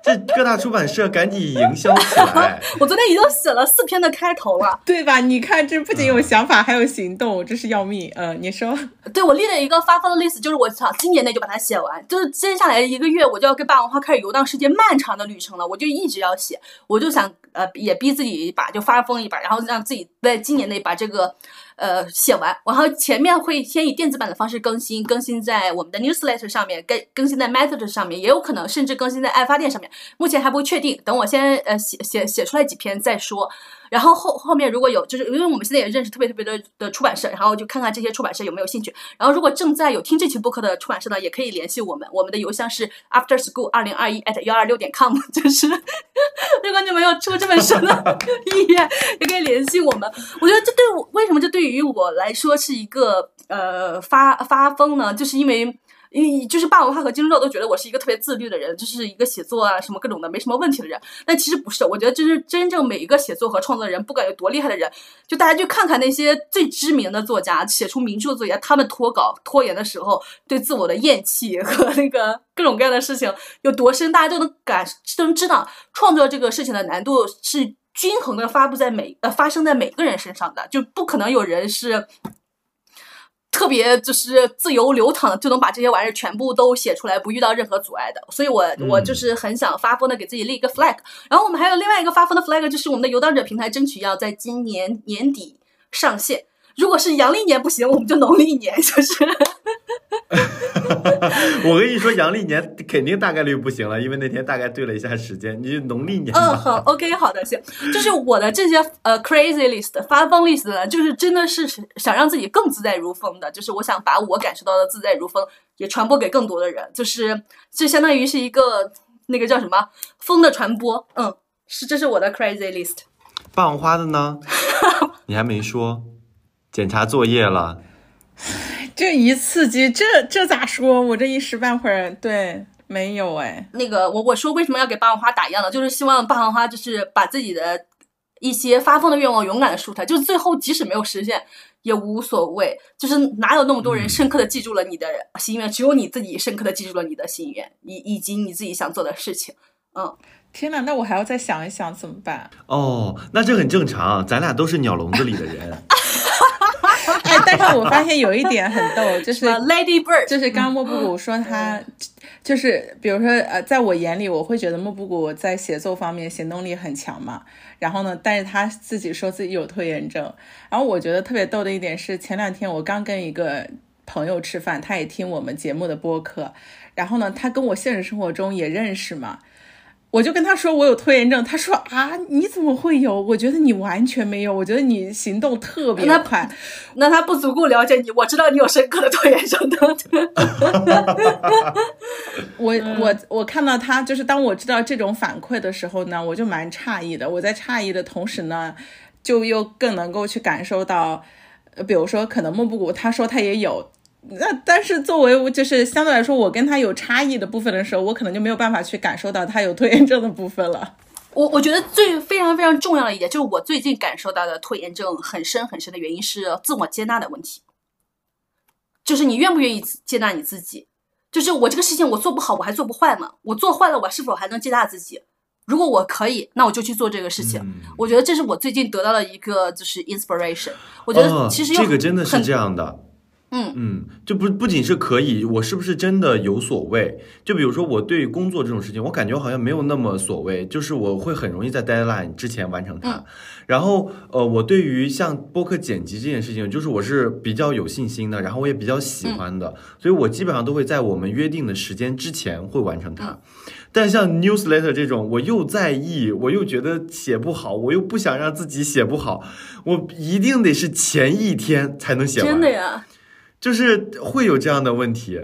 这各大出版社赶紧营销起来！我昨天已经写了四篇的开头了，对吧？你看，这不仅有想法，还有行动，这是要命。嗯，你说，对我立了一个发疯的 list，就是我想今年内就把它写完，就是接下来一个月我就要跟霸王花开始游荡世界漫长的旅程了，我就一直要写，我就想呃也逼自己一把，就发疯一把，然后让自己在今年内把这个。个呃，写完，然后前面会先以电子版的方式更新，更新在我们的 newsletter 上面，更更新在 method 上面，也有可能甚至更新在爱发电上面，目前还不确定，等我先呃写写写出来几篇再说。然后后后面如果有，就是因为我们现在也认识特别特别多的出版社，然后就看看这些出版社有没有兴趣。然后如果正在有听这期播客的出版社呢，也可以联系我们，我们的邮箱是 after school 二零二一 at 幺二六点 com，就是如果你们有出这本书的 意愿，也可以联系我们。我觉得这对我为什么这对于我来说是一个呃发发疯呢？就是因为。因为就是霸王花和金钟罩都觉得我是一个特别自律的人，就是一个写作啊什么各种的没什么问题的人。但其实不是，我觉得就是真正每一个写作和创作的人，不管有多厉害的人，就大家去看看那些最知名的作家，写出名著的作家，他们拖稿拖延的时候，对自我的厌弃和 那个各种各样的事情有多深，大家都能感都能知道，创作这个事情的难度是均衡的发布在每呃发生在每个人身上的，就不可能有人是。特别就是自由流淌，就能把这些玩意儿全部都写出来，不遇到任何阻碍的。所以，我我就是很想发疯的给自己立一个 flag。然后，我们还有另外一个发疯的 flag，就是我们的游荡者平台争取要在今年年底上线。如果是阳历年不行，我们就农历年，就是。我跟你说，阳历年肯定大概率不行了，因为那天大概对了一下时间，你农历年。嗯，好，OK，好的，行。就是我的这些呃 crazy list 发疯 list 呢，就是真的是想让自己更自在如风的，就是我想把我感受到的自在如风也传播给更多的人，就是就相当于是一个那个叫什么风的传播。嗯，是，这是我的 crazy list。霸王花的呢？你还没说。检查作业了，这一刺激，这这咋说？我这一时半会儿对没有哎。那个我我说为什么要给霸王花打样呢？就是希望霸王花就是把自己的一些发疯的愿望勇敢的说出来，就是最后即使没有实现也无所谓。就是哪有那么多人深刻的记住了你的心愿？只有你自己深刻的记住了你的心愿，以以及你自己想做的事情。嗯。天呐，那我还要再想一想怎么办？哦，那这很正常，咱俩都是鸟笼子里的人。哎，但是我发现有一点很逗，就是 Lady Bird，就是刚刚莫布谷说他，就是比如说呃，在我眼里，我会觉得莫布谷在写作方面行动力很强嘛。然后呢，但是他自己说自己有拖延症。然后我觉得特别逗的一点是，前两天我刚跟一个朋友吃饭，他也听我们节目的播客，然后呢，他跟我现实生活中也认识嘛。我就跟他说我有拖延症，他说啊，你怎么会有？我觉得你完全没有，我觉得你行动特别快。那他不足够了解你，我知道你有深刻的拖延症的。我我我看到他，就是当我知道这种反馈的时候呢，我就蛮诧异的。我在诧异的同时呢，就又更能够去感受到，比如说可能莫布谷他说他也有。那但是作为就是相对来说，我跟他有差异的部分的时候，我可能就没有办法去感受到他有拖延症的部分了。我我觉得最非常非常重要的一点，就是我最近感受到的拖延症很深很深的原因是自我接纳的问题，就是你愿不愿意接纳你自己？就是我这个事情我做不好，我还做不坏吗？我做坏了，我是否还能接纳自己？如果我可以，那我就去做这个事情。我觉得这是我最近得到的一个就是 inspiration。我觉得其实这个真的是这样的。嗯嗯，就不不仅是可以，我是不是真的有所谓？就比如说我对工作这种事情，我感觉好像没有那么所谓，就是我会很容易在 deadline 之前完成它。然后呃，我对于像播客剪辑这件事情，就是我是比较有信心的，然后我也比较喜欢的，所以我基本上都会在我们约定的时间之前会完成它。但像 newsletter 这种，我又在意，我又觉得写不好，我又不想让自己写不好，我一定得是前一天才能写完。真的呀。就是会有这样的问题，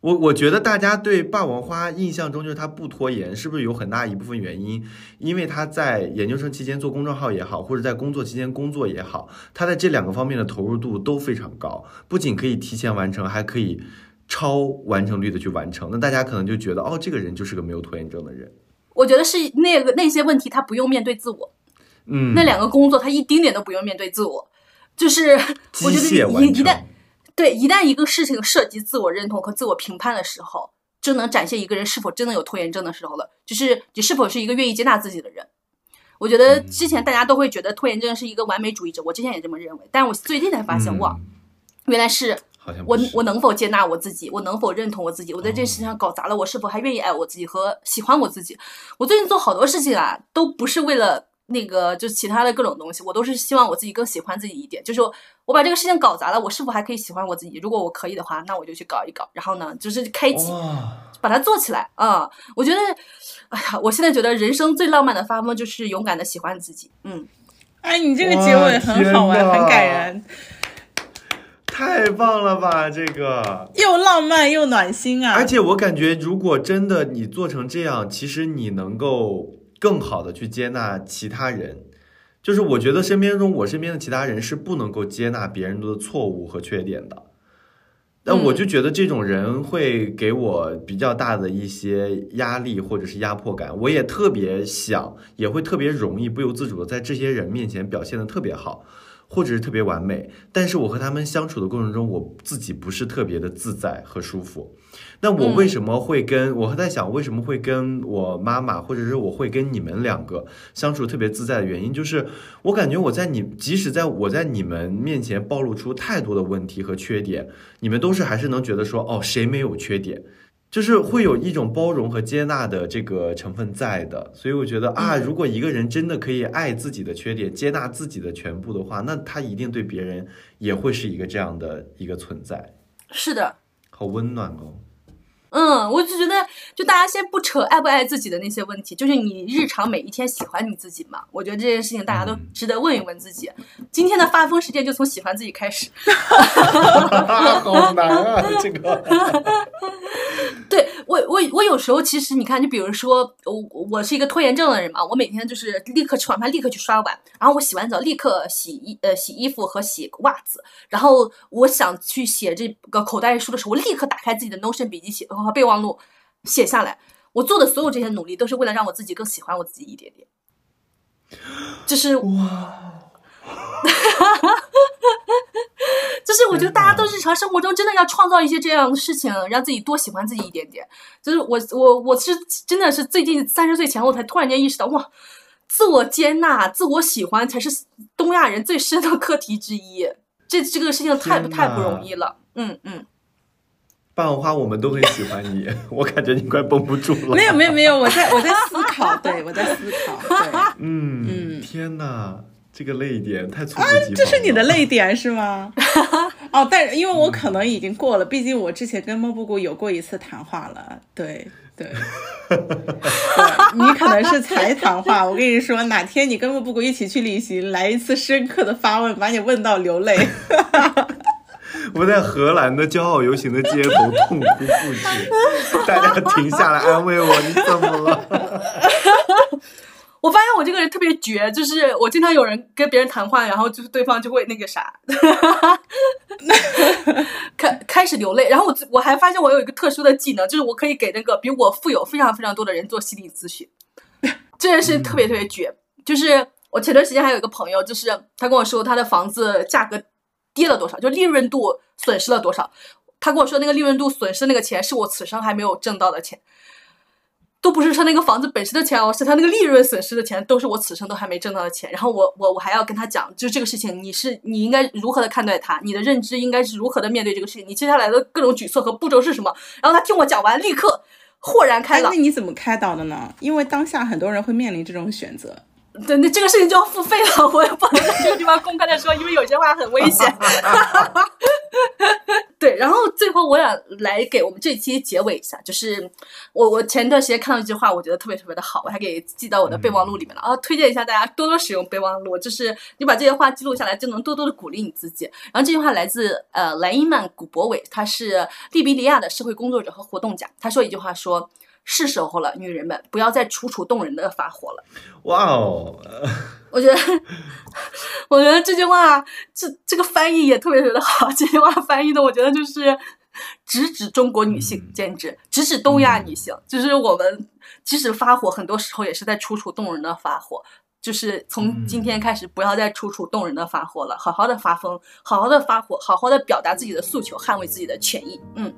我我觉得大家对霸王花印象中就是他不拖延，是不是有很大一部分原因？因为他在研究生期间做公众号也好，或者在工作期间工作也好，他在这两个方面的投入度都非常高，不仅可以提前完成，还可以超完成率的去完成。那大家可能就觉得，哦，这个人就是个没有拖延症的人。我觉得是那个那些问题他不用面对自我，嗯，那两个工作他一丁点都不用面对自我，就是我觉得一一旦。对，一旦一个事情涉及自我认同和自我评判的时候，就能展现一个人是否真的有拖延症的时候了。就是你是否是一个愿意接纳自己的人。我觉得之前大家都会觉得拖延症是一个完美主义者，我之前也这么认为。但是我最近才发现，哇，原来是我我能否接纳我自己，我能否认同我自己？我在这事情上搞砸了，我是否还愿意爱我自己和喜欢我自己？我最近做好多事情啊，都不是为了。那个就是其他的各种东西，我都是希望我自己更喜欢自己一点。就是我把这个事情搞砸了，我是否还可以喜欢我自己？如果我可以的话，那我就去搞一搞。然后呢，就是开启，把它做起来啊！我觉得，哎呀，我现在觉得人生最浪漫的发疯就是勇敢的喜欢自己。嗯，哎，你这个结尾很好玩，很感人，太棒了吧！这个又浪漫又暖心啊！而且我感觉，如果真的你做成这样，其实你能够。更好的去接纳其他人，就是我觉得身边中我身边的其他人是不能够接纳别人的错误和缺点的，但我就觉得这种人会给我比较大的一些压力或者是压迫感，我也特别想，也会特别容易不由自主的在这些人面前表现的特别好。或者是特别完美，但是我和他们相处的过程中，我自己不是特别的自在和舒服。那我为什么会跟我在想，为什么会跟我妈妈，或者是我会跟你们两个相处特别自在的原因，就是我感觉我在你，即使在我在你们面前暴露出太多的问题和缺点，你们都是还是能觉得说，哦，谁没有缺点。就是会有一种包容和接纳的这个成分在的，所以我觉得啊，如果一个人真的可以爱自己的缺点，接纳自己的全部的话，那他一定对别人也会是一个这样的一个存在。是的，好温暖哦。嗯，我就觉得，就大家先不扯爱不爱自己的那些问题，就是你日常每一天喜欢你自己吗？我觉得这件事情大家都值得问一问自己。今天的发疯时间就从喜欢自己开始。好难啊，这个。对我，我我有时候其实你看，就比如说我我是一个拖延症的人嘛，我每天就是立刻吃完饭立刻去刷碗，然后我洗完澡立刻洗衣呃洗衣服和洗袜子，然后我想去写这个口袋书的时候，我立刻打开自己的 Notion 笔记写和备忘录写下来。我做的所有这些努力都是为了让我自己更喜欢我自己一点点，就是哇。就是我觉得大家都日常生活中真的要创造一些这样的事情，让自己多喜欢自己一点点。就是我我我是真的是最近三十岁前后才突然间意识到，哇，自我接纳、自我喜欢才是东亚人最深的课题之一。这这个事情太不太不容易了。嗯嗯。霸王花，我们都很喜欢你，我感觉你快绷不住了。没有没有没有，我在我在思考，对我在思考。对，嗯嗯，天哪。这个泪点太猝不及防了。这是你的泪点是吗？哦，但因为我可能已经过了，毕竟我之前跟莫布谷有过一次谈话了。对对，你可能是才谈话。我跟你说，哪天你跟莫布谷一起去旅行，来一次深刻的发问，把你问到流泪。我在荷兰的骄傲游行的街头痛哭不止，大家停下来安慰我，你怎么了？我发现我这个人特别绝，就是我经常有人跟别人谈话，然后就是对方就会那个啥，开开始流泪。然后我我还发现我有一个特殊的技能，就是我可以给那个比我富有非常非常多的人做心理咨询，这件事情特别特别绝。就是我前段时间还有一个朋友，就是他跟我说他的房子价格跌了多少，就利润度损失了多少。他跟我说那个利润度损失那个钱是我此生还没有挣到的钱。都不是说那个房子本身的钱哦，是他那个利润损失的钱，都是我此生都还没挣到的钱。然后我我我还要跟他讲，就这个事情，你是你应该如何的看待它，你的认知应该是如何的面对这个事情，你接下来的各种举措和步骤是什么？然后他听我讲完，立刻豁然开朗。那你怎么开导的呢？因为当下很多人会面临这种选择。对，那这个事情就要付费了，我也不能在这个地方公开的说，因为有些话很危险。对，然后最后我想来给我们这期结尾一下，就是我我前段时间看到一句话，我觉得特别特别的好，我还给记到我的备忘录里面了啊，推荐一下大家多多使用备忘录，就是你把这些话记录下来，就能多多的鼓励你自己。然后这句话来自呃莱因曼古博伟，他是利比里亚的社会工作者和活动家，他说一句话说。是时候了，女人们不要再楚楚动人的发火了。哇哦，我觉得，我觉得这句话，这这个翻译也特别特别的好。这句话翻译的，我觉得就是直指中国女性，简直直指东亚女性。就是我们即使发火，很多时候也是在楚楚动人的发火。就是从今天开始，不要再楚楚动人的发火了，好好的发疯，好好的发火，好好的表达自己的诉求，捍卫自己的权益。嗯，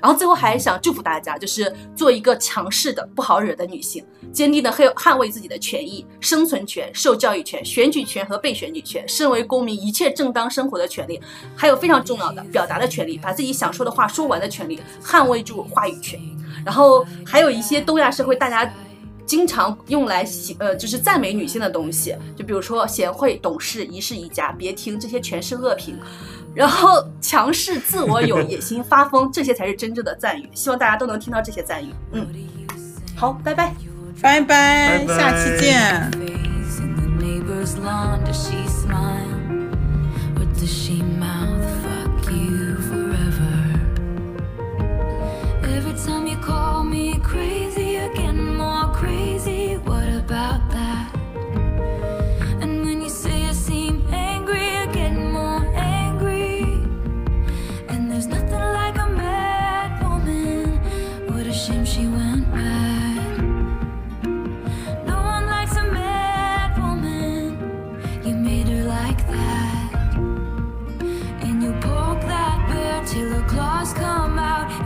然后最后还想祝福大家，就是做一个强势的、不好惹的女性，坚定的捍捍卫自己的权益、生存权、受教育权、选举权和被选举权，身为公民一切正当生活的权利，还有非常重要的表达的权利，把自己想说的话说完的权利，捍卫住话语权。然后还有一些东亚社会大家。经常用来呃，就是赞美女性的东西，就比如说贤惠、懂事、一世一家，别听这些全是恶评。然后强势、自我有野心、发疯，这些才是真正的赞誉。希望大家都能听到这些赞誉。嗯，好，拜拜，拜拜，下期见。she went stars come out.